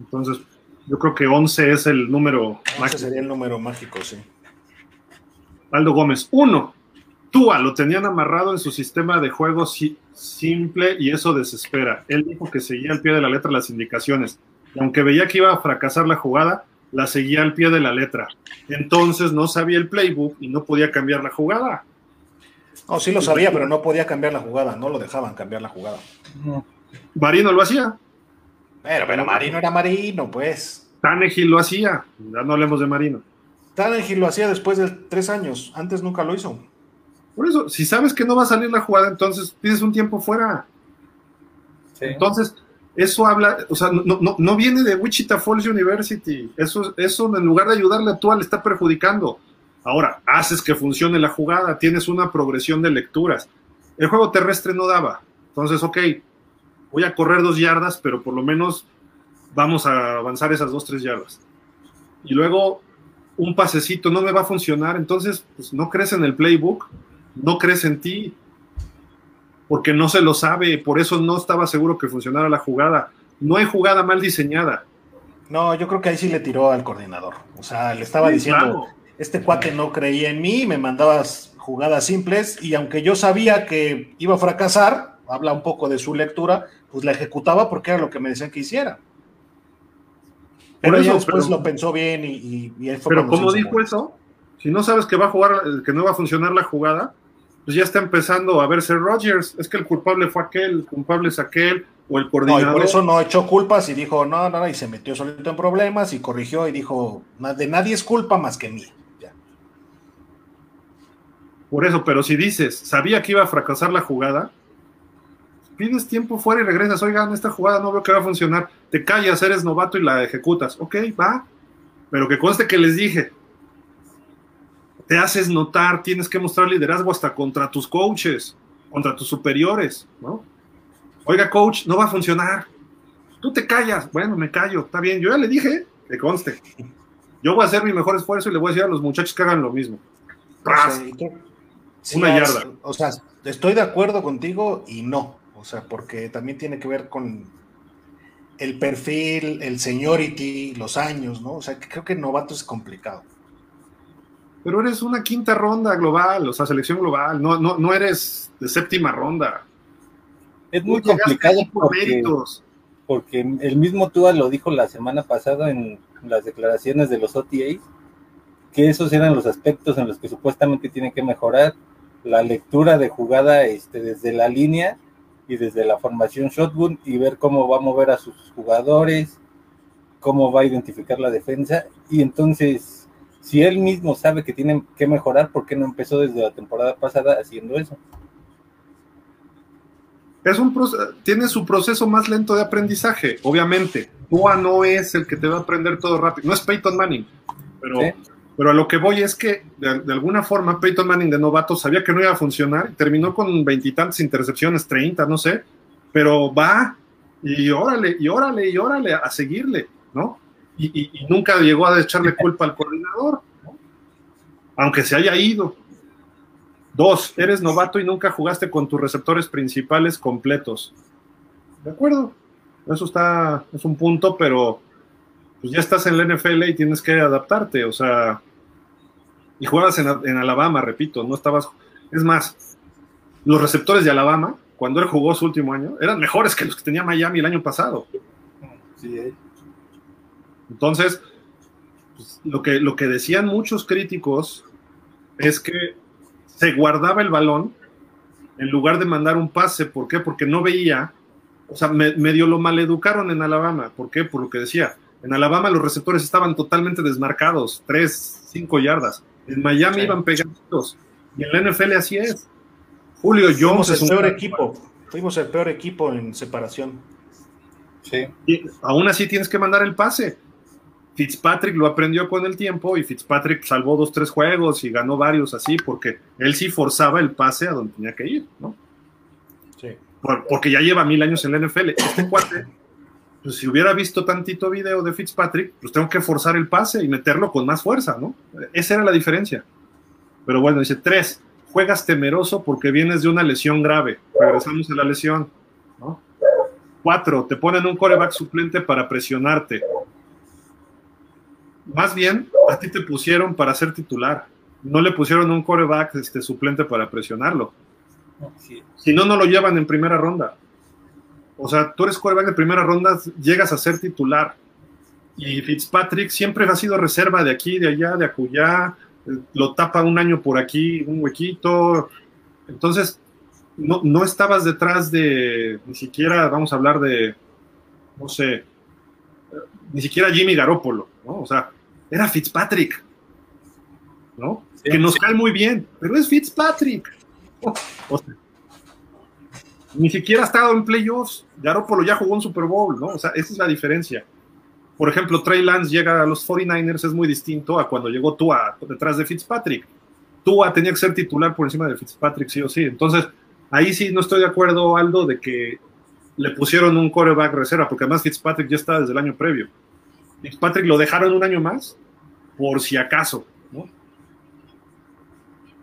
Entonces, yo creo que 11 es el número 11 mágico. sería el número mágico, sí. Aldo Gómez, uno. Tua lo tenían amarrado en su sistema de juego simple y eso desespera. Él dijo que seguía al pie de la letra las indicaciones. Y aunque veía que iba a fracasar la jugada, la seguía al pie de la letra. Entonces no sabía el playbook y no podía cambiar la jugada. No, sí lo sabía, pero no podía cambiar la jugada. No lo dejaban cambiar la jugada. Marino lo hacía. Pero, pero Marino era Marino, pues. Tannehill lo hacía, ya no hablemos de Marino. Tannehill lo hacía después de tres años, antes nunca lo hizo. Por eso, si sabes que no va a salir la jugada, entonces pides un tiempo fuera. Entonces, eso habla, o sea, no, viene de Wichita Falls University. Eso, eso en lugar de ayudarle a tú, le está perjudicando. Ahora, haces que funcione la jugada, tienes una progresión de lecturas. El juego terrestre no daba. Entonces, ok, voy a correr dos yardas, pero por lo menos vamos a avanzar esas dos, tres yardas. Y luego un pasecito no me va a funcionar, entonces pues, no crees en el playbook, no crees en ti, porque no se lo sabe, por eso no estaba seguro que funcionara la jugada. No hay jugada mal diseñada. No, yo creo que ahí sí le tiró al coordinador. O sea, le estaba diciendo, este cuate no creía en mí, me mandabas jugadas simples y aunque yo sabía que iba a fracasar, habla un poco de su lectura, pues la ejecutaba porque era lo que me decían que hiciera. Pero eso, después lo pensó bien y, y, fue Pero ¿cómo dijo eso? Si no sabes que va a jugar, que no va a funcionar la jugada, pues ya está empezando a verse Rogers. Es que el culpable fue aquel, el culpable es aquel, o el coordinador. No, y por eso no echó culpas y dijo, no, no, no, y se metió solito en problemas y corrigió y dijo, de nadie es culpa más que mí. Por eso, pero si dices, sabía que iba a fracasar la jugada, pides tiempo fuera y regresas, oigan, esta jugada no veo que va a funcionar, te callas, eres novato y la ejecutas, ok, va, pero que conste que les dije, te haces notar, tienes que mostrar liderazgo hasta contra tus coaches, contra tus superiores, ¿no? Oiga, coach, no va a funcionar. Tú te callas. Bueno, me callo. Está bien. Yo ya le dije, que conste. Yo voy a hacer mi mejor esfuerzo y le voy a decir a los muchachos que hagan lo mismo. Una yarda. O sea, estoy de acuerdo contigo y no. O sea, porque también tiene que ver con el perfil, el seniority, los años, ¿no? O sea, creo que novato es complicado. Pero eres una quinta ronda global, o sea, selección global, no, no, no eres de séptima ronda. Es muy complicado por méritos. porque el mismo Tua lo dijo la semana pasada en las declaraciones de los OTAs, que esos eran los aspectos en los que supuestamente tiene que mejorar la lectura de jugada este, desde la línea y desde la formación shotgun y ver cómo va a mover a sus jugadores, cómo va a identificar la defensa. Y entonces, si él mismo sabe que tiene que mejorar, ¿por qué no empezó desde la temporada pasada haciendo eso? Es un tiene su proceso más lento de aprendizaje, obviamente. Tua no es el que te va a aprender todo rápido, no es Peyton Manning, pero pero a lo que voy es que, de, alguna forma, Peyton Manning de novato sabía que no iba a funcionar, terminó con veintitantas intercepciones, treinta, no sé, pero va y órale, y órale, y órale, a seguirle, ¿no? Y, nunca llegó a echarle culpa al coordinador, aunque se haya ido. Dos, eres novato y nunca jugaste con tus receptores principales completos. De acuerdo, eso está, es un punto, pero pues ya estás en la NFL y tienes que adaptarte, o sea, y jugabas en, Alabama, repito, no estabas. Es más, los receptores de Alabama, cuando él jugó su último año, eran mejores que los que tenía Miami el año pasado. Eh. Entonces, pues, lo, que, lo que decían muchos críticos es que se guardaba el balón en lugar de mandar un pase. ¿Por qué? Porque no veía, o sea, medio lo maleducaron en Alabama. ¿Por qué? Por lo que decía. En Alabama los receptores estaban totalmente desmarcados, tres, cinco yardas. En Miami iban pegaditos. Y en la NFL así es. Julio Jones Fuimos el peor equipo. Fuimos el peor equipo en separación. Sí. Y aún así tienes que mandar el pase. Fitzpatrick lo aprendió con el tiempo y Fitzpatrick salvó dos, tres juegos y ganó varios así porque él sí forzaba el pase a donde tenía que ir, ¿no? Sí. porque ya lleva mil años en la NFL. Este cuate pues si hubiera visto tantito video de Fitzpatrick, pues tengo que forzar el pase y meterlo con más fuerza, ¿no? Esa era la diferencia. Pero bueno, dice tres, juegas temeroso porque vienes de una lesión grave. Regresamos a la lesión, ¿no? Cuatro, te ponen un coreback suplente para presionarte. Más bien, a ti te pusieron para ser titular. No le pusieron un coreback este, suplente para presionarlo. Si no, no lo llevan en primera ronda. O sea, tú eres quarterback de primera ronda, llegas a ser titular. Y Fitzpatrick siempre ha sido reserva de aquí, de allá, de acullá. Lo tapa un año por aquí, un huequito. Entonces, no, no estabas detrás de, ni siquiera, vamos a hablar de, no sé, ni siquiera Jimmy Garoppolo, ¿no? O sea, era Fitzpatrick, ¿no? que nos cae muy bien, pero es Fitzpatrick. O sea, ni siquiera ha estado en playoffs. Garoppolo ya jugó un Super Bowl, ¿no? O sea, esa es la diferencia. Por ejemplo, Trey Lance llega a los 49ers, es muy distinto a cuando llegó Tua detrás de Fitzpatrick. Tua tenía que ser titular por encima de Fitzpatrick, sí o sí. Entonces, ahí sí no estoy de acuerdo, Aldo, de que le pusieron un coreback reserva, porque además Fitzpatrick ya está desde el año previo. Fitzpatrick lo dejaron un año más, por si acaso, ¿no?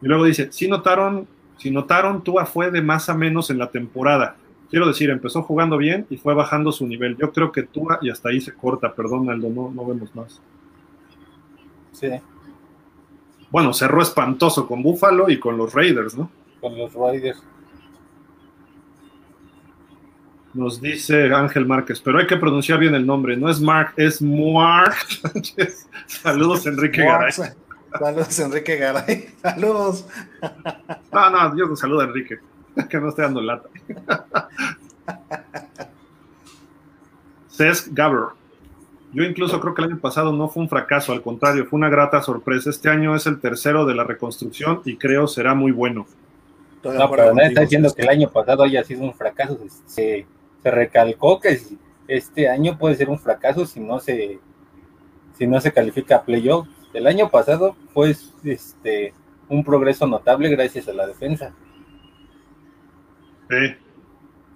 Y luego dice, sí notaron si notaron, Tua fue de más a menos en la temporada. Quiero decir, empezó jugando bien y fue bajando su nivel. Yo creo que Tua, y hasta ahí se corta, perdón, Aldo, no, no vemos más. Sí. Bueno, cerró espantoso con Buffalo y con los Raiders, ¿no? Con los Raiders. Nos dice Ángel Márquez, pero hay que pronunciar bien el nombre. No es Mark, es Mark Saludos, Enrique Garay. Saludos, <laughs> Enrique Garay. Saludos. No, no, Dios nos saluda, Enrique. Que no esté dando lata. Cesc Gabber. Yo incluso creo que el año pasado no fue un fracaso, al contrario, fue una grata sorpresa. Este año es el tercero de la reconstrucción y creo será muy bueno. No, pero nadie está diciendo que el año pasado haya sido un fracaso. Se, se recalcó que este año puede ser un fracaso si no se si no se califica a playoff. El año pasado fue este un progreso notable gracias a la defensa.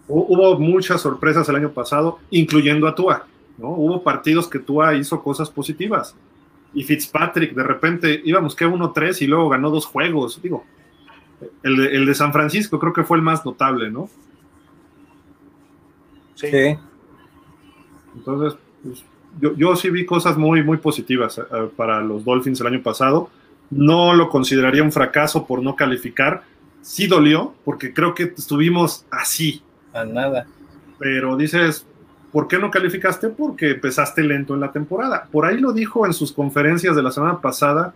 Hubo muchas sorpresas el año pasado, incluyendo a Tua. ¿no? Hubo partidos que Tua hizo cosas positivas. Y Fitzpatrick, de repente íbamos que 1-3 y luego ganó dos juegos. Digo, el de, el de, San Francisco creo que fue el más notable, ¿no? Sí. Entonces, pues, yo, yo, sí vi cosas muy, muy positivas eh, para los Dolphins el año pasado. No lo consideraría un fracaso por no calificar. Sí dolió, porque creo que estuvimos así. A nada. Pero dices, ¿por qué no calificaste? Porque empezaste lento en la temporada. Por ahí lo dijo en sus conferencias de la semana pasada.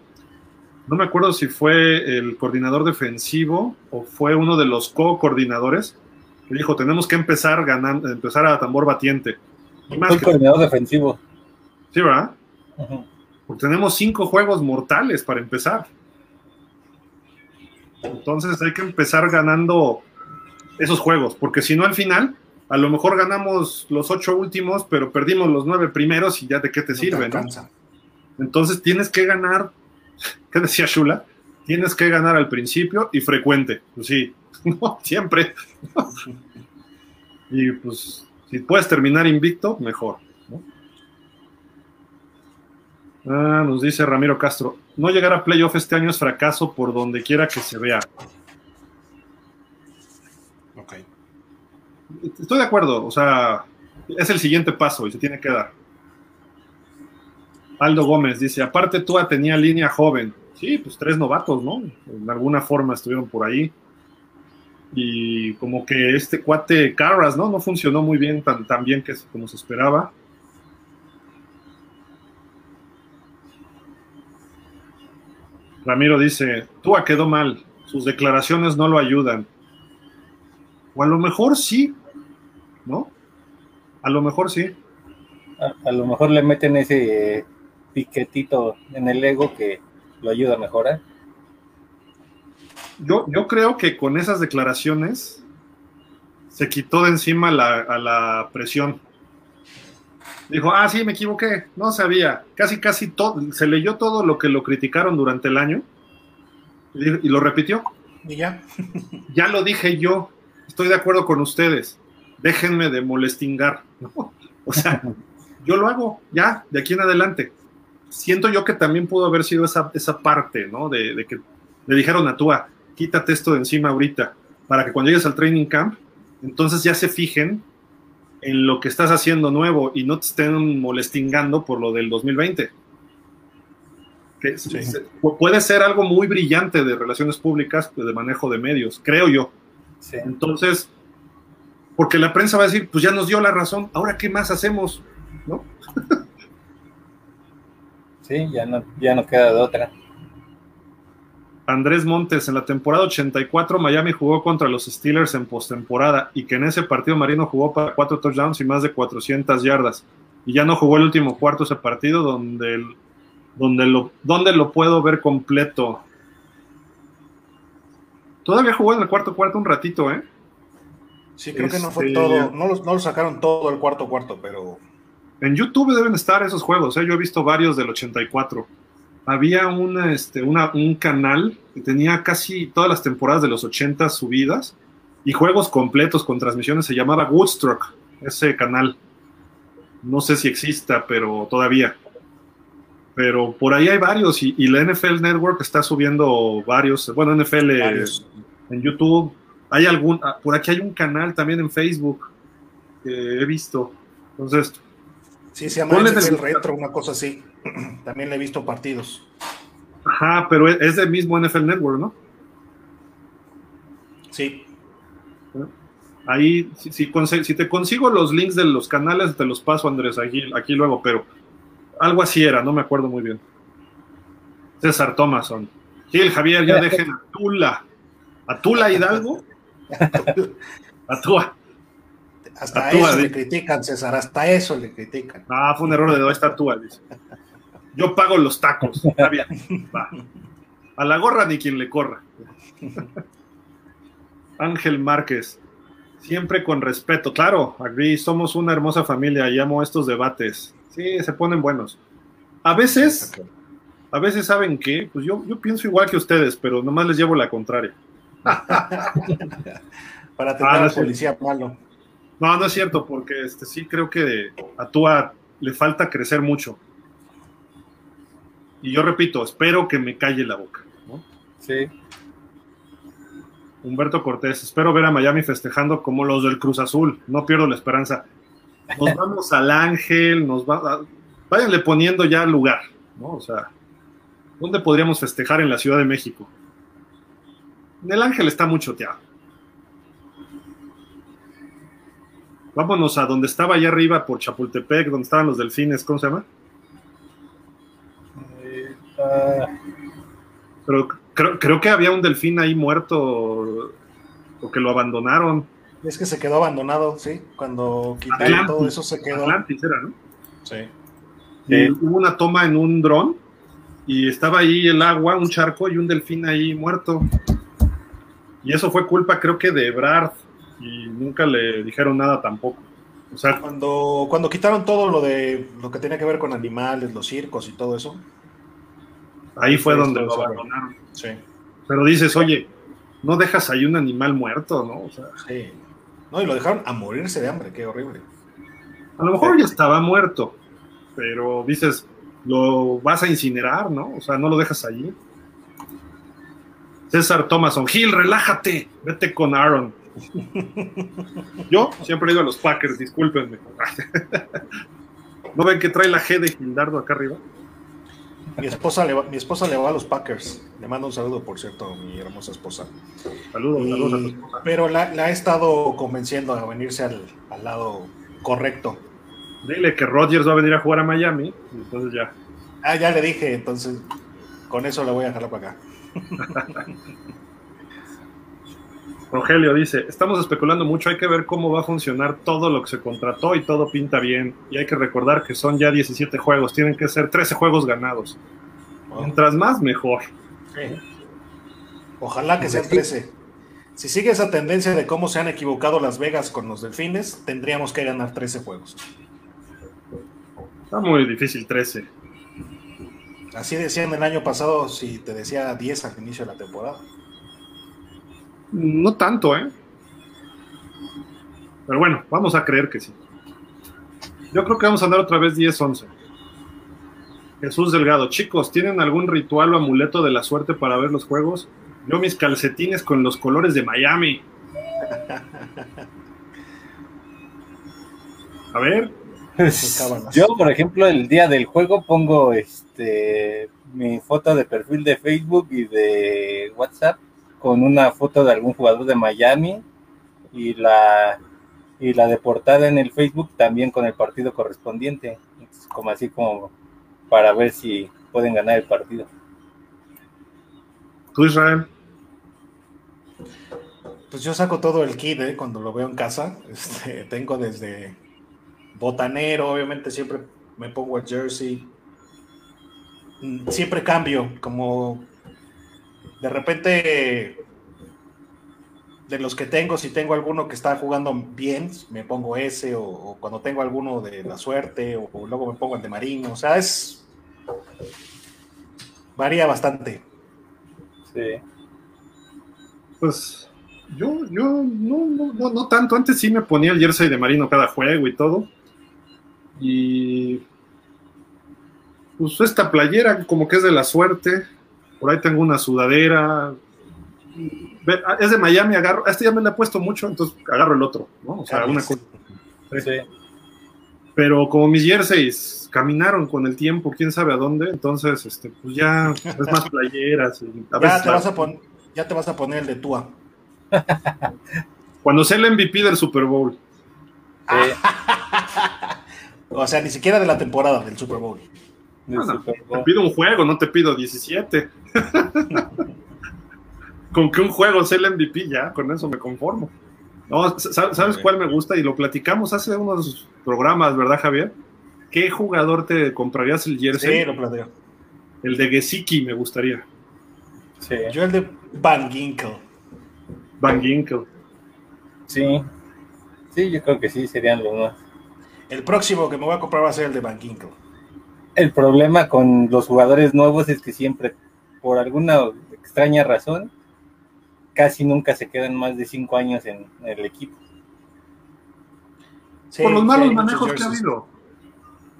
No me acuerdo si fue el coordinador defensivo o fue uno de los co-coordinadores que dijo, tenemos que empezar ganando, empezar a tambor batiente. Y más fue el coordinador defensivo. Sí, ¿verdad? Uh -huh. Porque tenemos cinco juegos mortales para empezar. Entonces hay que empezar ganando esos juegos, porque si no al final, a lo mejor ganamos los ocho últimos, pero perdimos los nueve primeros y ya de qué te no sirve, te ¿no? Entonces tienes que ganar, <laughs> ¿qué decía Shula? Tienes que ganar al principio y frecuente, pues sí, <laughs> no, siempre. y pues si puedes terminar invicto, mejor. ¿no? Ah, nos dice Ramiro Castro, no llegar a playoff este año es fracaso por donde quiera que se vea. Ok. Estoy de acuerdo, o sea, es el siguiente paso y se tiene que dar. Aldo Gómez dice, aparte tú tenía línea joven. Sí, pues tres novatos, ¿no? En alguna forma estuvieron por ahí. Y como que este cuate Carras, ¿no? No funcionó muy bien, tan, tan bien que, como se esperaba. Ramiro dice, Tua quedó mal, sus declaraciones no lo ayudan. O a lo mejor sí, ¿no? A lo mejor sí. A, lo mejor le meten ese eh, piquetito en el ego que lo ayuda a mejorar. Yo, yo creo que con esas declaraciones se quitó de encima la, a la presión. Dijo, ah, sí, me equivoqué, no sabía. Casi, casi todo, se leyó todo lo que lo criticaron durante el año y, y lo repitió. Y ya. <laughs> ya lo dije yo, estoy de acuerdo con ustedes. Déjenme de molestingar. ¿no? O sea, yo lo hago ya, de aquí en adelante. Siento yo que también pudo haber sido esa, esa parte, ¿no? De, de que le dijeron a Tua, quítate esto de encima ahorita, para que cuando llegues al training camp, entonces ya se fijen en lo que estás haciendo nuevo y no te estén molestingando por lo del 2020. Que sí. puede ser algo muy brillante de relaciones públicas, de manejo de medios, creo yo. Sí. Entonces, porque la prensa va a decir, pues ya nos dio la razón, ahora qué más hacemos, ¿no? <laughs> sí, ya no, ya no queda de otra. Andrés Montes, en la temporada 84 Miami jugó contra los Steelers en postemporada y que en ese partido Marino jugó para cuatro touchdowns y más de 400 yardas. Y ya no jugó el último cuarto ese partido donde, el, donde, lo, donde lo puedo ver completo. Todavía jugó en el cuarto cuarto un ratito, ¿eh? Sí, creo este... que no fue todo, no lo, no lo sacaron todo el cuarto cuarto, pero... En YouTube deben estar esos juegos, ¿eh? yo he visto varios del 84 había una, este, una, un canal que tenía casi todas las temporadas de los 80 subidas y juegos completos con transmisiones, se llamaba Woodstock, ese canal. No sé si exista, pero todavía. Pero por ahí hay varios y, y la NFL Network está subiendo varios, bueno, NFL varios. en YouTube. Hay algún, por aquí hay un canal también en Facebook que he visto. Entonces, Sí, se llama NFL Retro, una cosa así. <clears throat> También le he visto partidos. Ajá, pero es del mismo NFL Network, ¿no? Sí. Ahí, si, si, si, te consigo los links de los canales, te los paso, Andrés, aquí, aquí luego, pero algo así era, no me acuerdo muy bien. César Thomason. Gil, Javier, ya dejen a Tula. ¿A Tula Hidalgo? <laughs> a Tula. Hasta eso le critican, César, hasta eso le critican. Ah, fue un error de dos dice. Yo pago los tacos. <laughs> Está bien. Va. A la gorra ni quien le corra. Ángel Márquez. Siempre con respeto. Claro, agree, somos una hermosa familia y amo estos debates. Sí, se ponen buenos. A veces, a veces saben qué, pues yo, yo pienso igual que ustedes, pero nomás les llevo la contraria. <laughs> Para tener ah, policía malo. No, no es cierto, porque este sí creo que a Tua le falta crecer mucho. Y yo repito, espero que me calle la boca. Sí. Humberto Cortés, espero ver a Miami festejando como los del Cruz Azul. No pierdo la esperanza. Nos <laughs> vamos al Ángel, nos va, váyanle poniendo ya lugar, ¿no? O sea, ¿dónde podríamos festejar en la Ciudad de México? En el Ángel está muy choteado. Vámonos a donde estaba allá arriba por Chapultepec, donde estaban los delfines, ¿cómo se llama? Pero creo, que había un delfín ahí muerto o que lo abandonaron. Es que se quedó abandonado, sí. Cuando quitaron todo eso se quedó. Atlantis era, ¿no? Sí. Eh, hubo una toma en un dron y estaba ahí el agua, un charco y un delfín ahí muerto. Y eso fue culpa, creo que, de Brad y nunca le dijeron nada tampoco. O sea, cuando, cuando quitaron todo lo de lo que tenía que ver con animales, los circos y todo eso. Ahí fue donde lo abandonaron. Sí. Pero dices, oye, no dejas ahí un animal muerto, ¿no? O sea, sí. No, y lo dejaron a morirse de hambre, qué horrible. A lo mejor ya estaba muerto, pero dices, lo vas a incinerar, ¿no? O sea, no lo dejas allí. César Thomason, Gil, relájate, vete con Aaron. <laughs> Yo siempre ido a los Packers, discúlpenme. <laughs> ¿No ven que trae la G de Gildardo acá arriba? Mi esposa, le va, mi esposa le va a los Packers. Le mando un saludo, por cierto, a mi hermosa esposa. Saludos, saludos a tu esposa. Pero la, la, he estado convenciendo a venirse al, al, lado correcto. Dile que Rodgers va a venir a jugar a Miami, entonces ya. Ah, ya le dije, entonces con eso le voy a dejarla para acá. <laughs> Rogelio dice, estamos especulando mucho, hay que ver cómo va a funcionar todo lo que se contrató y todo pinta bien. Y hay que recordar que son ya 17 juegos, tienen que ser 13 juegos ganados. Mientras más, mejor. Ojalá que sean 13. Si sigue esa tendencia de cómo se han equivocado Las Vegas con los delfines, tendríamos que ganar 13 juegos. Está muy difícil 13. Así decían el año pasado si te decía 10 al inicio de la temporada. No tanto, ¿eh? Pero bueno, vamos a creer que sí. Yo creo que vamos a andar otra vez 10-11. Jesús Delgado, chicos, ¿tienen algún ritual o amuleto de la suerte para ver los juegos? Yo mis calcetines con los colores de Miami. A ver. <laughs> Yo, por ejemplo, el día del juego pongo este mi foto de perfil de Facebook y de WhatsApp con una foto de algún jugador de Miami y la y la de portada en el Facebook también con el partido correspondiente, como así como para ver si pueden ganar el partido. ¿Tú, Israel? Pues yo saco todo el kit ¿eh? cuando lo veo en casa. <laughs> Este, tengo desde botanero, obviamente siempre me pongo el jersey. Mm, siempre cambio, como de repente de los que tengo, si tengo alguno que está jugando bien, me pongo ese, o, cuando tengo alguno de la suerte, o, luego me pongo el de Marino, o sea, es... varía bastante. Sí. Pues yo, yo no, no, no, tanto, antes sí me ponía el jersey de Marino cada juego y todo, y pues esta playera como que es de la suerte, por ahí tengo una sudadera. Es de Miami, agarro. Este ya me la he puesto mucho, entonces agarro el otro, ¿no? O sea, una cosa. Pero como mis jerseys caminaron con el tiempo, quién sabe a dónde, entonces, este, pues ya es más playeras. ya, te vas a ya te vas a poner el de Tua. Cuando sea el MVP del Super Bowl. <laughs> o sea, ni siquiera de la temporada del Super Bowl. Te pido un juego, no te pido 17. <laughs> con que un juego sea el MVP ya, con eso me conformo. No, ¿Sabes cuál me gusta? Y lo platicamos hace unos programas, ¿verdad, Javier? ¿Qué jugador te comprarías el jersey? Sí, lo planteo. El de Gesicki me gustaría. Sí. Yo el de Van Ginkel. Van Ginkel. Sí. Sí, yo creo que sí, serían los más. El próximo que me voy a comprar va a ser el de Van Ginkel. El problema con los jugadores nuevos es que siempre, por alguna extraña razón, casi nunca se quedan más de cinco años en, el equipo. por los malos manejos que ha habido.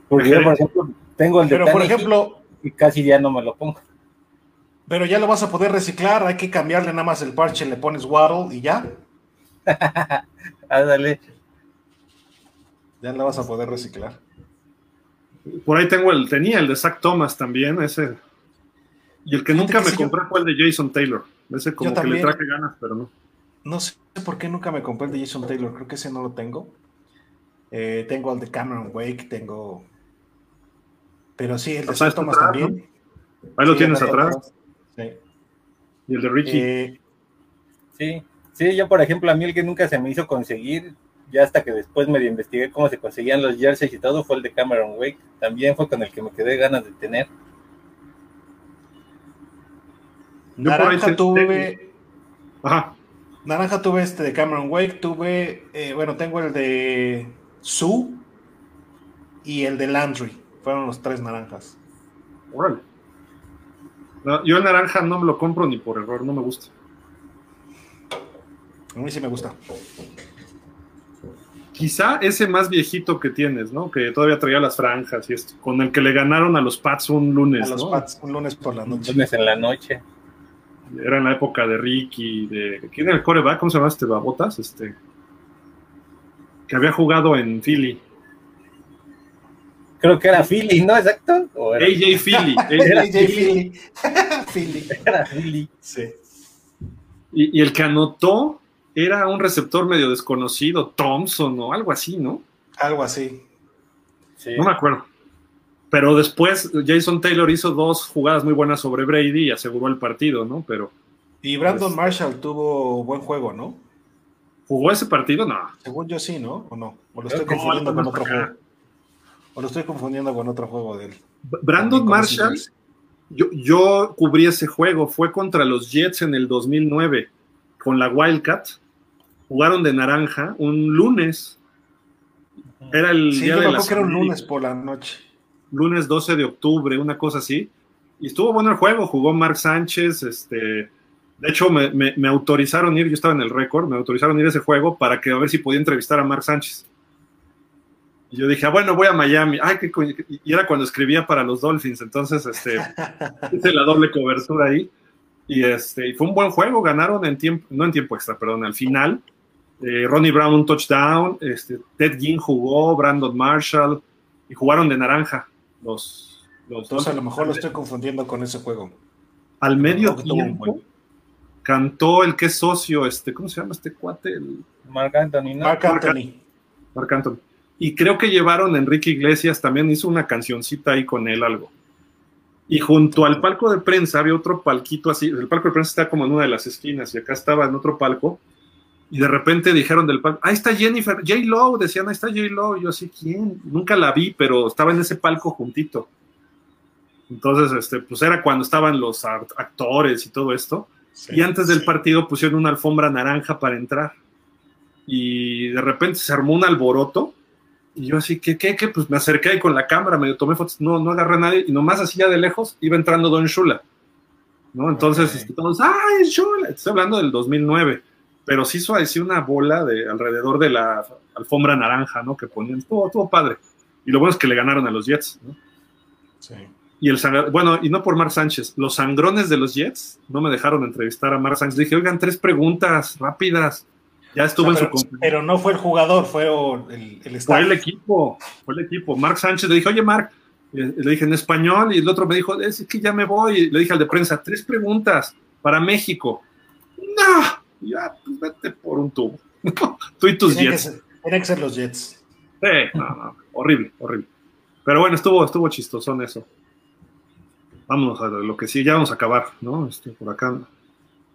Porque yo, por ejemplo, tengo el de Pero, por ejemplo, y casi ya no me lo pongo. Pero ya lo vas a poder reciclar, hay que cambiarle nada más el parche, le pones Waddle y ya. <laughs> Ándale. ya lo vas a poder reciclar. Por ahí tengo el, tenía el de Zach Thomas también, ese. Y el que nunca me compré fue el de Jason Taylor. Ese como que le traje ganas, pero no. No sé por qué nunca me compré el de Jason Taylor, creo que ese no lo tengo. Eh, tengo el de Cameron Wake, tengo. Pero sí, el de Zach Thomas también. Ahí lo tienes atrás. Sí. Y el de Richie. Eh, sí, sí, yo por ejemplo, a mí el que nunca se me hizo conseguir, ya hasta que después me investigué cómo se conseguían los jerseys y todo, fue el de Cameron Wake. También fue con el que me quedé ganas de tener. Naranja tuve. Ajá. Naranja tuve este de Cameron Wake, tuve, eh, bueno, tengo el de Sue y el de Landry. Fueron los tres naranjas. Órale. yo el naranja no me lo compro ni por error, no me gusta. A mí sí me gusta. Quizá ese más viejito que tienes, ¿no? Que todavía traía las franjas y esto, con el que le ganaron a los Pats un lunes. A los Pats un lunes por la noche. Un lunes en la noche era en la época de Ricky, de. ¿Quién era el coreback? ¿Cómo se llama este Babotas? Este. Que había jugado en Philly. Creo que era Philly, ¿no? Exacto. AJ Philly. AJ Philly. <laughs> <laughs> Philly. Era Philly. Sí. Y, y, el que anotó era un receptor medio desconocido, Thompson o algo así, ¿no? Algo así. Sí. No me acuerdo. Pero después Jason Taylor hizo dos jugadas muy buenas sobre Brady y aseguró el partido, ¿no? Pero. Y Brandon pues, Marshall tuvo buen juego, ¿no? ¿Jugó ese partido? No. Según yo sí, ¿no? ¿O no? ¿O lo estoy confundiendo con otro juego? ¿O lo estoy confundiendo con otro juego de él? Brandon Marshall, yo, yo cubrí ese juego, fue contra los Jets en el 2009, con la Wildcat. Jugaron de naranja un lunes. Era el sí, día yo de que era un lunes por la noche lunes 12 de octubre, una cosa así. Y estuvo bueno el juego, jugó Mark Sánchez, este, de hecho me, me, autorizaron ir, yo estaba en el récord, me autorizaron ir a ese juego para que a ver si podía entrevistar a Mark Sánchez. Y yo dije, ah, bueno, voy a Miami. Ay, qué y era cuando escribía para los Dolphins, entonces este, <laughs> hice la doble cobertura ahí. Y, este, y fue un buen juego, ganaron en tiempo, no en tiempo extra, perdón, al final. Eh, Ronnie Brown un touchdown, este, Ted Ginn jugó, Brandon Marshall, y jugaron de naranja los, dos. a lo mejor lo estoy confundiendo con ese juego. Al medio tiempo cantó el que es socio, este, ¿cómo se llama este cuate? El... Mark Anthony. Mark Anthony. Mark Anthony. Y creo que llevaron a Enrique Iglesias, también hizo una cancioncita ahí con él, algo. Y junto al palco de prensa había otro palquito así, el palco de prensa está como en una de las esquinas y acá estaba en otro palco y de repente dijeron del palco, ahí está Jennifer, J. Lowe, decían, ahí está J. Lowe, yo así, ¿quién? Nunca la vi, pero estaba en ese palco juntito. Entonces, este, pues era cuando estaban los actores y todo esto. y antes del partido pusieron una alfombra naranja para entrar. Y de repente se armó un alboroto. Y yo así, ¿qué, qué, qué? Pues me acerqué ahí con la cámara, me tomé fotos, no, no agarré a nadie. Y nomás así ya de lejos iba entrando Don Shula. ¿no? Entonces, este, todos, ¡ay, Shula! Estoy hablando del 2009 pero sí hizo así una bola de alrededor de la alfombra naranja, ¿no? Que ponían, todo, todo padre. Y lo bueno es que le ganaron a los Jets, ¿no? Sí. Y el bueno, y no por Mar Sánchez, los sangrones de los Jets no me dejaron entrevistar a Mar Sánchez. Dije, oigan, tres preguntas rápidas. Ya estuvo en su Pero no fue el jugador, fue el, el Fue el equipo, fue el equipo. Mark Sánchez le dije, oye, Mark, le dije en español y el otro me dijo, es que ya me voy. Le dije al de prensa, tres preguntas para México. No, ya, pues vete por un tubo. <laughs> Tú y tus Jets. tienen que ser los Jets. Sí, no, no, horrible, horrible. Pero bueno, estuvo, estuvo chistoso en eso. Vámonos a lo que sí, ya vamos a acabar, ¿no? Este, por acá.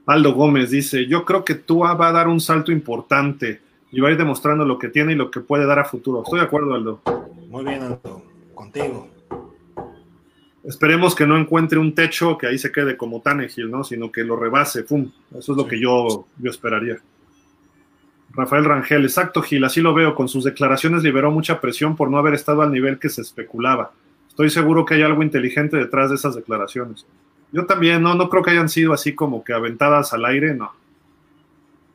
Aldo Gómez dice, yo creo que Tua va a dar un salto importante y va a ir demostrando lo que tiene y lo que puede dar a futuro. Estoy de acuerdo, Aldo. Muy bien, Aldo. Contigo. Esperemos que no encuentre un techo que ahí se quede como Tannehill, ¿no? Sino que lo rebase, ¡pum! Eso es lo que yo, yo esperaría. Rafael Rangel, exacto, Gil, así lo veo. Con sus declaraciones liberó mucha presión por no haber estado al nivel que se especulaba. Estoy seguro que hay algo inteligente detrás de esas declaraciones. Yo también, no, no creo que hayan sido así como que aventadas al aire, no.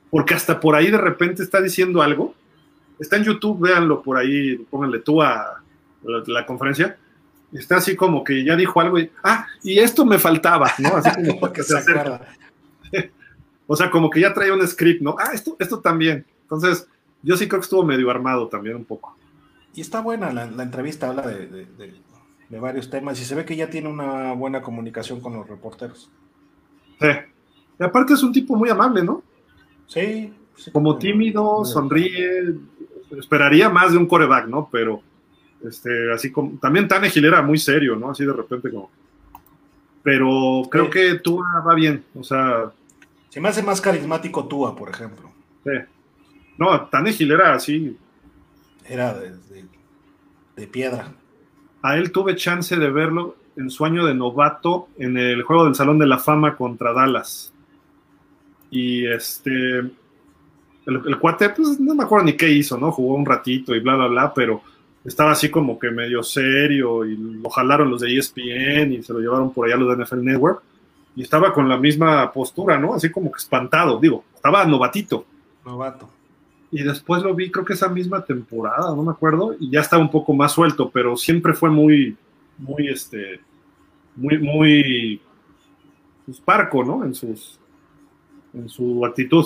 Porque hasta por ahí de repente está diciendo algo. Está en YouTube, véanlo por ahí, pónganle tú a la, la conferencia está así como que ya dijo algo y, ah, y esto me faltaba, ¿no? Así como <laughs> que se acerca. <laughs> o sea, como que ya traía un script, ¿no? Ah, esto, esto también. Entonces, yo sí creo que estuvo medio armado también un poco. Y está buena la, entrevista, habla de, de, varios temas y se ve que ya tiene una buena comunicación con los reporteros. Sí. Y aparte es un tipo muy amable, ¿no? Sí. como tímido, sonríe. Esperaría más de un coreback, ¿no? Pero este, así como, también era muy serio, ¿no? Así de repente como. Pero creo que Tua va bien, o sea. Se me hace más carismático Tua, por ejemplo. Sí. No, Tanegil era así. Era de, de, piedra. A él tuve chance de verlo en su año de novato en el juego del Salón de la Fama contra Dallas. Y este. El, el, cuate, pues no me acuerdo ni qué hizo, ¿no? Jugó un ratito y bla, bla, bla, pero estaba así como que medio serio y lo jalaron los de ESPN y se lo llevaron por allá los de NFL Network y estaba con la misma postura, ¿no? Así como que espantado, digo, estaba novatito. Novato. Y después lo vi, creo que esa misma temporada, no me acuerdo, y ya estaba un poco más suelto, pero siempre fue muy, muy, este, muy, muy, pues, parco, ¿no? En sus, en su actitud.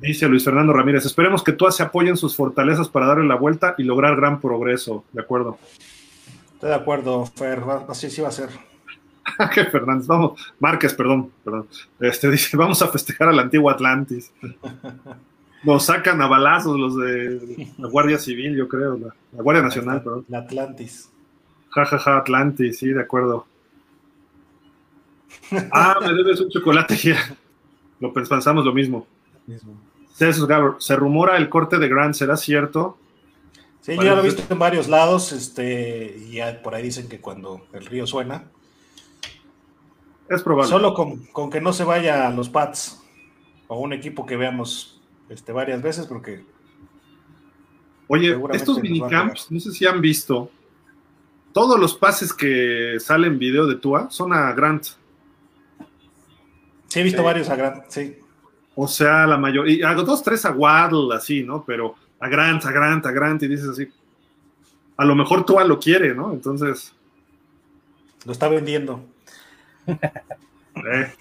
Dice Luis Fernando Ramírez, esperemos que todas se apoyen sus fortalezas para darle la vuelta y lograr gran progreso. ¿De acuerdo? Estoy de acuerdo, Fer. Así sí va a ser. <laughs> ¿Qué Fernández? Vamos, Márquez, perdón, perdón. Este dice, vamos a festejar al antiguo Atlantis. <laughs> Nos sacan a balazos los de la Guardia Civil, yo creo, la, Guardia Nacional, perdón. La Atlantis. Ja, ja, ja, Atlantis, sí, de acuerdo. Ah, me debes un chocolate. <laughs> Lo pensamos lo mismo. Mismo se rumora el corte de Grant, ¿será cierto? Sí, yo ya lo he visto en varios lados, este, y ya por ahí dicen que cuando el río suena. Es probable. Solo con, que no se vaya a los Pats o un equipo que veamos este, varias veces, porque. Oye, estos minicamps, no sé si han visto, todos los pases que salen video de Tua son a Grant. Sí, he visto varios a Grant, sí. O sea, la mayoría, hago dos, tres a Waddle, así, ¿no? Pero a Grant, a Grant, a Grant, y dices así. A lo mejor Tua lo quiere, ¿no? Entonces. Lo está vendiendo. Eh.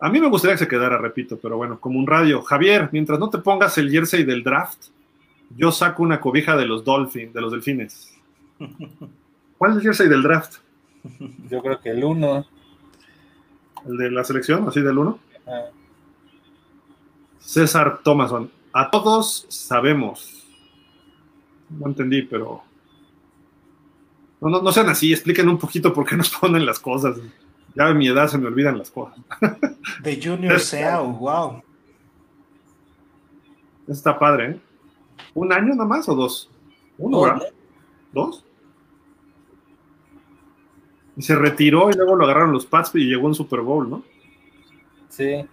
A mí me gustaría que se quedara, repito, pero bueno, como un radio. Javier, mientras no te pongas el jersey del draft, yo saco una cobija de los Dolphins, de los Delfines. ¿Cuál es el jersey del draft? Yo creo que el 1. ¿El de la selección, así del 1? César Thomason, a todos sabemos. No entendí, pero. No, no, no sean así, expliquen un poquito por qué nos <laughs> ponen las cosas. Ya a mi edad se me olvidan las cosas. De Junior Seau, wow. Está padre, ¿eh? ¿Un año nada más o dos? Uno, ¿verdad? ¿Dos? Y se retiró y luego lo agarraron los Pats y llegó en Super Bowl, ¿no? Sí.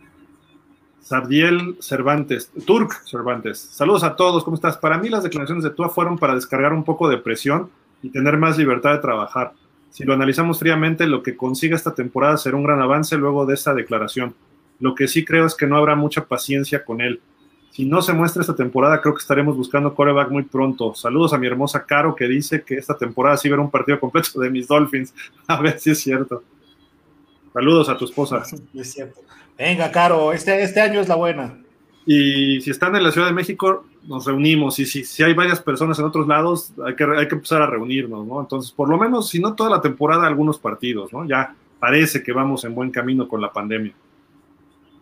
Sardiel Cervantes, Turk Cervantes. Saludos a todos, ¿cómo estás? Para mí las declaraciones de Tua fueron para descargar un poco de presión y tener más libertad de trabajar. Si lo analizamos fríamente, lo que consiga esta temporada será un gran avance luego de esta declaración. Lo que sí creo es que no habrá mucha paciencia con él. Si no se muestra esta temporada, creo que estaremos buscando coreback muy pronto. Saludos a mi hermosa Caro que dice que esta temporada sí verá un partido completo de mis Dolphins. <laughs> A ver si es cierto. Saludos a tu esposa. Es cierto. Venga, Caro, este, este año es la buena. Y si están en la Ciudad de México, nos reunimos. Y si, si hay varias personas en otros lados, hay que, hay que empezar a reunirnos, ¿no? Entonces, por lo menos, si no toda la temporada, algunos partidos, ¿no? Ya parece que vamos en buen camino con la pandemia.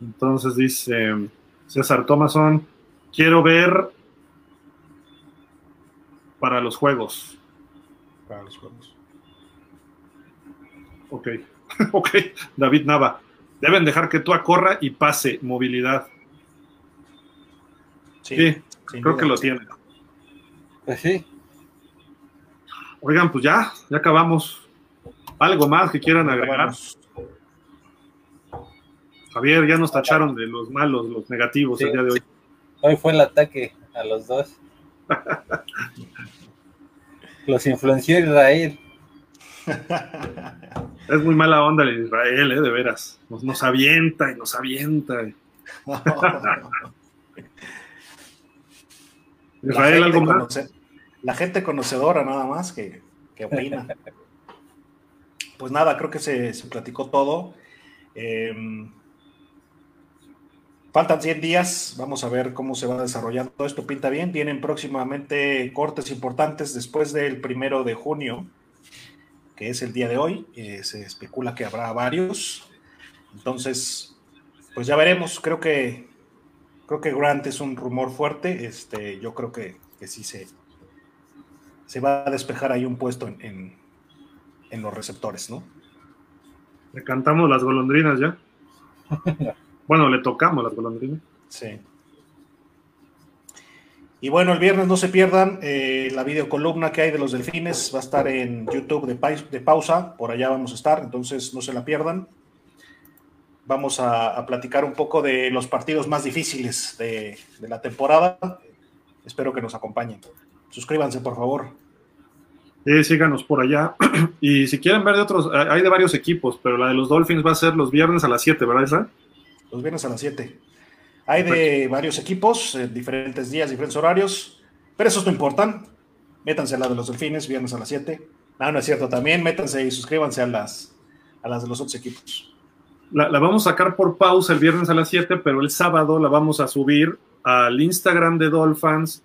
Entonces dice César Thomason, quiero ver para los juegos. Para los juegos. Ok, <laughs> ok, David Nava. Deben dejar que tú corra y pase movilidad. Sí, creo que lo tiene. Pues sí. Oigan, pues ya, ya acabamos. ¿Algo más que quieran agregar? Javier, ya nos tacharon de los malos, los negativos el día de hoy. Hoy fue el ataque a los dos. <laughs> los influenció Israel. Es muy mala onda el Israel, ¿eh? de veras. Nos, avienta y nos avienta. Israel, algo más. la gente conocedora, nada más, que, opina. pues nada, creo que se, platicó todo. Em, faltan 100 días, vamos a ver cómo se va desarrollando esto. Pinta bien, vienen próximamente cortes importantes después del primero de junio que es el día de hoy. Eh, se especula que habrá varios. Entonces, pues ya veremos. Creo que creo que Grant es un rumor fuerte. Este, yo creo que, que sí se, se va a despejar ahí un puesto en, en, los receptores, ¿no? Le cantamos las golondrinas ya. <laughs> bueno, le tocamos las golondrinas. Sí. Y bueno, el viernes no se pierdan eh, la videocolumna que hay de los delfines. Va a estar en YouTube de, pausa. Por allá vamos a estar, entonces no se la pierdan. Vamos a, platicar un poco de los partidos más difíciles de, la temporada. Espero que nos acompañen. Suscríbanse, por favor. Sí, síganos por allá. <clears throat> y si quieren ver de otros, hay de varios equipos, pero la de los Dolphins va a ser los viernes a las 7, ¿verdad, Esa? Los viernes a las 7. Hay de varios equipos, en diferentes días, diferentes horarios, pero esos no importan. Métanse a la de los delfines, viernes a las 7. No, no es cierto, también métanse y suscríbanse a las, a las de los otros equipos. La, vamos a sacar por pausa el viernes a las 7, pero el sábado la vamos a subir al Instagram de Dolphins,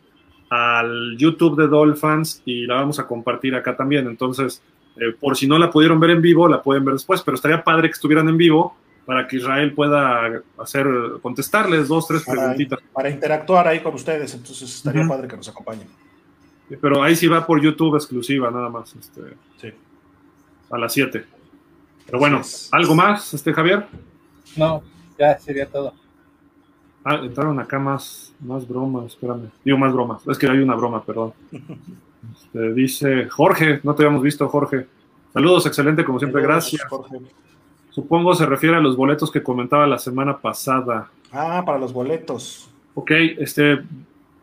al YouTube de Dolphins y la vamos a compartir acá también. Entonces, eh, por si no la pudieron ver en vivo, la pueden ver después, pero estaría padre que estuvieran en vivo para que Israel pueda hacer, contestarles dos, tres preguntitas. Para interactuar ahí con ustedes, entonces estaría padre que nos acompañen. Pero ahí sí va por YouTube exclusiva, nada más. Este, sí. A las 7. Pero bueno, ¿algo más, este Javier? No, ya sería todo. Ah, entraron acá más, más bromas, espérame. Digo más bromas, es que hay una broma, perdón. <laughs> Este, dice Jorge, no te habíamos visto, Jorge. Saludos, excelente, como siempre, gracias. Jorge. Supongo se refiere a los boletos que comentaba la semana pasada. Ah, para los boletos. Ok, este,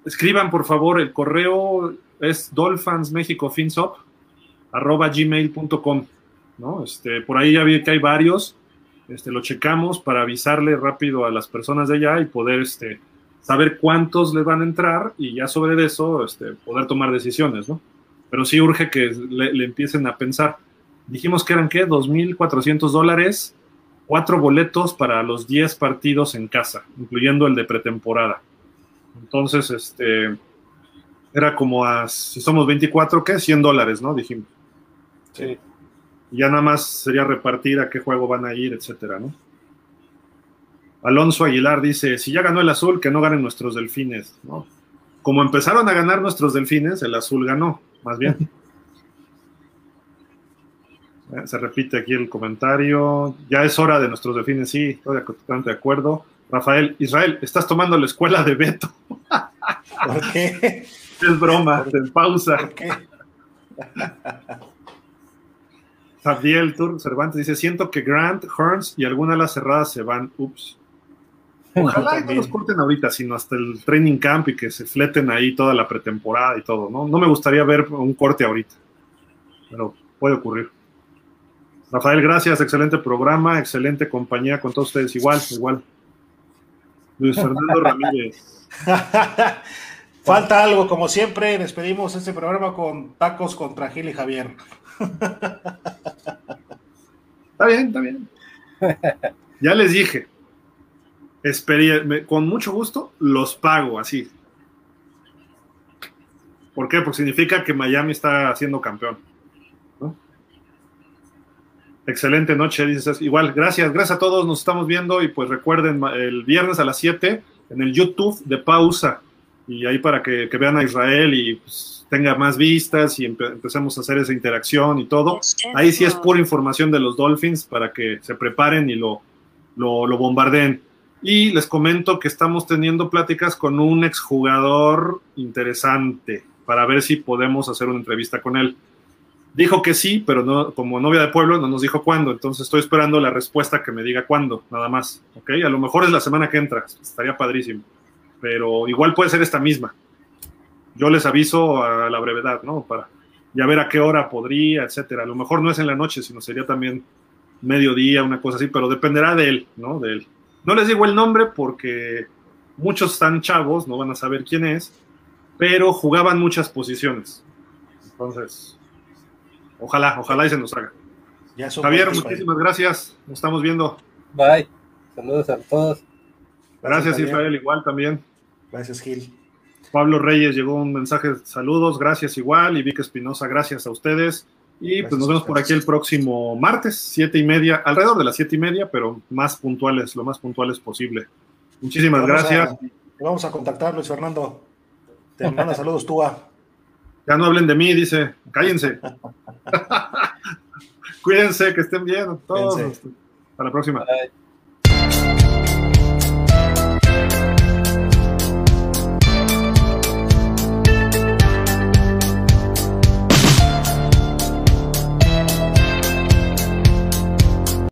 escriban por favor, el correo es gmail.com, ¿no? Este, por ahí ya vi que hay varios, este, lo checamos para avisarle rápido a las personas de allá y poder, este, saber cuántos le van a entrar y ya sobre eso, este, poder tomar decisiones, ¿no? Pero sí urge que le empiecen a pensar dijimos que eran, ¿qué? 2.400 dólares, cuatro boletos para los 10 partidos en casa, incluyendo el de pretemporada. Entonces, este, era como a, si somos 24, ¿qué? 100 dólares, ¿no? Dijimos. Sí. Y ya nada más sería repartir a qué juego van a ir, etcétera, ¿no? Alonso Aguilar dice, si ya ganó el azul, que no ganen nuestros delfines, ¿no? Como empezaron a ganar nuestros delfines, el azul ganó, más bien. <laughs> Eh, se repite aquí el comentario. Ya es hora de nuestros delfines, sí, estoy totalmente de acuerdo. Rafael, Israel, estás tomando la escuela de Beto. <laughs> ¿Por qué? Es broma, en pausa. ¿Por qué? <laughs> Javier Tur Cervantes dice: Siento que Grant, Hearns y alguna de las cerradas se van. Ups. Ojalá no los corten ahorita, sino hasta el training camp y que se fleten ahí toda la pretemporada y todo. No, no me gustaría ver un corte ahorita, pero puede ocurrir. Rafael, gracias, excelente programa, excelente compañía con todos ustedes, igual, igual. Luis Fernando <laughs> Ramírez. <laughs> Falta algo, como siempre, despedimos este programa con tacos contra Gil y Javier. <laughs> está bien, está bien. Ya les dije, con mucho gusto los pago así. ¿Por qué? Porque significa que Miami está siendo campeón. Excelente noche, dices. Igual, gracias, gracias a todos, nos estamos viendo y pues recuerden el viernes a las 7 en el YouTube de pausa y ahí para que, vean a Israel y pues, tenga más vistas y empecemos a hacer esa interacción y todo. Ahí sí es pura información de los Dolphins para que se preparen y lo, lo, lo bombardeen. Y les comento que estamos teniendo pláticas con un exjugador interesante para ver si podemos hacer una entrevista con él. Dijo que sí, pero no, como novia de pueblo no nos dijo cuándo, entonces estoy esperando la respuesta que me diga cuándo, nada más. ¿ok? A lo mejor es la semana que entra, estaría padrísimo, pero igual puede ser esta misma. Yo les aviso a la brevedad, ¿no? Para ya ver a qué hora podría, etcétera. A lo mejor no es en la noche, sino sería también mediodía, una cosa así, pero dependerá de él, ¿no? De él. No les digo el nombre porque muchos están chavos, no van a saber quién es, pero jugaban muchas posiciones. Entonces, ojalá, ojalá y se nos haga. Javier, muchísimas gracias. Nos estamos viendo. Bye. Saludos a todos. Gracias, Israel, igual también. Gracias, Gil. Pablo Reyes llegó un mensaje, saludos, gracias igual. Y Vic Espinosa, gracias a ustedes. Y pues nos vemos por aquí el próximo martes, siete y media, alrededor de las siete y media, pero más puntuales, lo más puntuales posible. Muchísimas gracias. vamos a contactar, Luis Fernando. Te manda <laughs> saludos, Túa. Ya no hablen de mí, dice. Cállense. <laughs> <laughs> Cuídense, que estén bien. Todos. Hasta la próxima.